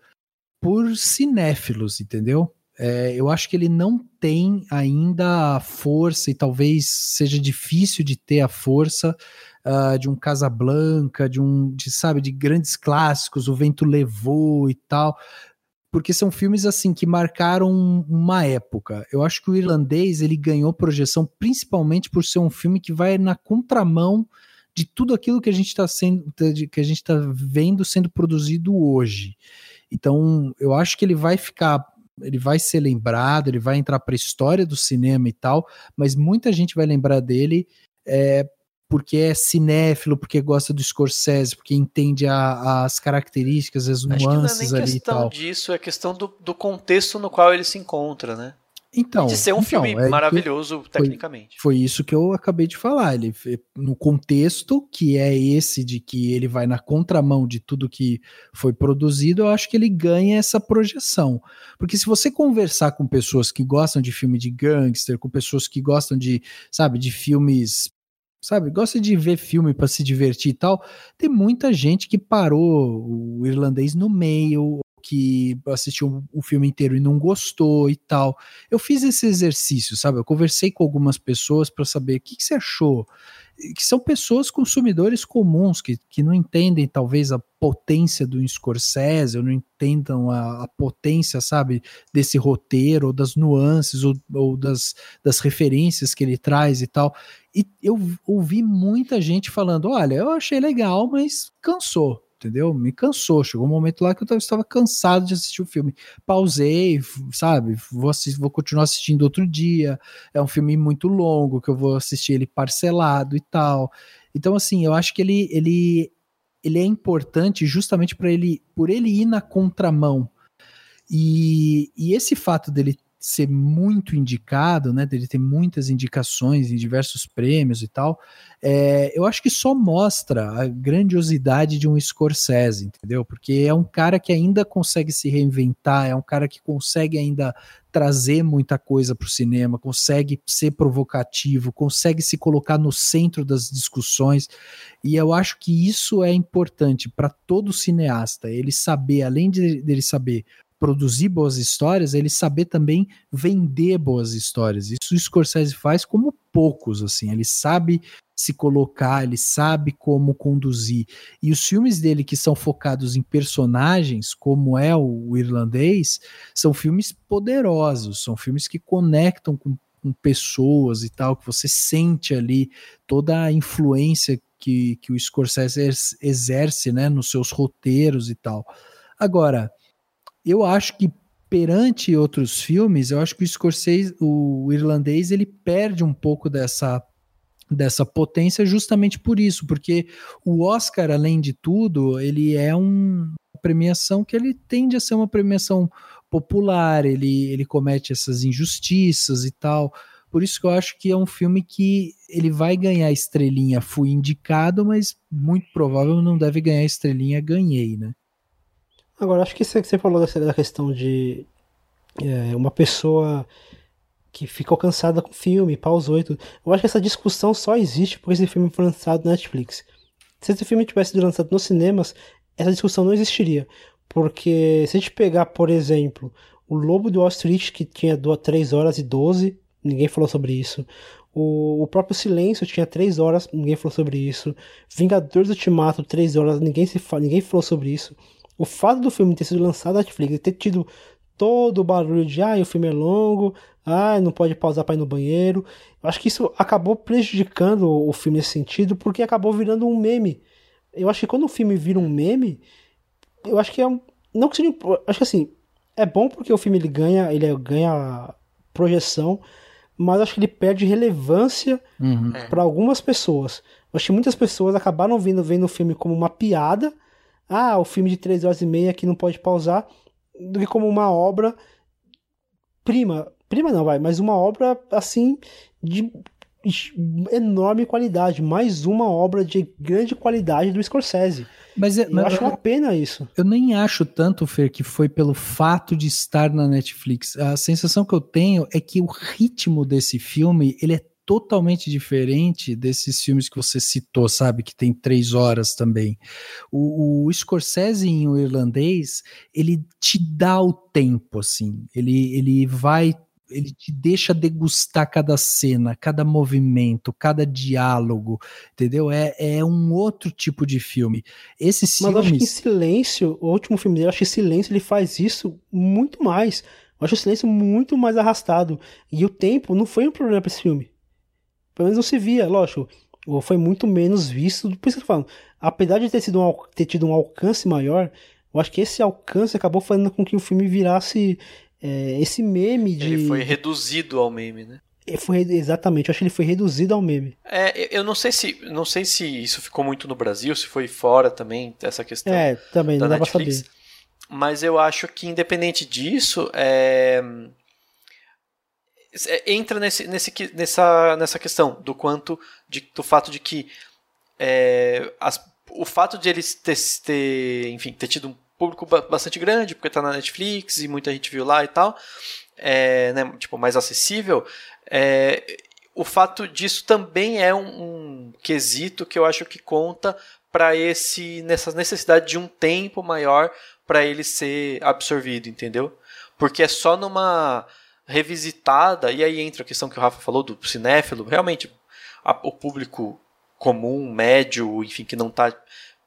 por cinéfilos, entendeu? É, eu acho que ele não tem ainda a força, e talvez seja difícil de ter a força uh, de um Casablanca, de um, de, sabe, de grandes clássicos, O Vento Levou e tal, porque são filmes assim que marcaram uma época. Eu acho que o irlandês ele ganhou projeção principalmente por ser um filme que vai na contramão de tudo aquilo que a gente está sendo, que a gente está vendo sendo produzido hoje. Então, eu acho que ele vai ficar, ele vai ser lembrado, ele vai entrar para a história do cinema e tal, mas muita gente vai lembrar dele é, porque é cinéfilo, porque gosta do Scorsese, porque entende a, as características, as nuances Acho que não é nem ali questão disso, é questão do, do contexto no qual ele se encontra, né? Então, de ser um então, filme é maravilhoso tecnicamente. Foi, foi, isso que eu acabei de falar. Ele no contexto que é esse de que ele vai na contramão de tudo que foi produzido, eu acho que ele ganha essa projeção. Porque se você conversar com pessoas que gostam de filme de gangster, com pessoas que gostam de, sabe, de filmes sabe, gosta de ver filme para se divertir e tal, tem muita gente que parou o irlandês no meio, que assistiu o filme inteiro e não gostou e tal. Eu fiz esse exercício, sabe? Eu conversei com algumas pessoas para saber o que, que, você achou. Que são pessoas consumidores comuns que, que não entendem talvez a potência do Scorsese, ou não entendam a, a potência, sabe, desse roteiro, ou das nuances, ou, ou das, das referências que ele traz e tal. E eu ouvi muita gente falando: olha, eu achei legal, mas cansou entendeu? Me cansou. Chegou um momento lá que eu estava cansado de assistir o filme. Pausei, sabe? Vou, assistir, vou continuar assistindo outro dia. É um filme muito longo que eu vou assistir ele parcelado e tal. Então, assim, eu acho que ele, ele, ele é importante justamente para ele, por ele ir na contramão. E, e esse fato dele ser muito indicado, né, dele ter muitas indicações em diversos prêmios e tal, é, eu acho que só mostra a grandiosidade de um Scorsese, entendeu? Porque é um cara que ainda consegue se reinventar, é um cara que consegue ainda trazer muita coisa para o cinema, consegue ser provocativo, consegue se colocar no centro das discussões, e eu acho que isso é importante para todo cineasta, ele saber, além de ele saber produzir boas histórias, é ele saber também vender boas histórias. Isso o Scorsese faz como poucos, assim. Ele sabe se colocar, ele sabe como conduzir. E os filmes dele que são focados em personagens, como é o irlandês, são filmes poderosos, são filmes que conectam com, com pessoas e tal, que você sente ali toda a influência que, que o Scorsese exerce né, nos seus roteiros e tal. Agora, eu acho que perante outros filmes, eu acho que o Scorsese, o irlandês, ele perde um pouco dessa dessa potência justamente por isso, porque o Oscar, além de tudo, ele é um, premiação que ele tende a ser uma premiação popular, ele, ele comete essas injustiças e tal. Por isso que eu acho que é um filme que ele vai ganhar estrelinha, fui indicado, mas muito provável não deve ganhar estrelinha, ganhei, né? Agora, acho que você falou da questão de é, uma pessoa que ficou cansada com o filme, pausou e tudo. Eu acho que essa discussão só existe porque esse filme foi lançado na Netflix. se esse filme tivesse sido lançado nos cinemas, essa discussão não existiria. Porque se a gente pegar, por exemplo, o Lobo de Wall Street, que tinha 3 horas e 12, ninguém falou sobre isso. O, o próprio Silêncio tinha 3 horas, ninguém falou sobre isso. Vingadores Ultimato, 3 horas, ninguém, se, ninguém falou sobre isso. O fato do filme ter sido lançado na Netflix e ter tido todo o barulho de ah, o filme é longo, ah, não pode pausar para ir no banheiro. Eu acho que isso acabou prejudicando o filme nesse sentido, porque acabou virando um meme. Eu acho que quando o filme vira um meme, eu acho que é um. Não que seja. Acho que assim, é bom porque o filme ele ganha, ele ganha projeção, mas acho que ele perde relevância uhum. para algumas pessoas. Acho que muitas pessoas acabaram vendo, vendo o filme como uma piada. Ah, o filme de 3 horas e meia que não pode pausar, do que como uma obra prima. Prima não, vai, mas uma obra assim de enorme qualidade. Mais uma obra de grande qualidade do Scorsese. Mas é, eu mas, acho uma pena isso. Eu nem acho tanto, Fer, que foi pelo fato de estar na Netflix. A sensação que eu tenho é que o ritmo desse filme ele é totalmente diferente desses filmes que você citou, sabe? Que tem três horas também. O, o Scorsese em o irlandês, ele te dá o tempo, assim. Ele, ele vai ele te deixa degustar cada cena, cada movimento, cada diálogo, entendeu? É, é um outro tipo de filme. Esse Mas eu acho que em Silêncio, o último filme dele, eu acho que Silêncio ele faz isso muito mais. Eu acho o Silêncio muito mais arrastado. E o tempo não foi um problema para esse filme. Pelo menos não se via, lógico. Foi muito menos visto. Por isso que eu falando. Apesar de ter, sido um, ter tido um alcance maior, eu acho que esse alcance acabou fazendo com que o filme virasse é, esse meme de. Ele foi reduzido ao meme, né? Foi, exatamente, eu acho que ele foi reduzido ao meme. É, eu não sei se não sei se isso ficou muito no Brasil, se foi fora também, essa questão. É, também, da não Netflix, dá pra saber. Mas eu acho que, independente disso, é, é entra nesse, nesse, nessa, nessa questão do quanto de, do fato de que é, as, o fato de eles ter, ter, enfim, ter tido um público bastante grande, porque está na Netflix e muita gente viu lá e tal, é, né, tipo, mais acessível, é, o fato disso também é um, um, quesito que eu acho que conta para esse nessa necessidade de um tempo maior para ele ser absorvido, entendeu? Porque é só numa revisitada e aí entra a questão que o Rafa falou do cinéfilo, realmente a, o público comum, médio, enfim, que não está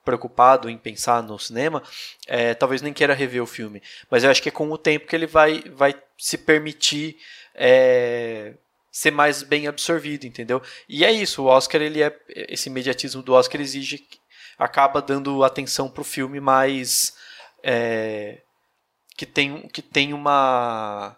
preocupado em pensar no cinema, é, talvez nem queira rever o filme. Mas eu acho que é com o tempo que ele vai, vai se permitir é, ser mais bem absorvido, entendeu? E é isso, o Oscar, ele é esse imediatismo do Oscar exige acaba dando atenção para o filme mais é, que tem que tem uma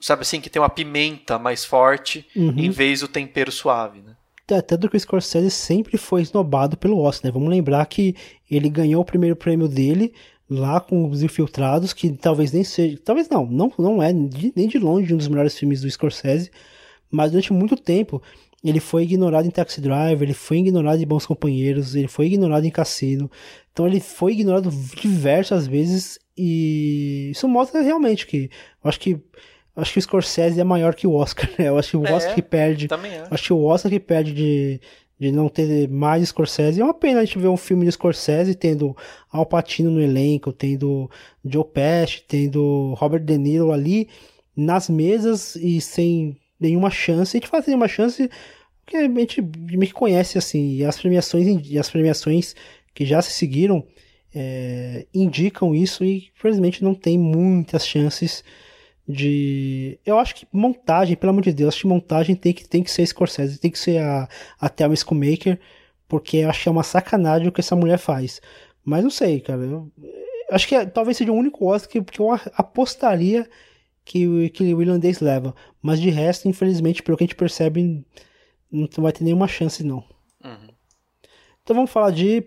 sabe assim que tem uma pimenta mais forte uhum. em vez do tempero suave, né? até do que o Scorsese sempre foi esnobado pelo Oscar, né? Vamos lembrar que ele ganhou o primeiro prêmio dele lá com os Infiltrados, que talvez nem seja, talvez não, não, não é nem de longe um dos melhores filmes do Scorsese, mas durante muito tempo ele foi ignorado em Taxi Driver, ele foi ignorado em Bons Companheiros, ele foi ignorado em Cassino, então ele foi ignorado diversas vezes e isso mostra realmente que, eu acho que acho que o Scorsese é maior que o Oscar, né? Eu acho que o é, Oscar que perde. Também é. Acho que o Oscar que perde de, de não ter mais Scorsese. É uma pena a gente ver um filme de Scorsese tendo Al Pacino no elenco, tendo Joe Pesci, tendo Robert De Niro ali nas mesas e sem nenhuma chance. A gente faz nenhuma chance porque a gente me conhece assim. E as premiações, e as premiações que já se seguiram é, indicam isso e infelizmente não tem muitas chances de. Eu acho que montagem, pelo amor de Deus, acho que montagem tem que, tem que ser Scorsese, tem que ser a, a Thelma Schoonmaker, porque eu acho que é uma sacanagem o que essa mulher faz. Mas não sei, cara. Eu, acho que é, talvez seja o único Oscar que, que eu apostaria que, que o irlandês leva. Mas de resto, infelizmente, pelo que a gente percebe, não vai ter nenhuma chance, não. Uhum. Então vamos falar de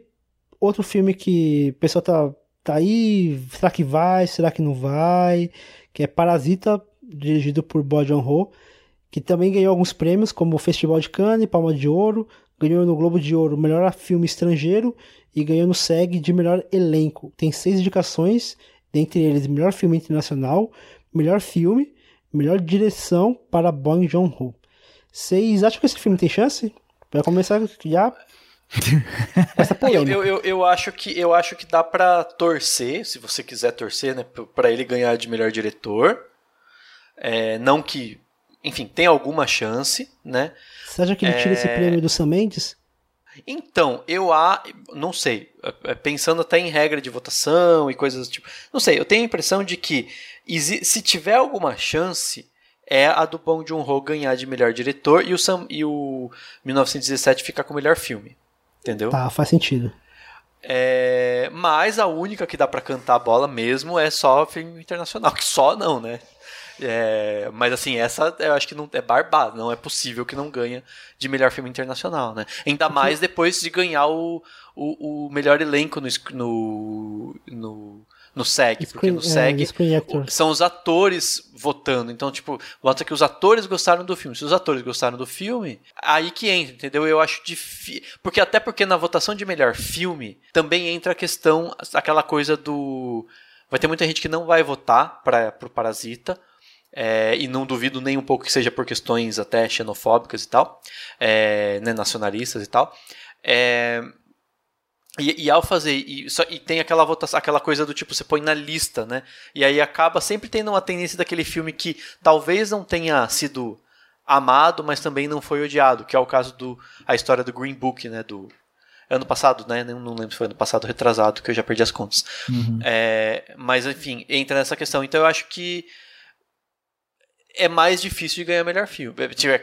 outro filme que o pessoal tá, tá aí. Será que vai? Será que não vai? Que é Parasita, dirigido por Bo Joon-ho, que também ganhou alguns prêmios, como o Festival de Cannes, Palma de Ouro, ganhou no Globo de Ouro melhor filme estrangeiro e ganhou no SEG de melhor elenco. Tem seis indicações, dentre eles melhor filme internacional, melhor filme, melhor direção para Bong Joon-ho. Vocês acham que esse filme tem chance? Para começar já com polêmica. Eu, eu, eu, acho que, eu acho que dá pra torcer, se você quiser torcer, né, pra ele ganhar de melhor diretor. É, não que, enfim, tem alguma chance, né? Você acha que ele tira esse É. prêmio do Sam Mendes? Então, eu a, não sei, é, pensando até em regra de votação e coisas do tipo, não sei, eu tenho a impressão de que se tiver alguma chance é a do Bong Joon-ho ganhar de melhor diretor e o, Sam, e o 1917 ficar com o melhor filme, entendeu? Tá, faz sentido. É, mas a única que dá pra cantar a bola mesmo é só filme internacional, *laughs* que só não, né? É, mas assim, essa eu acho que não é barbado, não é possível que não ganha de melhor filme internacional, né? Ainda mais depois de ganhar o, o, o melhor elenco no, no, no, no SEG, porque no Screen- é, SEG Screen Actors. são os atores votando. Então, tipo, bota que os atores gostaram do filme. Se os atores gostaram do filme, aí que entra, entendeu? Eu acho difícil. Porque até porque na votação de melhor filme também entra a questão, aquela coisa do. Vai ter muita gente que não vai votar para pro Parasita. é, e não duvido nem um pouco que seja por questões até xenofóbicas e tal, é, né, nacionalistas e tal. É, e, e ao fazer, e, só- e tem aquela votação, aquela coisa do tipo, você põe na lista, né? E aí acaba sempre tendo uma tendência daquele filme que talvez não tenha sido amado, mas também não foi odiado, que é o caso do a história do Green Book, né? Do ano passado, né? Não, não lembro se foi ano passado retrasado, que eu já perdi as contas. Uhum. É, mas enfim, entra nessa questão. Então eu acho que é mais difícil de ganhar melhor filme. É, tipo, é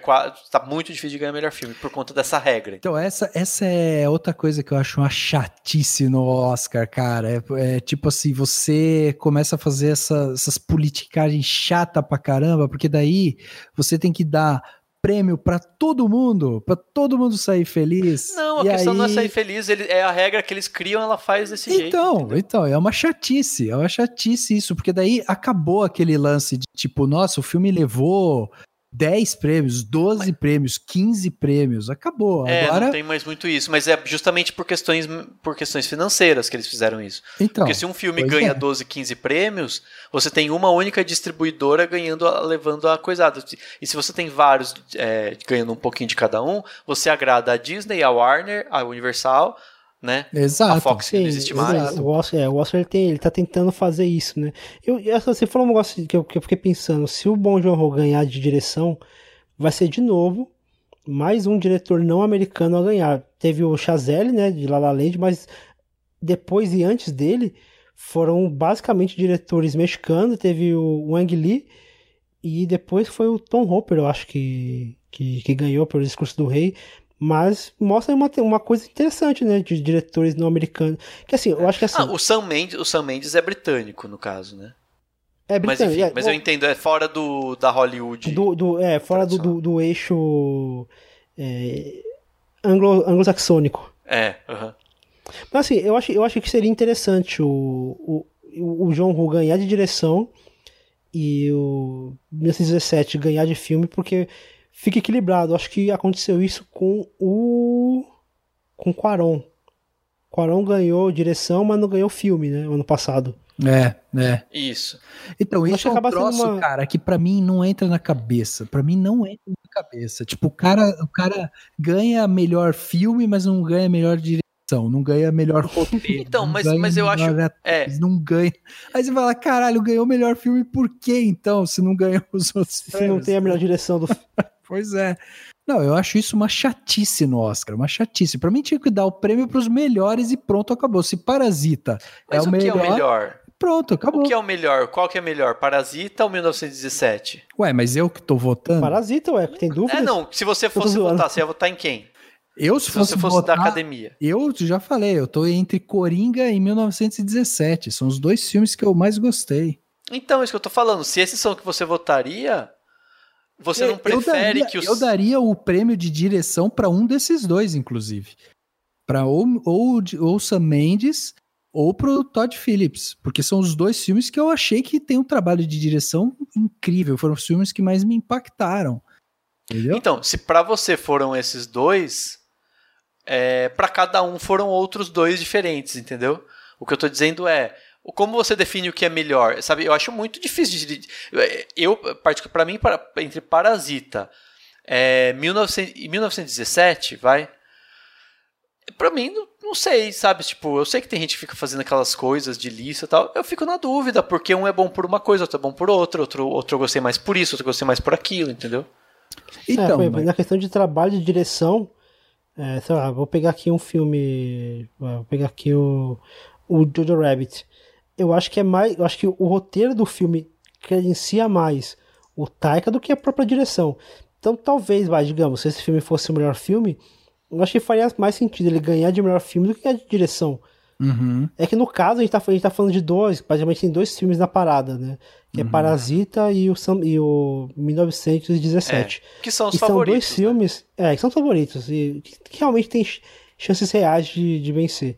tá muito difícil de ganhar melhor filme por conta dessa regra. Então, essa, essa é outra coisa que eu acho uma chatice no Oscar, cara. É, é tipo assim, você começa a fazer essa- essas politicagens chata pra caramba, porque daí você tem que dar prêmio pra todo mundo, pra todo mundo sair feliz. Não, a E questão não é aí- sair feliz, ele, é a regra que eles criam, ela faz desse jeito. Então, entendeu? então, é uma chatice, é uma chatice isso, porque daí acabou aquele lance de tipo, nossa, o filme levou 10 prêmios, 12 prêmios, 15 prêmios, acabou. É, Agora, não tem mais muito isso, mas é justamente por questões, por questões financeiras que eles fizeram isso. então, Porque se um filme ganha é. 12, 15 prêmios, você tem uma única distribuidora ganhando, levando a coisada. E se você tem vários é, ganhando um pouquinho de cada um, você agrada a Disney, a Warner, a Universal, né? exato. a Fox que não Sim, existe exato. mais. O Oscar, é, o Oscar ele, tem, ele tá tentando fazer isso, né? Eu, essa- você falou um negócio que eu, que eu fiquei pensando, se o Bong Joon-ho ganhar de direção, vai ser de novo mais um diretor não americano a ganhar. Teve o Chazelle, né, de La La Land, mas depois e antes dele foram basicamente diretores mexicanos, teve o Wang Lee e depois foi o Tom Hopper, eu acho que, que, que ganhou pelo Discurso do Rei. Mas mostra uma, uma coisa interessante, né? De diretores não americanos. Que assim, eu acho que assim. Ah, o Sam Mendes, o Sam Mendes é britânico, no caso, né? é Mas britânico. enfim, é, mas eu entendo, é fora do, da Hollywood. do, do- é, fora do, do, do eixo é, anglo, anglo-saxônico. É, aham. Mas assim, eu acho, eu acho que seria interessante o, o, o John Woo ganhar de direção e o 1917 ganhar de filme, porque fica equilibrado. Acho que aconteceu isso com o. com Quaron. Quaron ganhou direção, mas não ganhou filme, né? Ano passado. É, é. Isso. Então, Acho isso é um acaba sendo troço, uma- cara, que pra mim não entra na cabeça. Pra mim não entra na cabeça. Tipo, o cara, o cara ganha melhor filme, mas não ganha melhor direção, não ganha melhor roteiro. Então, não mas- mas eu acho- É, Não ganha. Aí você fala, caralho, ganhou melhor filme por quê então, se não ganhou os outros Se não prêmios? tem a melhor direção do Pois é. Não, eu acho isso uma chatice no Oscar, uma chatice. Pra mim tinha que dar o prêmio pros melhores e pronto, acabou. Se Parasita mas é o o que melhor, é o melhor? pronto, acabou. O que é o melhor? Qual que é melhor? Parasita ou 1917? Ué, mas eu que tô votando? Parasita, ué, tem dúvidas? É, não. Se você fosse votar, você ia votar em quem? Eu, se Se fosse, você fosse votar, da academia. eu já falei, eu tô entre Coringa e 1917. São os dois filmes que eu mais gostei. Então, é isso que eu tô falando. Se esses são que você votaria, você Eu- não prefere eu daria, que os. Eu daria o prêmio de direção pra um desses dois, inclusive. Pra ou, ou, ou Sam Mendes ou pro Todd Phillips. Porque são os dois filmes que eu achei que tem um trabalho de direção incrível. Foram os filmes que mais me impactaram. Entendeu? Então, se pra você foram esses dois, é, para cada um foram outros dois diferentes, entendeu? O que eu tô dizendo é, o- como você define o que é melhor? Sabe, eu acho muito difícil de. Eu, particular- pra mim, para, entre Parasita é, 1900 e 1917, vai. Pra mim, não, não sei, sabe? Tipo, eu sei que tem gente que fica fazendo aquelas coisas de lista e tal. Eu fico na dúvida, porque um é bom por uma coisa, outro é bom por outra, outro, outro eu gostei mais por isso, outro eu gostei mais por aquilo, entendeu? Então, é, mas... na questão de trabalho de direção, é, sei lá, vou pegar aqui um filme. Vou pegar aqui o, o Jojo Rabbit. Eu acho que é mais. Eu acho que o roteiro do filme credencia mais o Taika do que a própria direção. Então talvez, vai, digamos, se esse filme fosse o melhor filme, eu acho que faria mais sentido ele ganhar de melhor filme do que a de direção. Uhum. É que no caso a gente, tá, a gente tá falando de dois, praticamente tem dois filmes na parada, né? Que é uhum. é Parasita e o, e o 1917. É, que são os que favoritos. São dois né? filmes, é, que são favoritos e que, que realmente tem chances reais de, de vencer.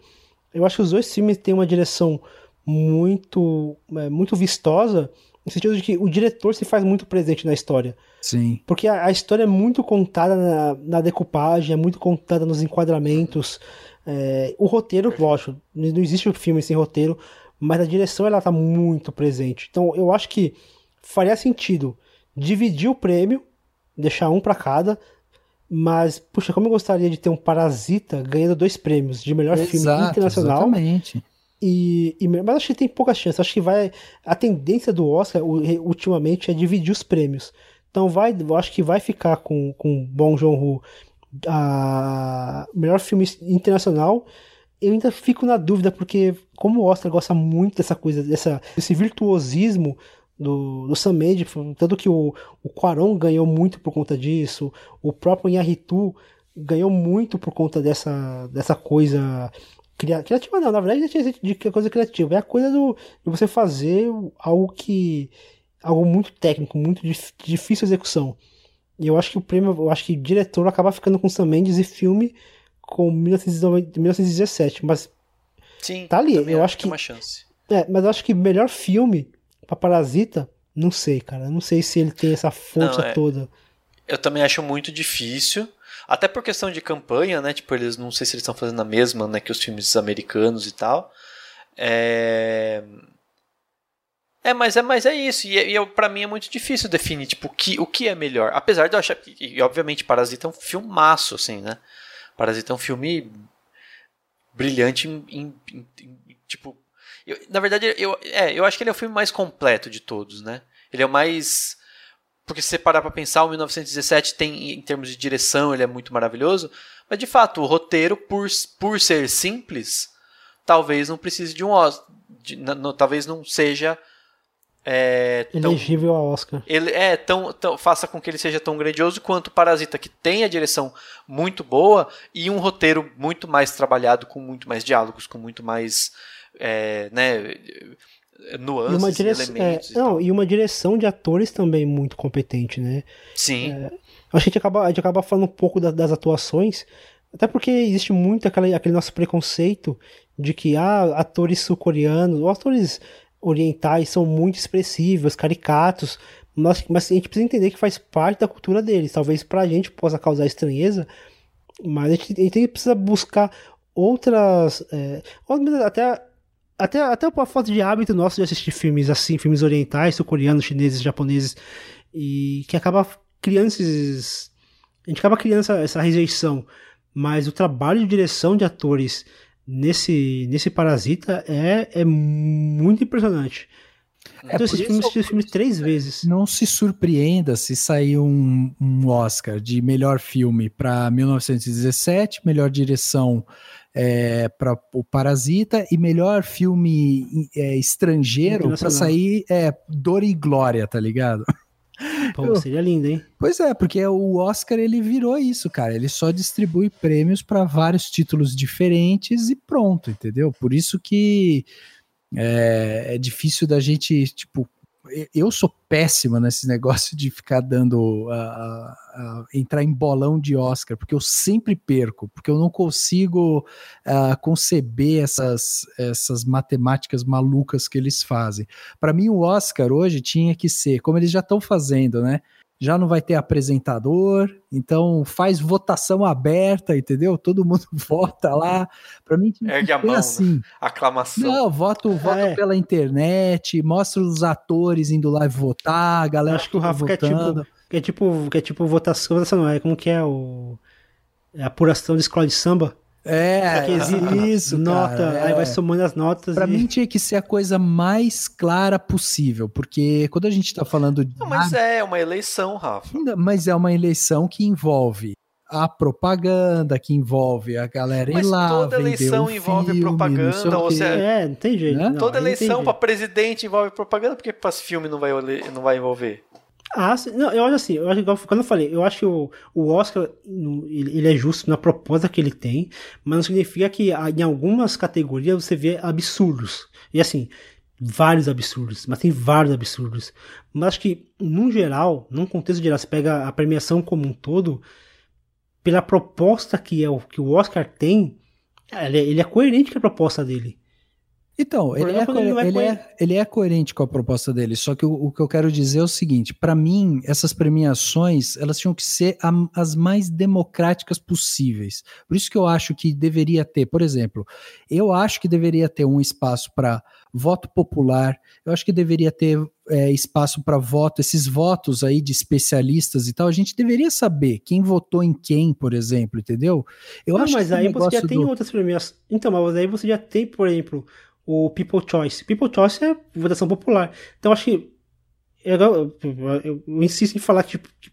Eu acho que os dois filmes têm uma direção muito, é, muito vistosa, no sentido de que o diretor se faz muito presente na história. Sim. Porque a, a história é muito contada na, na, decupagem, é muito contada nos enquadramentos. É, o roteiro, lógico, não existe um filme sem roteiro, mas a direção ela tá muito presente. Então eu acho que faria sentido dividir o prêmio, deixar um para cada, mas, puxa, como eu gostaria de ter um Parasita ganhando dois prêmios de melhor Exato, filme internacional. Exatamente. E, e, mas acho que tem pouca chance. Acho que vai. A tendência do Oscar ultimamente é dividir os prêmios. Então vai, acho que vai ficar com, com Bom Joon-ho a melhor filme internacional. Eu ainda fico na dúvida porque como o Oscar gosta muito dessa coisa, dessa, desse virtuosismo do, do Sam Mendes, tanto que o, o Quaron ganhou muito por conta disso, o próprio Inharitu ganhou muito por conta dessa, dessa coisa criativa não, na verdade não tinha de coisa criativa, é a coisa do, de você fazer algo que algo muito técnico, muito dif, difícil execução. E eu acho que o prêmio, eu acho que o diretor acaba ficando com Sam Mendes e filme com 1990, 1917, mas Sim, tá ali, eu acho que uma chance. É, mas eu acho que melhor filme para Parasita, não sei, cara, não sei se ele tem essa força não, é, toda. Eu também acho muito difícil. Até por questão de campanha, né? Tipo, eles não sei se eles estão fazendo a mesma, né, que os filmes americanos e tal. É... É, mas é, mas é isso. E, e para mim é muito difícil definir, tipo, o que, o que é melhor. Apesar de eu achar que, e, obviamente, Parasita é um filmaço, assim, né? Parasita é um filme brilhante em, em, em, em tipo... Eu, na verdade, eu, é, eu acho que ele é o filme mais completo de todos, né? Ele é o mais porque se você parar para pensar, o 1917 tem, em termos de direção, ele é muito maravilhoso, mas de fato, o roteiro, por, por ser simples, talvez não precise de um Oscar, talvez não seja é, tão, elegível ao Oscar. Ele é tão, tão, faça com que ele seja tão grandioso quanto Parasita, que tem a direção muito boa e um roteiro muito mais trabalhado, com muito mais diálogos, com muito mais é, né, nuances, e uma direção, elementos. É, e não, e uma direção de atores também muito competente, né? Sim. É, acho que a gente acaba, a gente acaba falando um pouco da, das atuações, até porque existe muito aquele, aquele nosso preconceito de que ah, atores sul-coreanos ou atores orientais são muito expressivos, caricatos, mas, mas a gente precisa entender que faz parte da cultura deles. Talvez pra gente possa causar estranheza, mas a gente, a gente precisa buscar outras. É, até até, até a falta de hábito nosso de assistir filmes assim, filmes orientais, sul-coreanos, chineses, japoneses, e que acaba criando esses. A gente acaba criando essa, essa rejeição. Mas o trabalho de direção de atores nesse, nesse Parasita é, é muito impressionante. É, então, esses filmes, esses filmes três vezes. Não se surpreenda se sair um, um Oscar de melhor filme para 1917, melhor direção é, para o Parasita e melhor filme é, estrangeiro para sair é, Dor e Glória, tá ligado? *laughs* Pô, seria lindo, hein? Pois é, porque o Oscar ele virou isso, cara. Ele só distribui prêmios para vários títulos diferentes e pronto, entendeu? Por isso que é, é difícil da gente, tipo, eu sou péssima nesse negócio de ficar dando uh, uh, entrar em bolão de Oscar, porque eu sempre perco, porque eu não consigo conceber essas, essas matemáticas malucas que eles fazem. Para mim, o Oscar hoje tinha que ser, como eles já estão fazendo, né? Já não vai ter apresentador, então faz votação aberta, entendeu? Todo mundo *laughs* vota lá. Para mim, Ergue a mão, assim. Né? aclamação. Não, voto, voto é. pela internet, mostra os atores indo lá votar, a galera. Acho que o Rafa quer tipo, quer tipo, quer tipo votação, votação não é? Como que é o. É a apuração de escola de samba? É, que existe isso, nota, cara, aí é. vai somando as notas. Pra e... mim tinha que ser a coisa mais clara possível, porque quando a gente tá falando de. Não, mas é uma eleição, Rafa. Mas é uma eleição que envolve a propaganda, que envolve a galera ir Mas lá. toda eleição um envolve filme, propaganda, ou seja, É, não tem jeito. Né? não, Toda aí eleição pra presidente envolve propaganda, porque pra filme não vai, não vai envolver? Ah, não, eu acho assim, eu acho, igual- quando eu falei, eu acho que o, o Oscar, ele é justo na proposta que ele tem, mas não significa que ah, em algumas categorias você vê absurdos. E assim, vários absurdos, mas tem vários absurdos. Mas acho que, num geral, num contexto geral, você pega a premiação como um todo, pela proposta que, é o, que o Oscar tem, ele é, ele é coerente com a proposta dele. Então, ele é, é quando ele é ele, é, ele é coerente com a proposta dele, só que o, o que eu quero dizer é o seguinte, pra mim, essas premiações, elas tinham que ser a- as mais democráticas possíveis. Por isso que eu acho que deveria ter, por exemplo, eu acho que deveria ter um espaço para voto popular, eu acho que deveria ter é, espaço para voto, esses votos aí de especialistas e tal, a gente deveria saber quem votou em quem, por exemplo, entendeu? Eu não, acho mas aí você já negócio tem do- outras premiações. Então, mas aí você já tem, por exemplo, o People Choice. People Choice é votação popular. Então, acho que. Eu, eu- eu- eu insisto em falar que, que,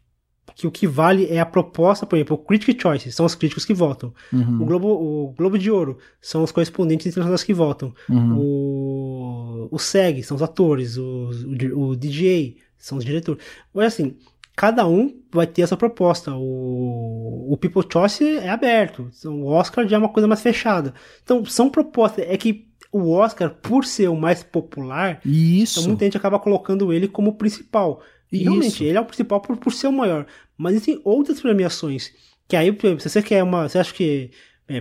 que o que vale é a proposta, por exemplo, o Critic Choice, são os críticos que votam. Uhum, O, Globo, o Globo de Ouro são os correspondentes internacionais que votam. uhum. O, o SEG são os atores, o, di- o DJ são os diretores. Mas assim, cada um vai ter essa proposta. O, o People Choice é aberto. Então, o Oscar já é uma coisa mais fechada. Então, são propostas. É que o Oscar, por ser o mais popular, Isso. então muita gente acaba colocando ele como principal. E Isso. realmente, ele é o principal por, por ser o maior. Mas existem outras premiações. Que aí, se você quer uma. Você acha que.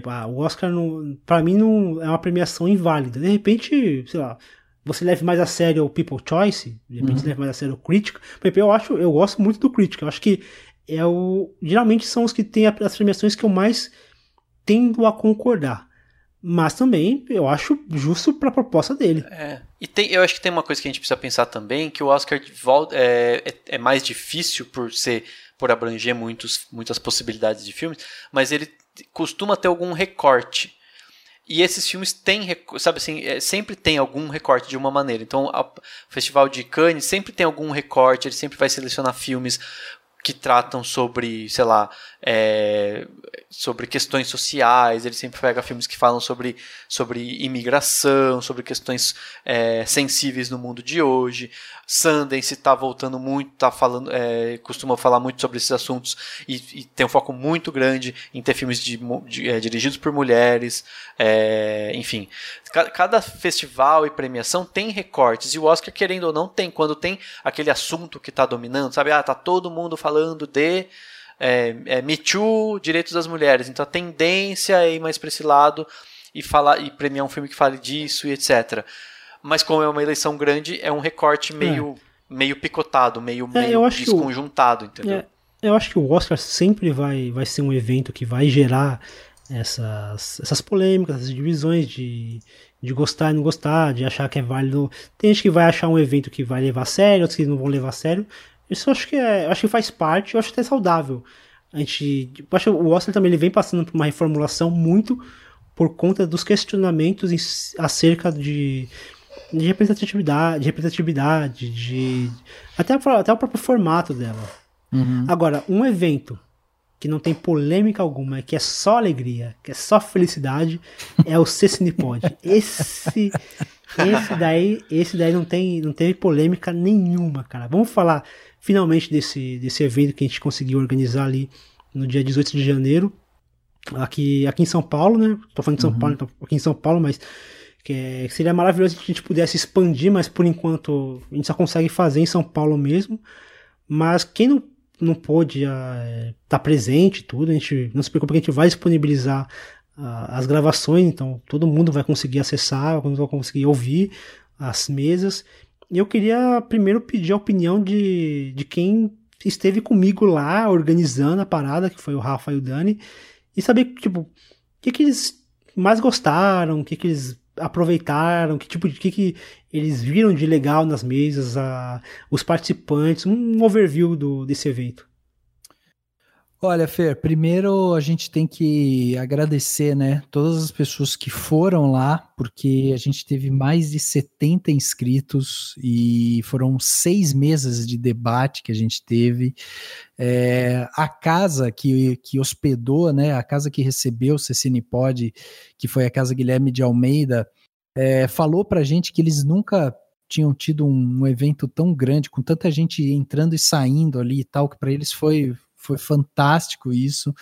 ah, o Oscar, não, pra mim, não é uma premiação inválida. De repente, sei lá. Você leve mais a sério o People Choice, de repente você leve mais a sério o exemplo, eu acho, eu gosto muito do Critic. Eu acho que é o. Geralmente são os que têm as premiações que eu mais tendo a concordar. Mas também eu acho justo pra proposta dele. É. E tem, eu acho que tem uma coisa que a gente precisa pensar também, que o Oscar é, é, é mais difícil por ser por abranger muitos, muitas possibilidades de filmes, mas ele costuma ter algum recorte. E esses filmes têm, sabe assim, é, sempre tem algum recorte de uma maneira. Então, a- o Festival de Cannes sempre tem algum recorte, ele sempre vai selecionar filmes que tratam sobre, sei lá, é, sobre questões sociais, ele sempre pega filmes que falam sobre, sobre imigração, sobre questões é, sensíveis no mundo de hoje. Sundance está voltando muito, tá falando, é, costuma falar muito sobre esses assuntos e, e tem um foco muito grande em ter filmes de, de, é, dirigidos por mulheres, é, enfim. Ca- Cada festival e premiação tem recortes e o Oscar, querendo ou não, tem. Quando tem aquele assunto que está dominando, sabe? Ah, tá todo mundo falando de é, é, Me Too, direitos das mulheres. Então a tendência é ir mais para esse lado e falar e premiar um filme que fale disso e etc. Mas como é uma eleição grande, é um recorte meio, meio picotado, meio, É, meio o- desconjuntado, entendeu? É, eu acho que o Oscar sempre vai, vai ser um evento que vai gerar essas, essas polêmicas, essas divisões de, de gostar e não gostar, de achar que é válido. Tem gente que vai achar um evento que vai levar a sério, outros que não vão levar a sério. Isso eu acho que é, eu acho que faz parte, eu acho até saudável. A gente, acho que o Oscar também ele vem passando por uma reformulação muito por conta dos questionamentos em- acerca de, de representatividade, de representatividade, de até, até o próprio formato dela. Uhum. Agora, um evento que não tem polêmica alguma, que é só alegria, que é só felicidade, é o Cecinipod. *laughs* Esse esse daí, esse daí não tem não teve polêmica nenhuma, cara. Vamos falar finalmente desse desse evento que a gente conseguiu organizar ali no dia 18 de janeiro, aqui aqui em São Paulo, né? Tô falando de São Paulo, então, aqui em São Paulo, mas que, é- que seria maravilhoso se a gente pudesse expandir, mas por enquanto a gente só consegue fazer em São Paulo mesmo. Mas quem não, não pôde estar presente e tudo, a gente não se preocupe que a gente vai disponibilizar ah, as gravações, então todo mundo vai conseguir acessar, todo mundo vai conseguir ouvir as mesas. Eu queria primeiro pedir a opinião de, de quem esteve comigo lá organizando a parada, que foi o Rafa e o Dani, e saber, tipo, o que, que eles mais gostaram, o que, que eles aproveitaram, que tipo de que, que eles viram de legal nas mesas, a, os participantes, um overview do, desse evento. Olha, Fer, primeiro a gente tem que agradecer, né, todas as pessoas que foram lá, porque a gente teve mais de 70 inscritos e foram seis meses de debate que a gente teve. É, a casa que, que hospedou, né, a casa que recebeu o Cecinipod, que foi a Casa Guilherme de Almeida, é, falou pra gente que eles nunca tinham tido um, um evento tão grande, com tanta gente entrando e saindo ali e tal, que para eles foi foi fantástico isso.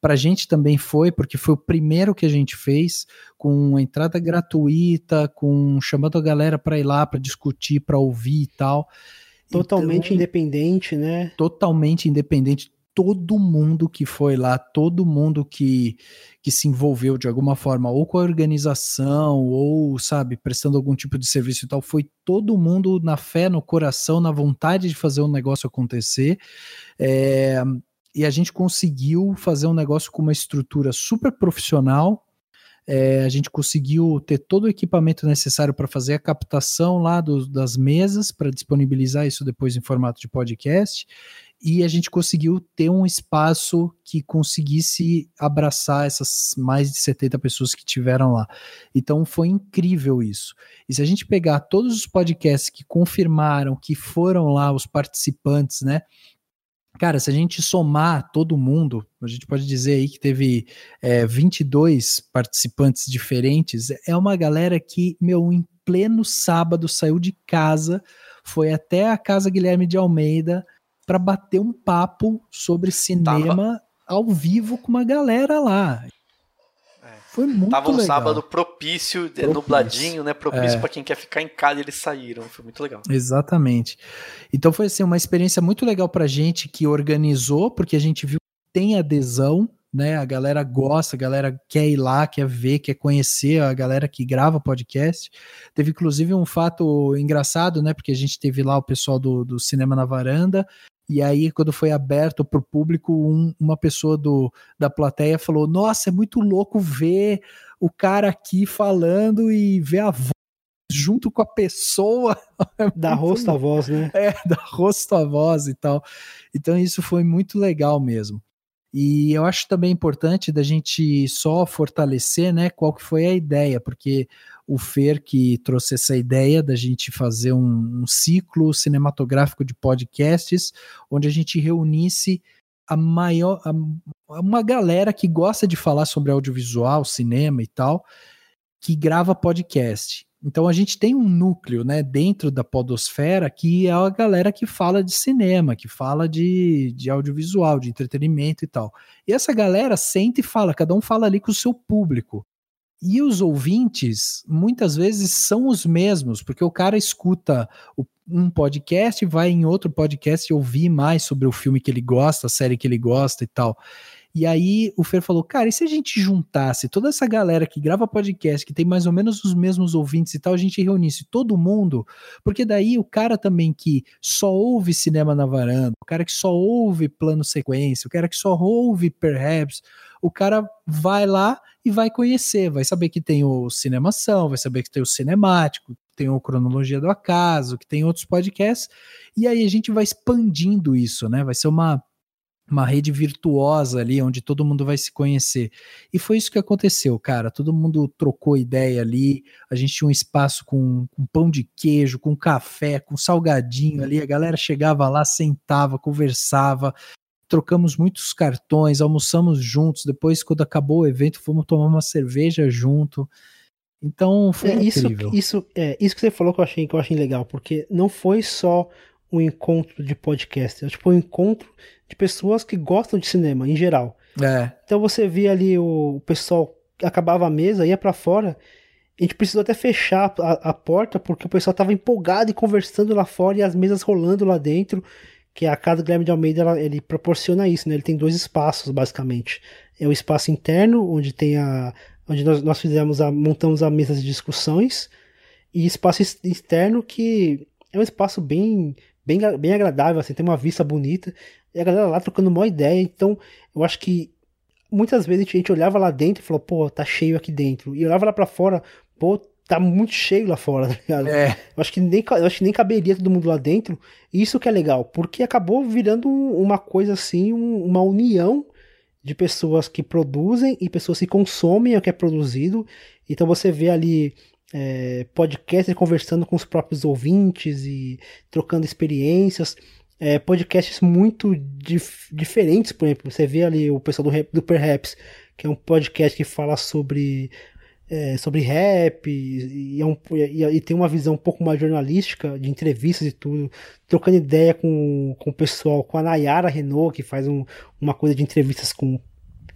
Para a gente também foi, porque foi o primeiro que a gente fez, com entrada gratuita, com chamando a galera para ir lá para discutir, para ouvir e tal. Totalmente então, independente, né? Totalmente independente. Todo mundo que foi lá, todo mundo que, que se envolveu de alguma forma, ou com a organização, ou, sabe, prestando algum tipo de serviço e tal, foi todo mundo na fé, no coração, na vontade de fazer um negócio acontecer. É, e a gente conseguiu fazer um negócio com uma estrutura super profissional. É, a gente conseguiu ter todo o equipamento necessário para fazer a captação lá do, das mesas, para disponibilizar isso depois em formato de podcast. E a gente conseguiu ter um espaço que conseguisse abraçar essas mais de 70 pessoas que tiveram lá. Então foi incrível isso. E se a gente pegar todos os podcasts que confirmaram que foram lá os participantes, né? Cara, se a gente somar todo mundo, a gente pode dizer aí que teve é, 22 participantes diferentes. É uma galera que, meu, em pleno sábado saiu de casa, foi até a Casa Guilherme de Almeida para bater um papo sobre cinema Tava... ao vivo com uma galera lá. Foi muito Tava um legal. sábado propício, propício. nubladinho, né? Propício é. para quem quer ficar em casa e eles saíram. Foi muito legal. Exatamente. Então foi assim, uma experiência muito legal pra gente que organizou, porque a gente viu que tem adesão, né? A galera gosta, a galera quer ir lá, quer ver, quer conhecer a galera que grava podcast. Teve inclusive um fato engraçado, né? Porque a gente teve lá o pessoal do, do Cinema na Varanda e aí, quando foi aberto para o público, um, uma pessoa do, da plateia falou: Nossa, é muito louco ver o cara aqui falando e ver a voz junto com a pessoa. *laughs* É da rosto a voz, né? *laughs* É, da rosto a voz e tal. Então, isso foi muito legal mesmo. E eu acho também importante da gente só fortalecer, né, qual que foi a ideia, porque o Fer que trouxe essa ideia da gente fazer um, um ciclo cinematográfico de podcasts, onde a gente reunisse a maior a, uma galera que gosta de falar sobre audiovisual, cinema e tal, que grava podcast. Então a gente tem um núcleo, né, dentro da podosfera que é a galera que fala de cinema, que fala de, de audiovisual, de entretenimento e tal. E essa galera sente e fala, cada um fala ali com o seu público. E os ouvintes, muitas vezes, são os mesmos, porque o cara escuta um podcast, vai em outro podcast ouvir mais sobre o filme que ele gosta, a série que ele gosta e tal. E aí o Fer falou, cara, e se a gente juntasse toda essa galera que grava podcast, que tem mais ou menos os mesmos ouvintes e tal, a gente reunisse todo mundo, porque daí o cara também que só ouve cinema na varanda, o cara que só ouve plano sequência, o cara que só ouve perhaps, o cara vai lá e vai conhecer, vai saber que tem o Cinemação, vai saber que tem o Cinemático, tem o Cronologia do Acaso, que tem outros podcasts, e aí a gente vai expandindo isso, né? Vai ser uma, uma rede virtuosa ali, onde todo mundo vai se conhecer. E foi isso que aconteceu, cara. Todo mundo trocou ideia ali, a gente tinha um espaço com, com pão de queijo, com café, com salgadinho ali, a galera chegava lá, sentava, conversava, trocamos muitos cartões, almoçamos juntos. Depois, quando acabou o evento, fomos tomar uma cerveja junto. Então foi é, incrível. Isso, isso, é, isso que você falou que eu achei que eu achei legal, porque não foi só um encontro de podcast, é tipo um encontro de pessoas que gostam de cinema em geral. É. Então você via ali o, o pessoal acabava a mesa, ia para fora. A gente precisou até fechar a, a porta porque o pessoal tava empolgado e conversando lá fora e as mesas rolando lá dentro que a casa do Guilherme de Almeida ela, ele proporciona isso, né? Ele tem dois espaços basicamente. É o espaço interno onde tem a onde nós, nós fizemos a montamos a mesa de discussões e espaço externo que é um espaço bem bem, bem agradável, assim, tem uma vista bonita e a galera lá trocando uma ideia. Então, eu acho que muitas vezes a gente olhava lá dentro e falou, pô, tá cheio aqui dentro. E olhava lá para fora, pô, tá muito cheio lá fora, *laughs* tá ligado? É. Eu acho que nem, eu acho que nem caberia todo mundo lá dentro. Isso que é legal, porque acabou virando uma coisa assim, uma união de pessoas que produzem e pessoas que consomem o que é produzido. Então você vê ali é, podcasts conversando com os próprios ouvintes e trocando experiências. É, podcasts muito dif diferentes, por exemplo, você vê ali o pessoal do, do Perhaps, que é um podcast que fala sobre é, sobre rap e, é um, e, e, tem uma visão um pouco mais jornalística de entrevistas e tudo, trocando ideia com, com o pessoal, com a Nayara Renault, que faz um, uma coisa de entrevistas com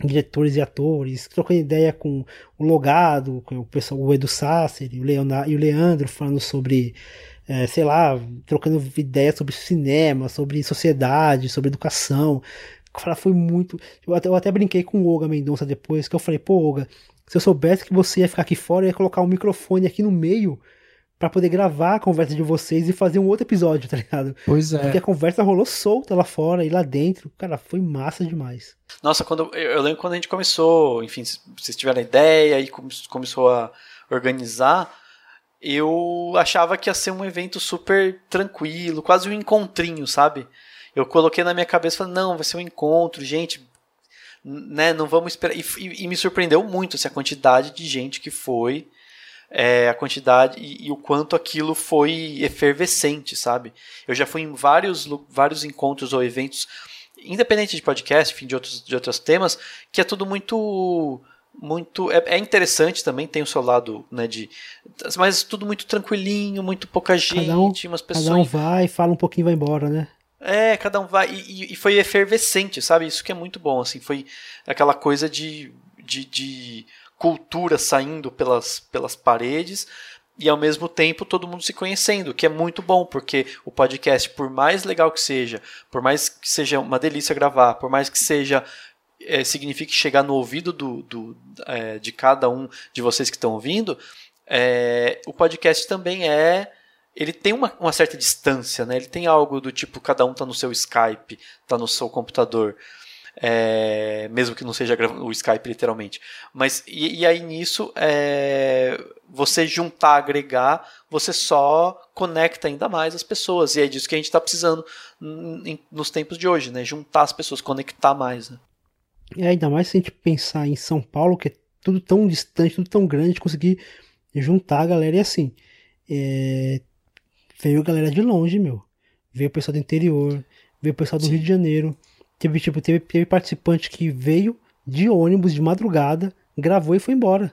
diretores e atores, trocando ideia com o Logado, com o pessoal, o Edu Sasser e o, Leonardo, e o Leandro falando sobre, é, sei lá, trocando ideias sobre cinema, sobre sociedade, sobre educação. Foi muito. Eu até, eu até brinquei com o Olga Mendonça depois, que eu falei, pô, Olga, se eu soubesse que você ia ficar aqui fora, eu ia colocar um microfone aqui no meio para poder gravar a conversa de vocês e fazer um outro episódio, *laughs* tá ligado? Pois é. Porque a conversa rolou solta lá fora e lá dentro, cara, foi massa demais. Nossa, quando eu lembro quando a gente começou, enfim, vocês tiveram a ideia e começou a organizar, eu achava que ia ser um evento super tranquilo, quase um encontrinho, sabe? Eu coloquei na minha cabeça, não, vai ser um encontro, gente, né, não vamos esperar. E, e, e me surpreendeu muito assim, a quantidade de gente que foi, é, a quantidade e, e, o quanto aquilo foi efervescente, sabe? Eu já fui em vários, vários encontros ou eventos, independente de podcast, enfim, de outros, de outros temas, que é tudo muito muito é, é, interessante também tem o seu lado né de mas tudo muito tranquilinho muito pouca gente um, umas pessoas cada um vai fala um pouquinho e vai embora né é, cada um vai. E, e, foi efervescente, sabe? Isso que é muito bom, assim. Foi aquela coisa de, de, de cultura saindo pelas, pelas paredes e ao mesmo tempo todo mundo se conhecendo, que é muito bom, porque o podcast, por mais legal que seja, por mais que seja uma delícia gravar, por mais que seja. É, signifique chegar no ouvido do, do é, de cada um de vocês que estão ouvindo, é, o podcast também é ele tem uma, uma, certa distância, né? Ele tem algo do tipo, cada um está no seu Skype, está no seu computador. É, mesmo que não seja o Skype literalmente. Mas e, e aí nisso é, você juntar, agregar, você só conecta ainda mais as pessoas. E é disso que a gente está precisando nos tempos de hoje, né? Juntar as pessoas, conectar mais. Né? É, ainda mais se a gente pensar em São Paulo, que é tudo tão distante, tudo tão grande, conseguir juntar a galera e assim. É, veio galera de longe, meu. Veio o pessoal do interior, veio o pessoal do Sim. Rio de Janeiro. Teve, tipo, teve, teve participante que veio de ônibus de madrugada, gravou e foi embora.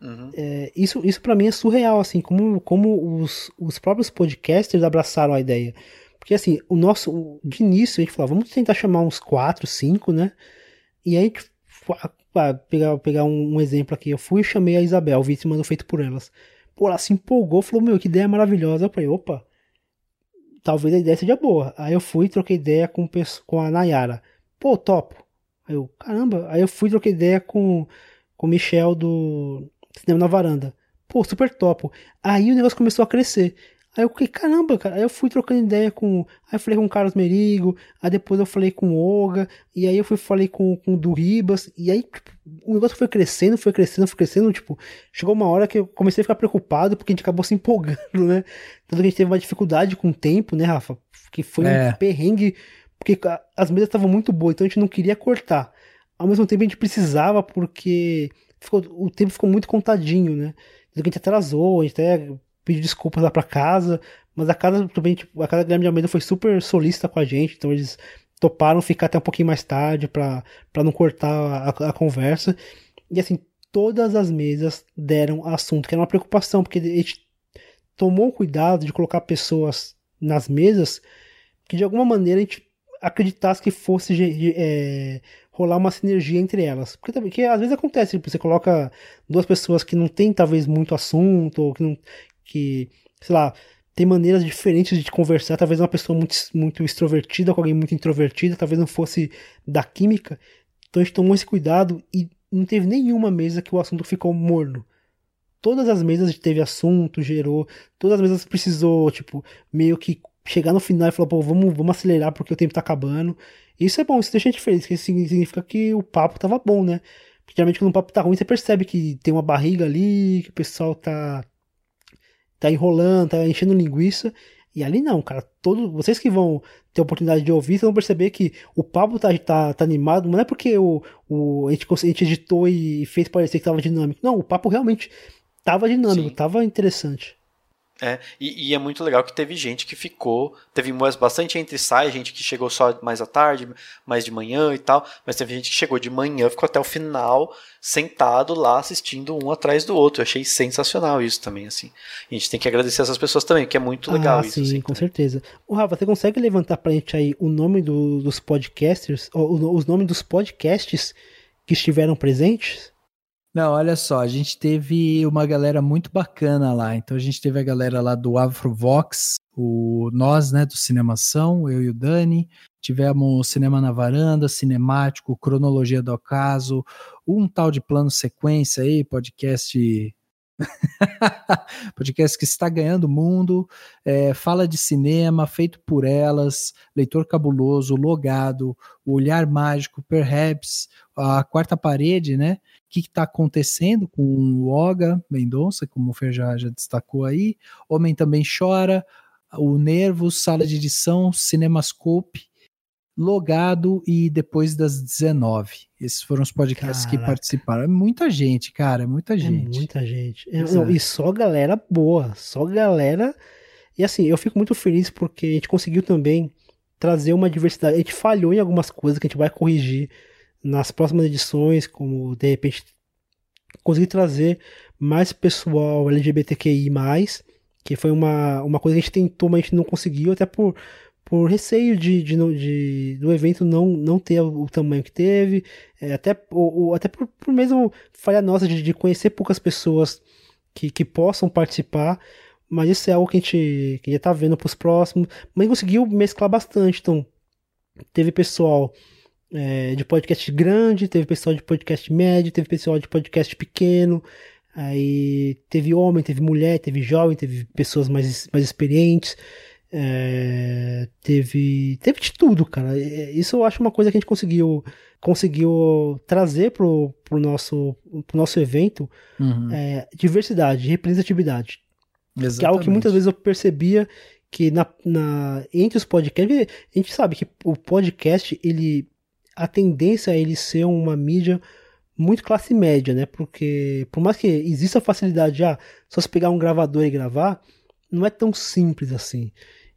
Uhum. É, isso isso para mim é surreal, assim, como, como os, os próprios podcasters abraçaram a ideia. Porque, assim, o nosso, de início, a gente falou, vamos tentar chamar uns quatro, cinco, né? E aí, pegar, pegar um, um exemplo aqui, eu fui e chamei a Isabel, vítima do Feito por Elas. Pô, ela se empolgou, falou, meu, que ideia maravilhosa. Eu falei, opa, talvez a ideia seja boa. Aí eu fui troquei ideia com, com a Nayara. Pô, topo. Aí eu, caramba. Aí eu fui troquei ideia com, com o Michel do Cinema na Varanda. Pô, super topo. Aí o negócio começou a crescer. Aí eu fiquei, caramba, cara. Aí eu fui trocando ideia com. Aí eu falei com o Carlos Merigo, aí depois eu falei com o Olga, e aí eu fui falei com, com o do Ribas, e aí tipo, o negócio foi crescendo, foi crescendo, foi crescendo. Tipo, chegou uma hora que eu comecei a ficar preocupado porque a gente acabou se empolgando, *laughs* né? Tanto que a gente teve uma dificuldade com o tempo, né, Rafa? Que foi é. um perrengue, porque as mesas estavam muito boas, então a gente não queria cortar. Ao mesmo tempo a gente precisava, porque ficou, o tempo ficou muito contadinho, né? Então a gente atrasou, a gente até pediu desculpas lá pra casa, mas a casa também, tipo, a casa Guilherme de Almeida foi super solista com a gente, então eles toparam ficar até um pouquinho mais tarde para não cortar a, a, conversa. E assim, todas as mesas deram assunto, que era uma preocupação, porque a gente tomou cuidado de colocar pessoas nas mesas que de alguma maneira a gente acreditasse que fosse é, rolar uma sinergia entre elas. Porque, porque às vezes acontece, tipo, você coloca duas pessoas que não tem talvez muito assunto, ou que não, que, sei lá, tem maneiras diferentes de conversar. Talvez uma pessoa muito, muito extrovertida com alguém muito introvertida, talvez não fosse da química. Então a gente tomou esse cuidado e não teve nenhuma mesa que o assunto ficou morno. Todas as mesas teve assunto, gerou. Todas as mesas precisou, tipo, meio que chegar no final e falar, pô, vamos, vamos acelerar porque o tempo tá acabando. Isso é bom, isso deixa a gente feliz, porque significa que o papo tava bom, né? Porque geralmente quando o papo tá ruim, você percebe que tem uma barriga ali, que o pessoal tá tá enrolando, tá enchendo linguiça. E ali não, cara. Todo, vocês que vão ter a oportunidade de ouvir, vocês vão perceber que o papo tá, tá, tá animado, não é porque o, o, a, gente, a gente editou e fez parecer que tava dinâmico. Não, o papo realmente tava dinâmico, Sim. tava interessante. É, e, e, é muito legal que teve gente que ficou, teve bastante entre sai, gente que chegou só mais à tarde, mais de manhã e tal, mas teve gente que chegou de manhã, ficou até o final sentado lá assistindo um atrás do outro. Eu achei sensacional isso também, assim. E a gente tem que agradecer essas pessoas também, que é muito legal ah, isso. Sim, assim, com também. certeza. O Rafa, você consegue levantar pra gente aí o nome do, dos podcasters, ou, os nomes dos podcasts que estiveram presentes? Não, olha só, a gente teve uma galera muito bacana lá. Então a gente teve a galera lá do Afrovox, o nós, né, do Cinemação, eu e o Dani. Tivemos Cinema na Varanda, Cinemático, Cronologia do Ocaso, um tal de plano sequência aí, podcast *laughs* podcast que está ganhando o mundo, é, fala de cinema, feito por elas, Leitor Cabuloso, Logado, Olhar Mágico, Perhaps, A Quarta Parede, né? O que está acontecendo com o Oga Mendonça, como o Fer já, destacou aí, Homem Também Chora, O Nervos, Sala de Edição, Cinemascope, Logado e depois das 19. Esses foram os podcasts Caraca. que participaram. É muita gente, cara, é muita é gente. É muita gente. É, não, e só galera boa, só galera. E assim, eu fico muito feliz porque a gente conseguiu também trazer uma diversidade. A gente falhou em algumas coisas que a gente vai corrigir nas próximas edições, como de repente conseguir trazer mais pessoal LGBTQI, que foi uma, uma coisa que a gente tentou, mas a gente não conseguiu, até por por receio de, de, de, do evento não, não ter o, tamanho que teve, é, até, ou, ou, até por, por mesmo falha nossa de, de conhecer poucas pessoas que, que possam participar, mas isso é algo que a gente, que já tá vendo para os próximos, mas conseguiu mesclar bastante, então teve pessoal é, de podcast grande, teve pessoal de podcast médio, teve pessoal de podcast pequeno, aí teve homem, teve mulher, teve jovem, teve pessoas mais, mais experientes, é, teve, teve de tudo, cara. Isso eu acho uma coisa que a gente conseguiu, conseguiu trazer pro, pro, nosso, pro nosso evento uhum. é, diversidade, representatividade. Exatamente. Que é algo que muitas vezes eu percebia que na, na, entre os podcasts, a gente sabe que o podcast, ele a tendência é ele ser uma mídia muito classe média, né? Porque por mais que exista a facilidade de ah, só se pegar um gravador e gravar, não é tão simples assim.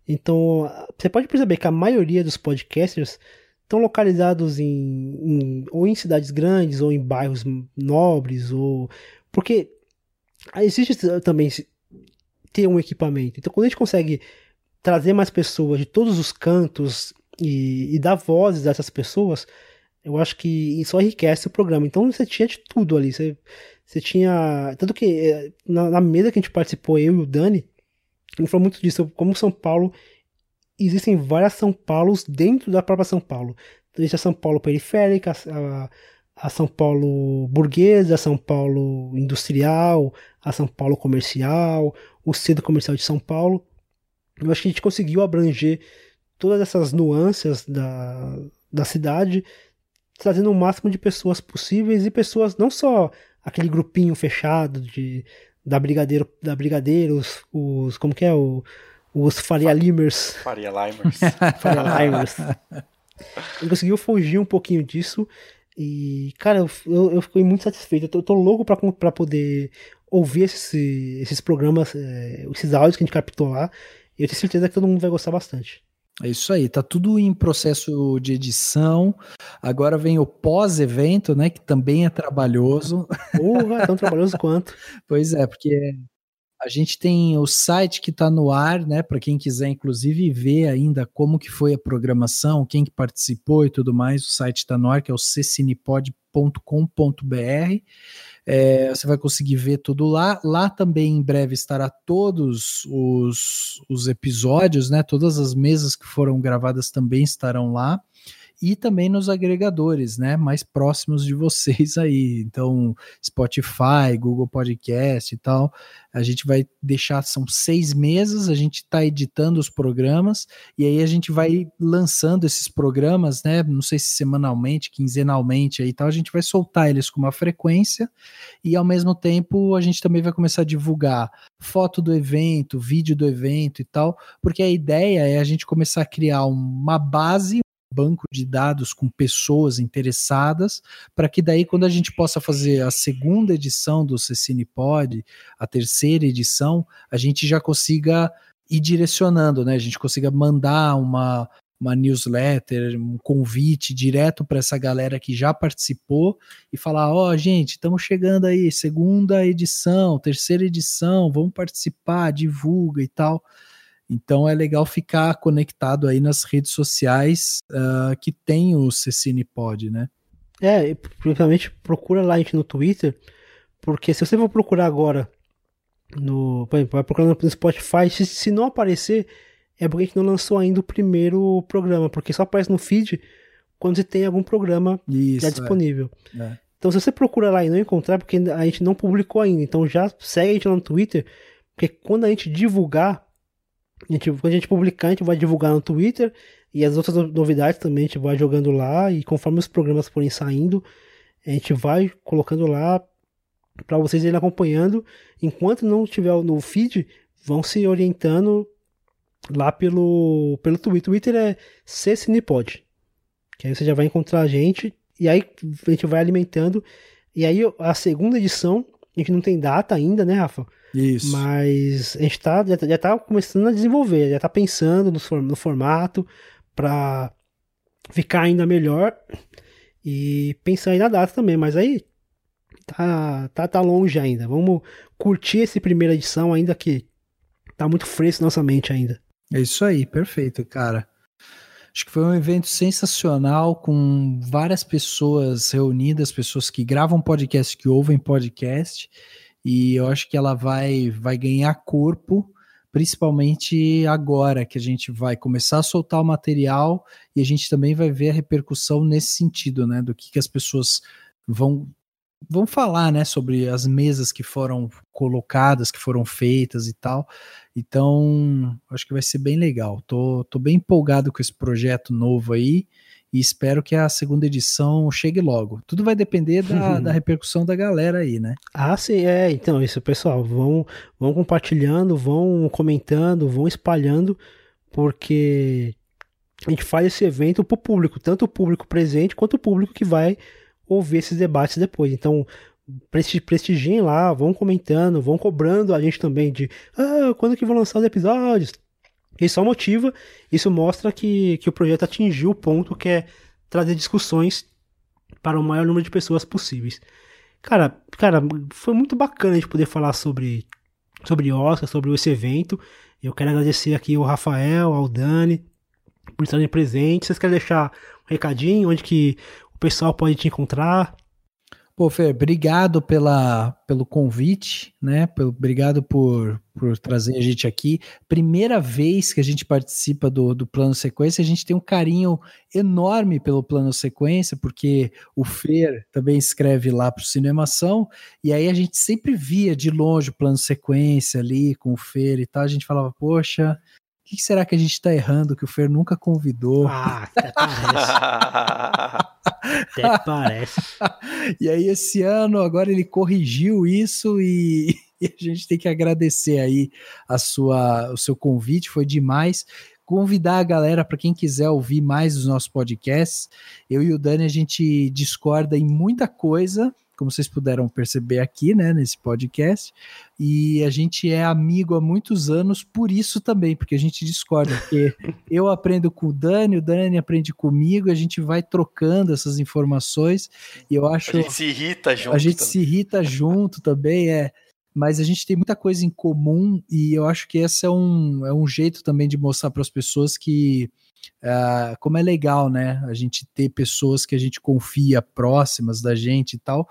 Então, você pode perceber que a maioria dos podcasters estão localizados em, em, ou em cidades grandes ou em bairros nobres ou porque existe também ter um equipamento. Então, quando a gente consegue trazer mais pessoas de todos os cantos e, e dar vozes a essas pessoas, eu acho que isso enriquece o programa. Então, você tinha de tudo ali. Você, você tinha tanto que eh, na, na mesa que a gente participou eu e o Dani ele falou muito disso, como São Paulo, existem várias São Paulos dentro da própria São Paulo. Existe a São Paulo periférica, a, a São Paulo burguesa, a São Paulo industrial, a São Paulo comercial, o centro comercial de São Paulo. Eu acho que a gente conseguiu abranger todas essas nuances da, da cidade, trazendo o máximo de pessoas possíveis e pessoas não só aquele grupinho fechado de da Brigadeiro, da Brigadeiros, os, como que é, o, os Faria Limers. Faria Limers. *laughs* Faria *laughs* Limers. Ele conseguiu fugir um pouquinho disso e, cara, eu, eu, eu fiquei muito satisfeito. Eu tô, eu tô louco pra, pra poder ouvir esses, esses programas, é, esses áudios que a gente captou lá. E eu tenho certeza que todo mundo vai gostar bastante. É isso aí, tá tudo em processo de edição. Agora vem o pós-evento, né? Que também é trabalhoso. Porra, é tão trabalhoso quanto. *laughs* Pois é, porque a gente tem o site que está no ar, né? Para quem quiser, inclusive, ver ainda como que foi a programação, quem que participou e tudo mais, o site está no ar, que é o ccinepod.com.br. É, você vai conseguir ver tudo lá. Lá também em breve estará todos os, os episódios, né? Todas as mesas que foram gravadas também estarão lá. E também nos agregadores, né, mais próximos de vocês aí. Então, Spotify, Google Podcast e tal. A gente vai deixar, são seis meses, a gente está editando os programas e aí a gente vai lançando esses programas, né? Não sei se semanalmente, quinzenalmente aí tal, a gente vai soltar eles com uma frequência e ao mesmo tempo a gente também vai começar a divulgar foto do evento, vídeo do evento e tal, porque a ideia é a gente começar a criar uma base, banco de dados com pessoas interessadas, para que daí, quando a gente possa fazer a segunda edição do Cecine Pod, a terceira edição, a gente já consiga ir direcionando, né? A gente consiga mandar uma, uma newsletter, um convite direto para essa galera que já participou e falar: ó, oh, gente, estamos chegando aí, segunda edição, terceira edição, vamos participar, divulga e tal. Então é legal ficar conectado aí nas redes sociais uh, que tem o Cecine Pod, né? É, principalmente procura lá a gente no Twitter, porque se você for procurar agora no, por exemplo, vai procurando no Spotify, se, se não aparecer, é porque a gente não lançou ainda o primeiro programa, porque só aparece no feed quando você tem algum programa Isso, já é. disponível. É. É. Então se você procura lá e não encontrar, porque a gente não publicou ainda, então já segue a gente lá no Twitter, porque quando a gente divulgar, a gente, quando a gente publicar, a gente vai divulgar no Twitter e as outras novidades também a gente vai jogando lá e conforme os programas forem saindo, a gente vai colocando lá para vocês irem acompanhando. Enquanto não tiver no feed, vão se orientando lá pelo, pelo Twitter. Twitter é ccinepod. Que aí você já vai encontrar a gente e aí a gente vai alimentando. E aí a segunda edição, a gente não tem data ainda, né, Rafa? Isso. Mas a gente tá, já, já tá começando a desenvolver, já tá pensando no, no formato para ficar ainda melhor e pensar aí na data também. Mas aí tá, tá, tá longe ainda. Vamos curtir essa primeira edição, ainda que tá muito fresco na nossa mente ainda. É isso aí, perfeito, cara. Acho que foi um evento sensacional com várias pessoas reunidas, pessoas que gravam podcast, que ouvem podcast e eu acho que ela vai, vai ganhar corpo, principalmente agora que a gente vai começar a soltar o material e a gente também vai ver a repercussão nesse sentido, né? Do que, que as pessoas vão vão falar, né, sobre as mesas que foram colocadas, que foram feitas e tal. Então, acho que vai ser bem legal. Tô, tô bem empolgado com esse projeto novo aí e espero que a segunda edição chegue logo. Tudo vai depender da, da repercussão da galera aí, né? Ah, sim, é. Então, isso, pessoal, vão, vão compartilhando, vão comentando, vão espalhando, porque a gente faz esse evento para o público, tanto o público presente quanto o público que vai ouvir esses debates depois. Então, prestigiem lá, vão comentando, vão cobrando a gente também de ah, quando que vão lançar os episódios? Isso só motiva, isso mostra que, que o projeto atingiu o ponto que é trazer discussões para o maior número de pessoas possíveis. Cara, cara, foi muito bacana a gente poder falar sobre sobre Oscar, sobre esse evento. Eu quero agradecer aqui ao Rafael, ao Dani por estarem presentes. Vocês querem deixar um recadinho onde que o pessoal pode te encontrar? Pô, Fer, obrigado pela, pelo convite, né? Obrigado por, por trazer a gente aqui. Primeira vez que a gente participa do, do Plano Sequência, a gente tem um carinho enorme pelo Plano Sequência, porque o Fer também escreve lá para o Cinemação, e aí a gente sempre via de longe o Plano Sequência ali com o Fer e tal. A gente falava, poxa, o que será que a gente está errando que o Fer nunca convidou? Ah, até parece. *laughs* até parece. e aí, esse ano, agora ele corrigiu isso e, *laughs* e, a gente tem que agradecer aí a sua, o seu convite, foi demais. Convidar a galera para quem quiser ouvir mais dos nossos podcasts. Eu e o Dani, a gente discorda em muita coisa, como vocês puderam perceber aqui, né, nesse podcast. E a gente é amigo há muitos anos por isso também, porque a gente discorda. Porque *laughs* eu aprendo com o Dani, o Dani aprende comigo, a gente vai trocando essas informações. E eu acho. A gente se irrita junto. A gente também. se irrita junto também, é. Mas a gente tem muita coisa em comum e eu acho que esse é um, é um jeito também de mostrar para as pessoas que Uh, como é legal, né? A gente ter pessoas que a gente confia próximas da gente e tal.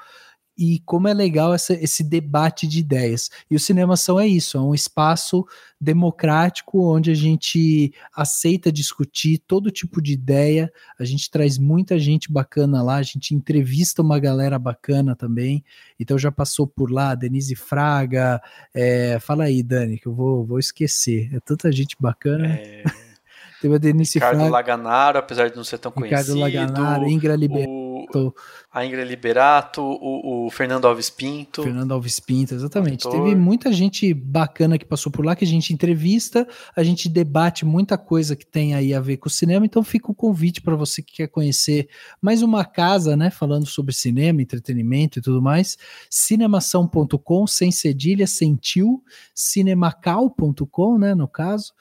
e como é legal essa, esse debate de ideias. E o Cinemação é isso, é um espaço democrático onde a gente aceita discutir todo tipo de ideia, a gente traz muita gente bacana lá, a gente entrevista uma galera bacana também, então já passou por lá, Denise Fraga, é, fala aí, Dani, que eu vou, vou esquecer, é tanta gente bacana. É... Teve a Denise Ricardo Fraga. Laganaro, apesar de não ser tão Ricardo conhecido. Ricardo Laganaro, Ingra Liberato. O, a Ingra Liberato, o, o, Fernando Alves Pinto. Fernando Alves Pinto, exatamente. Teve muita gente bacana que passou por lá, que a gente entrevista, a gente debate muita coisa que tem aí a ver com o cinema, então fica o convite para você que quer conhecer mais uma casa, né, falando sobre cinema, entretenimento e tudo mais, cinemação.com, sem cedilha, sentiu, cinemacal.com, né, no caso,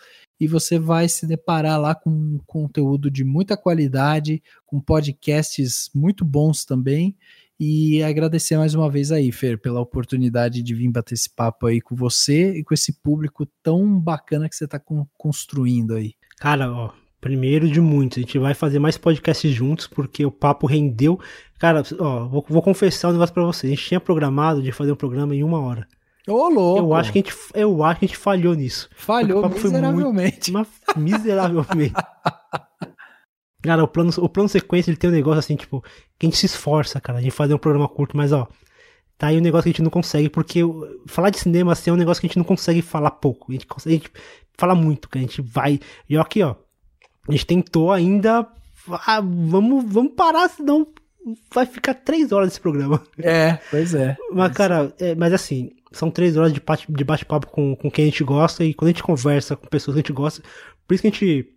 e você vai se deparar lá com conteúdo de muita qualidade, com podcasts muito bons também. E agradecer mais uma vez aí, Fer, pela oportunidade de vir bater esse papo aí com você e com esse público tão bacana que você está construindo aí. Cara, ó, primeiro de muitos. A gente vai fazer mais podcasts juntos, porque o papo rendeu. Cara, ó, vou, vou confessar um negócio pra você. A gente tinha programado de fazer um programa em uma hora. Ô, louco. Eu acho que a gente, eu acho que a gente falhou nisso. Falhou miseravelmente. Muito, miseravelmente. *laughs* cara, o plano, o plano sequência ele tem um negócio assim, tipo, que a gente se esforça, cara, a gente fazer um programa curto, mas ó, tá aí um negócio que a gente não consegue, porque falar de cinema assim é um negócio que a gente não consegue falar pouco. A gente, consegue, a gente fala muito, que a gente vai. E ó, aqui, ó, a gente tentou ainda. Ah, vamos, vamos parar, senão vai ficar três horas esse programa. É, pois é. Mas, cara, é, mas assim, são três horas de bate-papo com, com quem a gente gosta e quando a gente conversa com pessoas que a gente gosta, por isso que a gente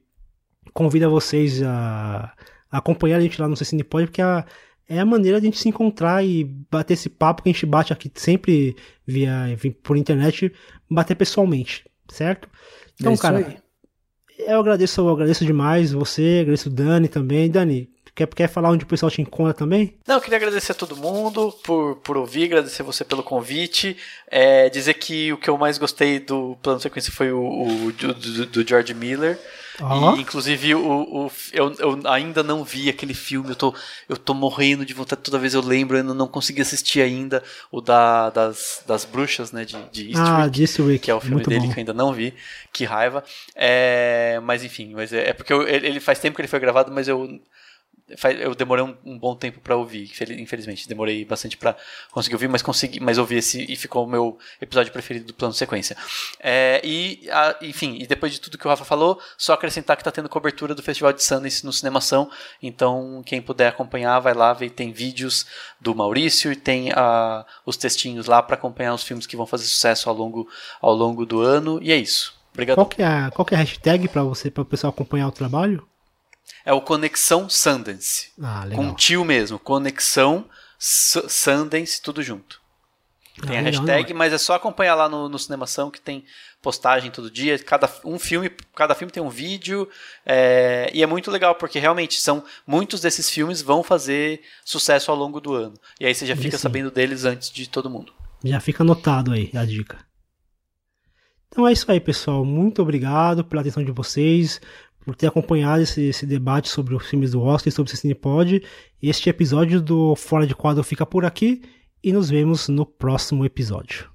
convida vocês a, a acompanhar a gente lá no Cicinepod, porque a, é a maneira de a gente se encontrar e bater esse papo que a gente bate aqui sempre via, via por internet, bater pessoalmente, certo? Então, é cara, aí. eu agradeço, eu agradeço demais você, agradeço o Dani também. Dani, Quer, quer falar onde o pessoal te encontra também? Não, eu queria agradecer a todo mundo por, por ouvir, agradecer você pelo convite. É, dizer que o que eu mais gostei do plano sequência foi o, o do, do, George Miller. E, inclusive, o, o, eu, eu ainda não vi aquele filme, eu tô, eu tô morrendo de vontade, toda vez eu lembro, eu não consegui assistir ainda o da, das, das bruxas, né, de, de Eastwick, ah, que é o filme Muito dele bom. que eu ainda não vi, que raiva. É, mas enfim, mas é, é porque eu, ele faz tempo que ele foi gravado, mas eu eu demorei um, um bom tempo para ouvir, infelizmente. Demorei bastante para conseguir ouvir, mas consegui, mas ouvi esse e ficou o meu episódio preferido do plano sequência. É, e, a, enfim, e depois de tudo que o Rafa falou, só acrescentar que está tendo cobertura do Festival de Sundance no Cinemação. Então, quem puder acompanhar, vai lá, ver, tem vídeos do Maurício e tem a, os textinhos lá para acompanhar os filmes que vão fazer sucesso ao longo, ao longo do ano. E é isso. Obrigado. Qual que é a, qual que é a hashtag para você, para o pessoal acompanhar o trabalho? É o Conexão Sundance. Ah, legal. Com tio mesmo. Conexão Sundance, tudo junto. Tem ah, a hashtag, não. mas é só acompanhar lá no, no Cinemação que tem postagem todo dia. Cada um filme, cada filme tem um vídeo é, e é muito legal porque realmente são muitos desses filmes vão fazer sucesso ao longo do ano. E aí você já fica sabendo deles antes de todo mundo. Já fica anotado aí a dica. Então é isso aí, pessoal. Muito obrigado pela atenção de vocês por ter acompanhado esse, esse, debate sobre os filmes do Oscar e sobre o Cinepod. Este episódio do Fora de Quadro fica por aqui e nos vemos no próximo episódio.